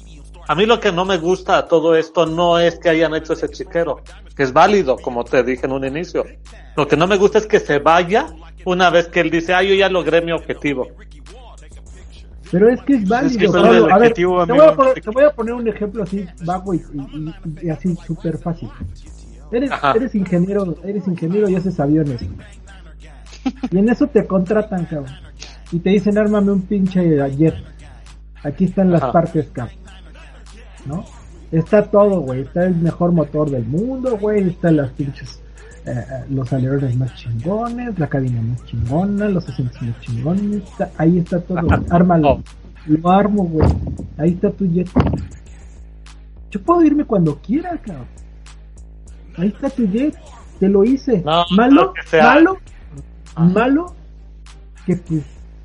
a mí lo que no me gusta a todo esto no es que hayan hecho ese chiquero, que es válido, como te dije en un inicio. Lo que no me gusta es que se vaya una vez que él dice, ah, yo ya logré mi objetivo. Pero es que es válido. a ver, te, voy a poner, te, voy a poner, un ejemplo así vago y, y, así súper fácil. Eres, eres ingeniero, eres ingeniero y haces aviones. Y en eso te contratan, cabrón. Y te dicen, ármame un pinche jet. Aquí están las partes, cabrón. ¿No? Está todo, güey. Está el mejor motor del mundo, güey. Están las pinches, eh, eh, los alerones más chingones, la cabina más chingona, los asientos más chingones. ahí está todo. Ármalo. Oh. Lo armo, güey. Ahí está tu jet. Yo puedo irme cuando quiera, cabrón. Ahí está tu jet. Te lo hice. malo, malo, malo que pues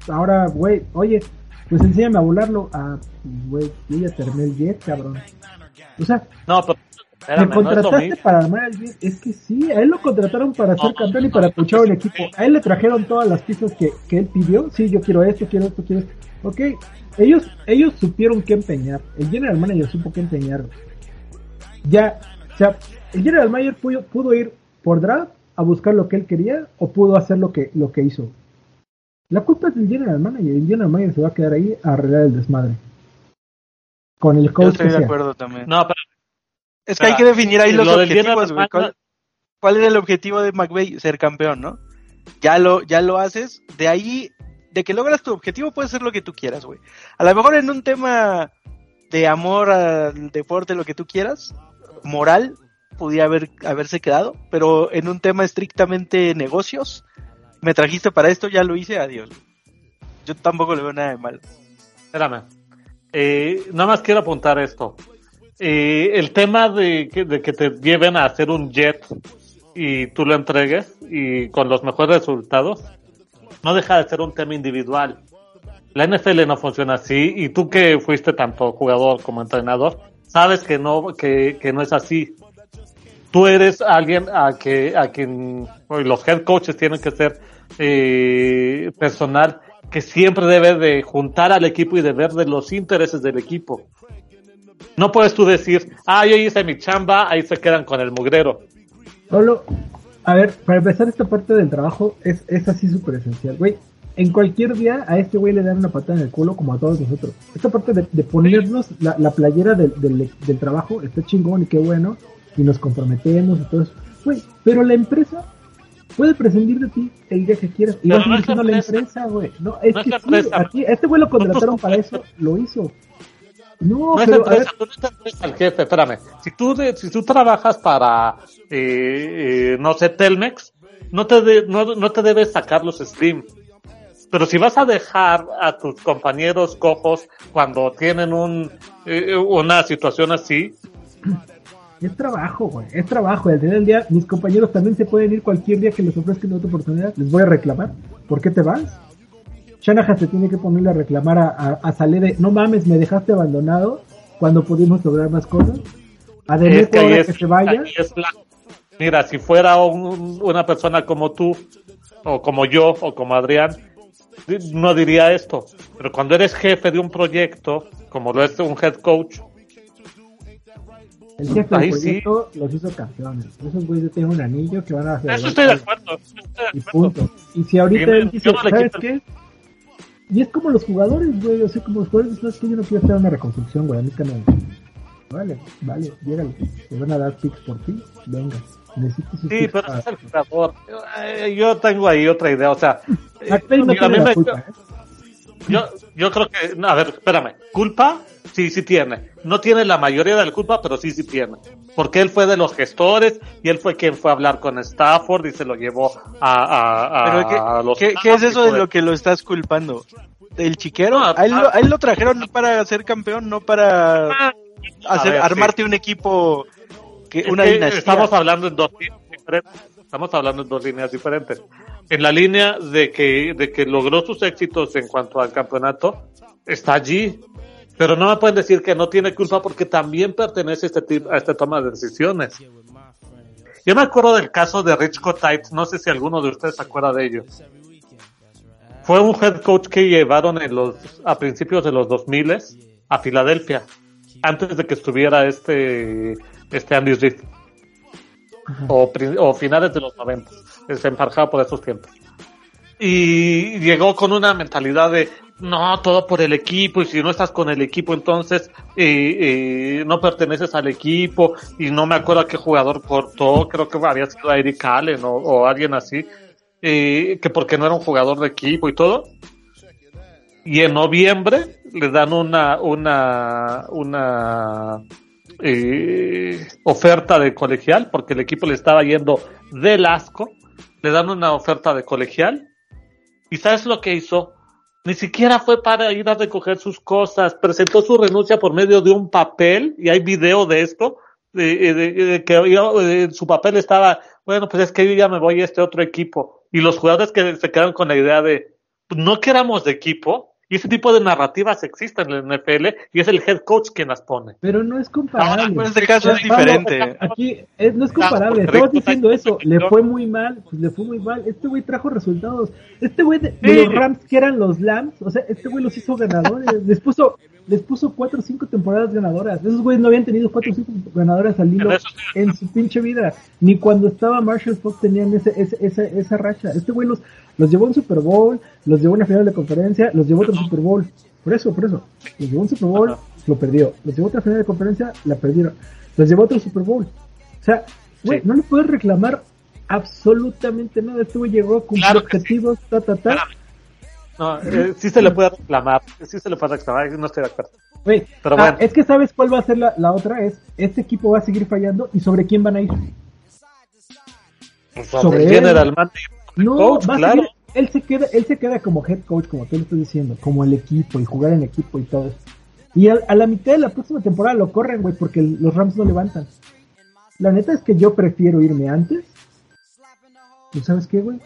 ahora, güey, oye, pues enséñame a volarlo. Ah, güey, yo ya terminé el jet, cabrón. O sea, no, pero, me contrataste para armar el jet. Es que sí, a él lo contrataron para ser campeón y para puchar el equipo. A él le trajeron todas las piezas que, que él pidió. Sí, yo quiero esto, quiero esto, quiero esto. Ok, ellos, ellos supieron qué empeñar. El general manager supo qué empeñar. Ya, o sea, el general manager pudo, pudo ir por draft a buscar lo que él quería o pudo hacer lo que, lo que hizo. La culpa es del general manager. El general manager se va a quedar ahí a arreglar el desmadre. Con el coach. Yo estoy de acuerdo también. No, pero, es que hay que definir ahí los objetivos, ¿Cuál, era el objetivo de McVeigh? Ser campeón, ¿no? Ya lo, ya lo haces. De ahí, de que logras tu objetivo, puede ser lo que tú quieras, güey. A lo mejor en un tema de amor al deporte, lo que tú quieras, moral, podía haber, haberse quedado, pero en un tema estrictamente negocios, me trajiste para esto, ya lo hice, adiós. Yo tampoco le veo nada de mal. Espérame. Eh, nada más quiero apuntar esto. Eh, el tema de que, de que te lleven a hacer un jet y tú lo entregues y con los mejores resultados, no deja de ser un tema individual. La NFL no funciona así y tú que fuiste tanto jugador como entrenador, sabes que no, que, que no es así tú eres alguien a que a quien los head coaches tienen que ser eh, personal que siempre debe de juntar al equipo y de ver de los intereses del equipo. No puedes tú decir, ah, yo hice mi chamba, ahí se quedan con el mugrero. Solo, a ver, para empezar esta parte del trabajo es, es así súper esencial, güey. En cualquier día a este güey le dan una patada en el culo como a todos nosotros. Esta parte de, de ponernos la, la playera del, del, del trabajo está chingón y qué bueno y nos comprometemos y todo eso. Güey, pero la empresa puede prescindir de ti el día que quieras. Y vas siendo la empresa, güey. No, es que sí, aquí, este güey lo contrataron para eso, lo hizo. No, No es pero, a empresa, tú no te debes al jefe, espérame. Si tú, de- si tú trabajas para, eh, eh, no sé, Telmex, no te, de- no, no te debes sacar los Slim. Pero si vas a dejar a tus compañeros cojos cuando tienen un, eh, una situación así, es trabajo, güey. Es trabajo. Y al final del día, mis compañeros también se pueden ir cualquier día que les ofrezcan otra oportunidad. Les voy a reclamar. ¿Por qué te vas? Shanahan se tiene que ponerle a reclamar a, a, a Saleh de, no mames, me dejaste abandonado cuando pudimos lograr más cosas. A es que ahora es- que se vaya. ahí es la- mira, si fuera un- una persona como tú, o como yo, o como Adrián, no diría esto. Pero cuando eres jefe de un proyecto, como lo es un head coach, El jefe del Ahí sí. proyecto los hizo campeones. Esos güeyes tienen un anillo que van a hacer. eso estoy de acuerdo. Y punto. Y si ahorita él yo dice, no le ¿sabes quito qué? Y es como los jugadores, güey. O sea, como los jugadores, ¿sabes qué? Yo no quiero en una reconstrucción, güey. A mí que me. Vale, vale, llégale. Te van a dar picks por ti. Venga. Necesito sus Sí, picks pero para- es el jugador. Eh, Yo tengo ahí otra idea, o sea, eh, a mí me- culpa, ¿eh? Yo, yo creo que, no, a ver, espérame, ¿culpa? Sí, sí tiene. No tiene la mayoría de la culpa, pero sí, sí tiene. Porque él fue de los gestores y él fue quien fue a hablar con Stafford y se lo llevó a, a, a, Pero ¿qué, a los qué- qué es eso de lo que lo estás culpando? ¿Del chiquero? No, a, él, ah. lo- a él lo trajeron para ser campeón, no para Ah, hacer, ver, armarte sí. un equipo, que, una dinastía. Estamos hablando en dos líneas diferentes. Estamos hablando en dos líneas diferentes. En la línea de que, de que logró sus éxitos en cuanto al campeonato, está allí. Pero no me pueden decir que no tiene culpa porque también pertenece a este, tipo, a esta toma de decisiones. Yo me acuerdo del caso de Rich Kotite, no sé si alguno de ustedes se acuerda de ello. Fue un head coach que llevaron en los, a principios de los 2000 a Filadelfia, antes de que estuviera este, este Andy Reid o, o finales de los 90, se emparjaba por esos tiempos. Y llegó con una mentalidad de, no, todo por el equipo, y si no estás con el equipo, entonces eh, eh, no perteneces al equipo, y no me acuerdo qué jugador cortó, creo que había sido Eric Allen o, alguien así, eh, que porque no era un jugador de equipo y todo. Y en noviembre le dan una, una, una oferta de colegial, porque el equipo le estaba yendo del asco. Le dan una oferta de colegial. ¿Y sabes lo que hizo? Ni siquiera fue para ir a recoger sus cosas. Presentó su renuncia por medio de un papel, y hay video de esto, de, de- de que eh, su papel estaba, bueno, pues es que yo ya me voy a este otro equipo. Y los jugadores que se quedaron con la idea de, no que éramos de equipo, y ese tipo de narrativas existen en la NFL, y es el head coach quien las pone. Pero no es comparable. Ahora, pues, este caso es Vamos, diferente. Aquí es- no es comparable. Estabas diciendo eso. Le fue muy mal. Pues le fue muy mal. Este güey trajo resultados. Este güey de, de Sí. los Rams, que eran los Lambs, o sea, este güey los hizo ganadores. Les puso, les puso cuatro o cinco temporadas ganadoras. Esos güeyes no habían tenido cuatro o cinco ganadoras al hilo en su pinche vida. Ni cuando estaba Marshall Fox tenían ese, ese, esa, esa racha. Este güey los, los llevó a un Super Bowl, los llevó a una final de conferencia, los llevó a otro Super Bowl. Por eso, por eso. Los llevó a un Super Bowl, Ajá. lo perdió. Los llevó a otra final de conferencia, la perdieron. Los llevó a otro Super Bowl. O sea, güey, Sí. no le puedes reclamar absolutamente nada. Este güey llegó a cumplir Claro que sí. objetivos, ta, ta, ta. No, eh, sí se le puede reclamar, sí se le puede reclamar, no estoy de acuerdo. Güey, Pero ah, es que sabes cuál va a ser la, la otra, es este equipo va a seguir fallando y sobre quién van a ir. Sobre el él. general manager, No, coach, va a claro. seguir- él se queda, él se queda como head coach, como tú le estás diciendo, como el equipo y jugar en equipo y todo. eso. Y a, a la mitad de la próxima temporada lo corren, güey, porque los Rams no levantan. La neta es que yo prefiero irme antes. ¿Tú sabes qué, güey?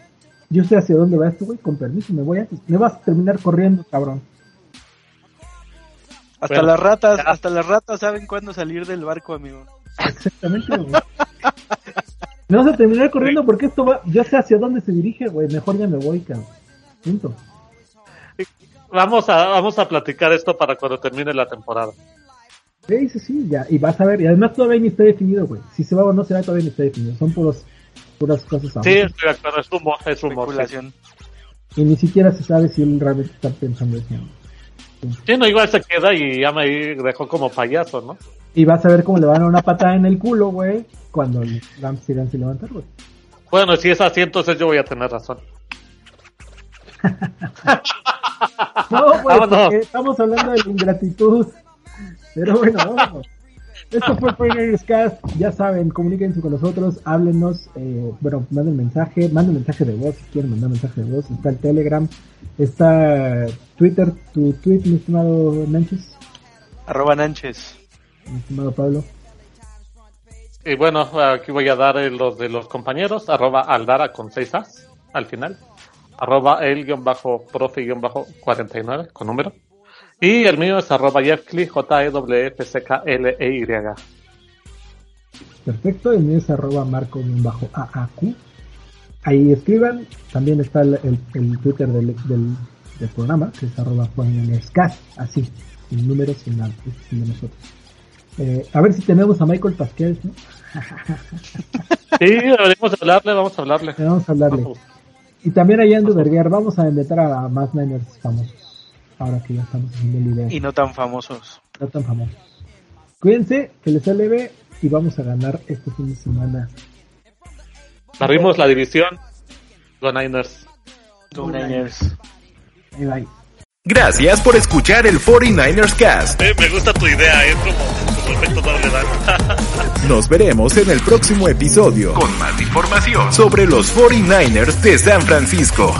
Yo sé hacia dónde va esto, güey, con permiso, me voy antes. Me vas a terminar corriendo, cabrón. Hasta Bueno, las ratas, ya. hasta las ratas saben cuándo salir del barco, amigo. Exactamente, güey. Me vas a terminar corriendo porque esto va, yo sé hacia dónde se dirige, güey. Mejor ya me voy, cabrón. Punto. Vamos a, vamos a platicar esto para cuando termine la temporada. Sí, sí, sí, ya. Y vas a ver. Y además todavía ni está definido, güey. Si se va o no se va, todavía ni está definido. Son puros, puras cosas. Sí, estoy de acuerdo, es rumor, es rumor. Sí. Y ni siquiera se sabe si él realmente está pensando eso. Sí, no, igual se queda y ya me dejó como payaso, ¿no? Y vas a ver cómo le van a dar una patada en el culo, güey. Cuando el Rams sigan sin levantar, güey. Bueno, si es así, entonces yo voy a tener razón. No, güey, porque estamos hablando de la ingratitud. Pero bueno, vamos. Esto fue Foreigners Cast. Ya saben, comuníquense con nosotros, háblenos. Eh, bueno, manden mensaje, manden mensaje de voz si quieren mandar mensaje de voz. Está el Telegram, está Twitter, tu tweet, mi estimado Nanches. Arroba Nanches. Estimado Pablo. Y bueno, aquí voy a dar los de los compañeros, arroba aldara con 6 as al final, arroba el guion bajo profe guion bajo 49 con número. Y el mío es arroba Jeffcli, j e w f c k l e y Perfecto, el mío es arroba marco guion bajo AAQ. Ahí escriban, también está el, el, el Twitter del, del, del, programa, que es arroba Cast, así, sin números, sin nada, sin de nosotros. Eh, a ver si tenemos a Michael Pasquel, ¿no? sí, deberíamos hablarle, vamos a hablarle. Vamos a hablarle. Y también a Yandu Berger, vamos a invitar a más Niners famosos. Ahora que ya estamos haciendo el video. Y no tan famosos. No tan famosos. Cuídense, que les leve y vamos a ganar este fin de semana. Barrimos la división. Go Niners. Go Niners. Bye bye. Gracias por escuchar el 49ers Cast. Eh, me gusta tu idea, es como, Nos veremos en el próximo episodio con más información sobre los 49ers de San Francisco.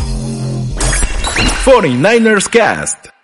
49ers Cast.